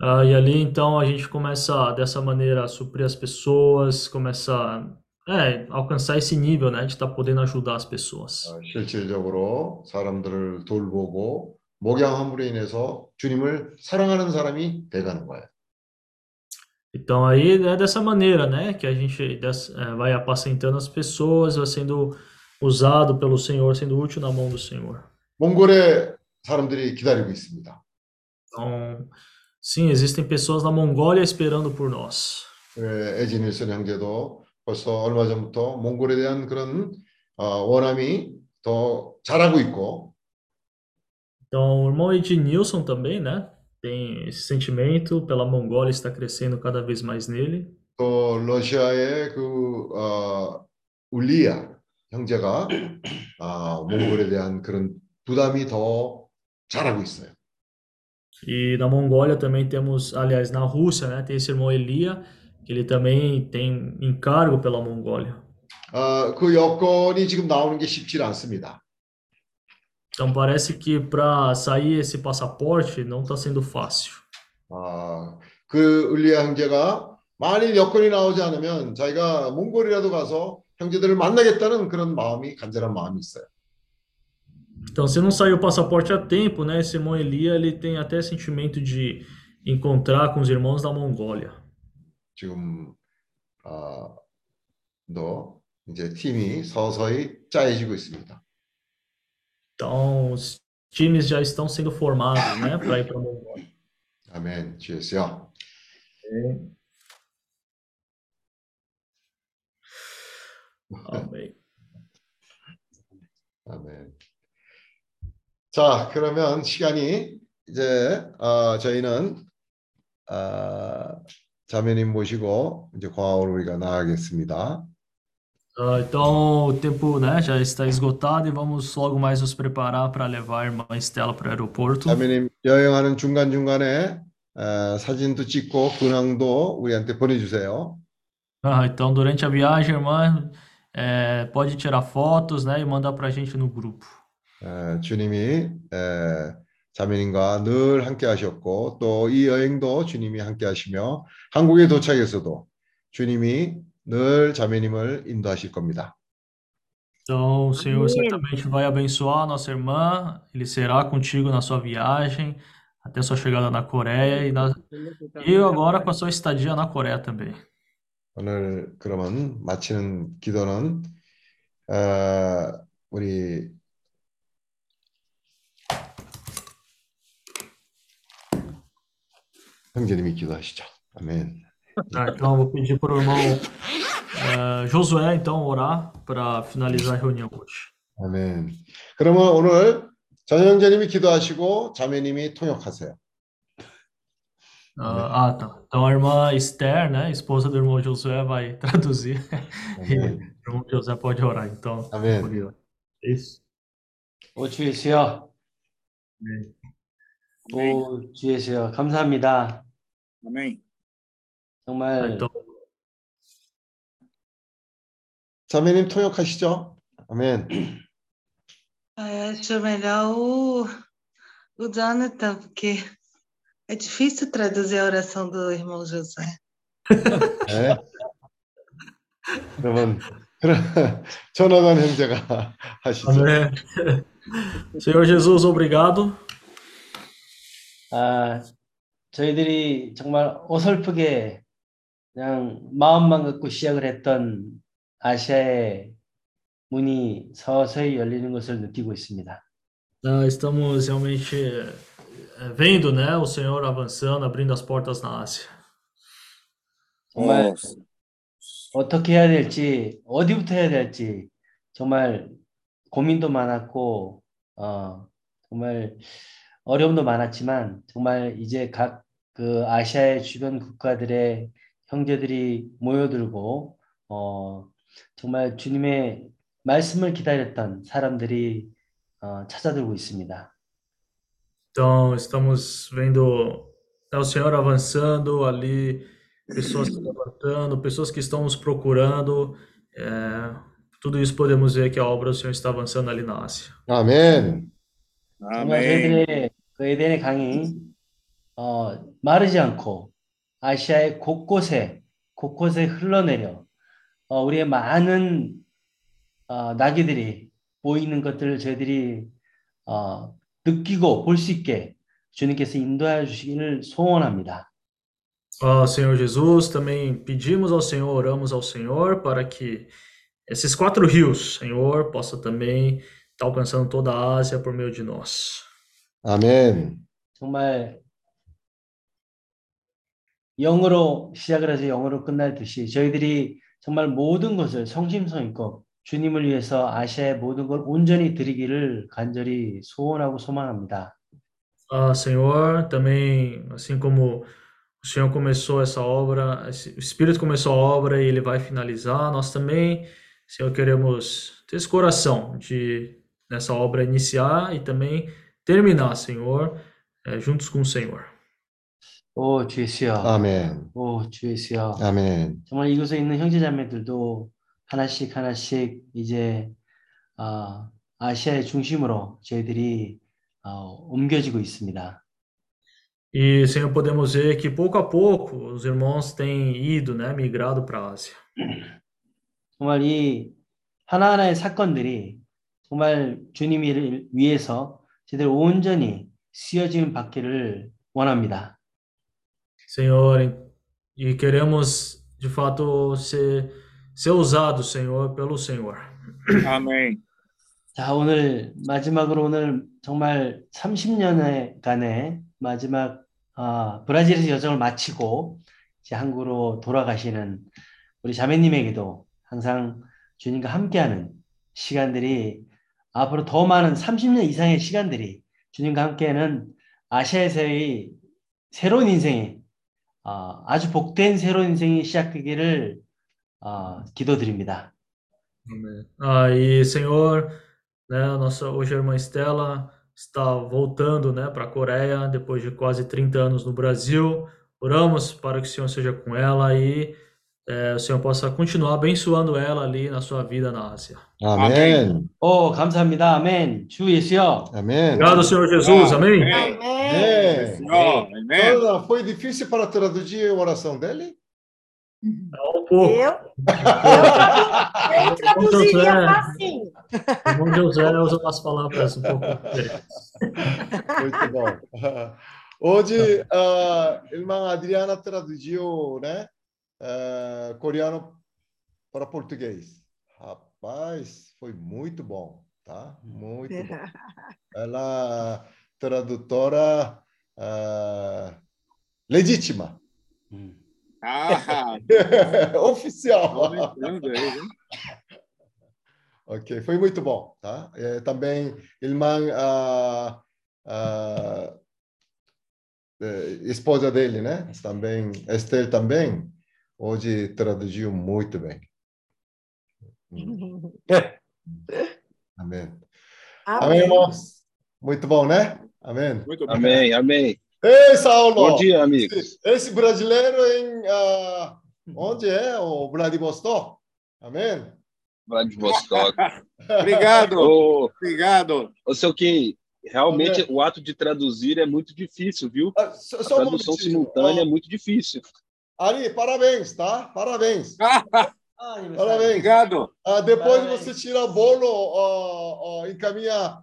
Ah, e ali, então, a gente começa dessa maneira a suprir as pessoas, começa é, alcançar esse nível, né, de estar podendo ajudar as pessoas. 어, 실질적으로 사람들을 돌보고 목양함으로 인해서 주님을 사랑하는 사람이 돼가는 거예요. Então, aí é dessa maneira, né, que a gente vai apacentando as pessoas, vai sendo usado pelo Senhor, sendo útil na mão do Senhor. 몽골에 사람들이 기다리고 있습니다. Então, sim, existem pessoas na Mongólia esperando por nós. 예, 에지 닐슨 형제도 벌써 얼마 전부터 몽골에 대한 그런 어, 원함이 더 자라고 있고 Então, o irmão Ednilson também, né, tem esse sentimento pela Mongólia, está crescendo cada vez mais nele. 또 러시아의 그 어, 울리아 형제가 아, 몽골에 대한 그런 부담이 더 자라고 있어요. E na Mongólia também temos, aliás, na Rússia, né, tem esse irmão Elia, que ele também tem encargo pela Mongólia. 아, 그 여건이 지금 나오는 게 쉽지 않습니다. Então parece que para sair esse passaporte não está sendo fácil. 아, 그 울리아 형제가 만일 여건이 나오지 않으면 자기가 몽골이라도 가서 형제들을 만나겠다는 그런 마음이 간절한 마음이 있어요. Então, se não sair o passaporte a tempo, né, esse irmão Elia, ele tem até sentimento de encontrar com os irmãos da Mongólia. 지금 아, 너 이제 팀이 서서히 짜여지고 있습니다. Então, os times já estão sendo formados, né, para ir para a Mongólia. 아멘. 주여서 Amém. 아멘. 자, 그러면 시간이 이제 어, 저희는 어, 자매님 모시고 이제 과학으로 우리가 나가겠습니다. Ah, então, o tempo, né, já está esgotado e vamos logo mais nos preparar para levar a irmã Estela para o aeroporto. 자매님 여행하는 중간중간에 어, 사진도 찍고 근황도 우리한테 보내주세요. Ah, então, durante a viagem, a irmã eh, pode tirar fotos, né, e mandar para a gente no grupo. 어, 주님이 에, 자매님과 늘 함께 하셨고 또 이 여행도 주님이 함께 하시며 한국에 도착해서도 주님이 늘 자매님을 인도하실 겁니다. Então, o Senhor certamente vai abençoar a nossa irmã, Ele será contigo na sua viagem, até sua chegada na Coreia e, na- e agora com a sua estadia na Coreia também. 오늘 그러면 마치는 기도는 어, 우리 형제님이 기도하시죠. 아멘. Tá, então, eu vou pedir para o irmão eh, Josué, então, orar para finalizar a reunião hoje. 아멘. 그러면 오늘 전 형제님이 기도하시고 자매님이 통역하세요. Ah, ah, tá. Então, a irmã Esther, né, esposa do irmão Josué, vai traduzir e o 아멘. irmão José pode orar, então. 아멘. 우리 Isso. 오 주 예수여, 네. 오 주 예수여, 감사합니다. Amém. Tá, 정말 então, 자매님 통역하시죠. 아멘. Ah, Acho melhor o, o Jonathan, porque é difícil traduzir a oração do irmão José. 네. 그럼 전화관 형제가 하시죠. amém. Senhor Jesus, obrigado. 아, 저희들이 정말 어설프게 그냥 마음만 갖고 시작을 했던 아시아의 문이 서서히 열리는 것을 느끼고 있습니다. Estamos realmente eh, vendo, né, o Senhor avançando, abrindo as portas na Ásia. 정말 어떻게 해야 될지, 어디부터 해야 될지 정말 고민도 많았고, 어, 정말 어려움도 많았지만 정말 이제 각 그 아시아의 주변 국가들의 형제들이 모여들고, 어, 정말 주님의 말씀을 기다렸던 사람들이 어, 찾아들고 있습니다. Então, estamos vendo o Senhor avançando ali, pessoas se levantando, pessoas que estão nos procurando. eh, tudo isso podemos ver que a obra do Senhor está avançando ali na Ásia. Amém. 저희들의 그 에덴의 강이 어, 마르지 않고 아시아의 곳곳에 곳곳에 흘러내려 어, 우리의 많은 어, 나귀들이 보이는 것들을 저희들이 어, 느끼고 볼 수 있게 주님께서 인도하여 주시기를 소원합니다. Ah, Senhor Jesus, também pedimos ao Senhor, oramos ao Senhor para que esses quatro rios, Senhor, possa também estar alcançando toda a Ásia por meio de nós. 아멘. 정말 영으로 시작을 해서 영으로 끝날 듯이 저희들이 정말 모든 것을 성심성의껏 주님을 위해서 아시아의 모든 걸 온전히 드리기를 간절히 소원하고 소망합니다. Ah, Senhor, também, assim como o Senhor começou essa obra, o Espírito começou a obra e ele vai finalizar, nós também, Senhor, queremos ter esse coração de nessa obra iniciar e também terminar, Senhor, eh, juntos com o Senhor. 오, 주 예수여. 아멘. 오, 주 예수여. 아멘. 정말 이곳에 있는 형제자매들도 하나씩 하나씩 이제 아, 아시아의 중심으로 저희들이 어, 옮겨지고 있습니다. E, Senhor, podemos ver que pouco a pouco os irmãos têm ido, né, migrado para a Ásia. 정말 이 하나하나의 사건들이 정말 주님을 위해서 제대로 온전히 쓰여짐 받기를 원합니다. Senhor, e queremos de fato ser, ser usados, Senhor, pelo Senhor. Amém. 자, 오늘 마지막으로 오늘 정말 30년간의 마지막 아, 브라질에서 여정을 마치고 이제 한국으로 돌아가시는 우리 자매님에게도 항상 주님과 함께하는 시간들이 앞으로 더 많은 30년 이상의 시간들이 주님과 함께하는 아시아에서의 새로운 인생이 어, 아주 복된 새로운 인생이 시작되기를 어, 기도드립니다. Amém. Ah, e Senhor, né, a nossa hoje a irmã Estela está voltando, né, para a Coreia depois de quase 30 anos no Brasil. Oramos para que o Senhor seja com ela e é, o Senhor possa continuar abençoando ela ali na sua vida na Ásia. 아멘. 오, 감사합니다. 아멘. 주 예수여. 아멘. Obrigado, Senhor Jesus. Amém. Amém. Senhor, amém. Ana, foi difícil para traduzir a oração dele? Um pouco. Eu, eu Irmão traduziria José, facinho. irmão José usa umas palavras um pouco diferentes. Muito bom. Hoje, a irmã Adriana traduziu, né, Eh, coreano para português. Rapaz, foi muito bom, tá? Muito bom. Ela é tradutora eh, legítima, Ah, oficial. Ok, foi muito bom, tá? Eh, também, irmã, ah, eh, esposa dele, né? Também, Esther também, hoje traduziu muito bem. Amém. Amém, irmãos? Muito bom, né? Amém. Muito bom. Amém, amém. Ei, Saulo! Bom dia, amigos. Esse, esse brasileiro em... ah, onde é? O Vladivostok? Amém? Vladivostok. Obrigado. Ô, Obrigado. ô seu Kim, realmente o ato de traduzir é muito difícil, viu? Só, A só um tradução momentinho. simultânea é muito difícil. Ari, parabéns, tá? Parabéns. Parabéns. Obrigado. Ah, depois Parabéns. você tira bolo, ó, ó, encaminha,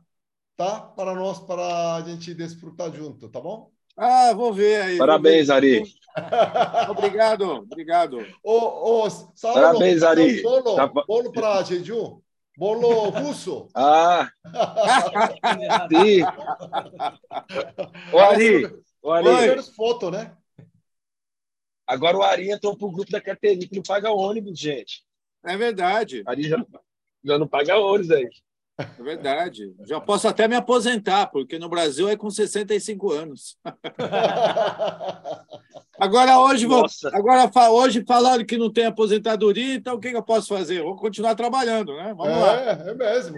tá? Para nós, para a gente desfrutar junto, tá bom? Ah, vou ver aí. Parabéns, ver. Ari. Obrigado, obrigado. Ô, ô, Saulo, Parabéns, Ari. Bolo, Tá bolo para Jeju. Bolo russo. Ah, sim. Ô, Ari, ô, Ari, Oi. foto, né? Agora o Ari entrou pro grupo da Caterina que não paga ônibus, gente. É verdade, Ari já, já não paga ônibus aí. é verdade. Já posso até me aposentar, porque no Brasil é com 65 anos. Agora hoje, vou, Nossa. agora hoje falaram que não tem aposentadoria, então o que, eu posso fazer? Vou continuar trabalhando, né? Vamos lá. É, é mesmo.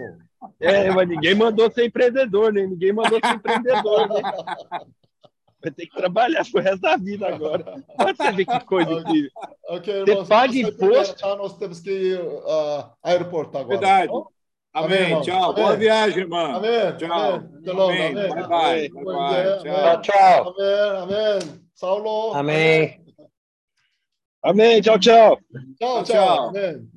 É, mas ninguém mandou ser empreendedor, né? Ninguém mandou ser empreendedor, né? Vai ter que trabalhar pro resto da vida agora. Olha você ver que coisa incrível. Ok, Você irmãos, paga imposto? tá? Nós temos que ir ao aeroporto agora. Verdade. tá? Amém. irmão. Tchau. Amém. Boa viagem, irmã. Amém. Tchau. Amém. Amém. Amém. Bye, bye. Amém. Tchau. Amém. Amém. Saulo. Amém. Amém, tchau, tchau. Tchau, tchau. Tchau. Amém.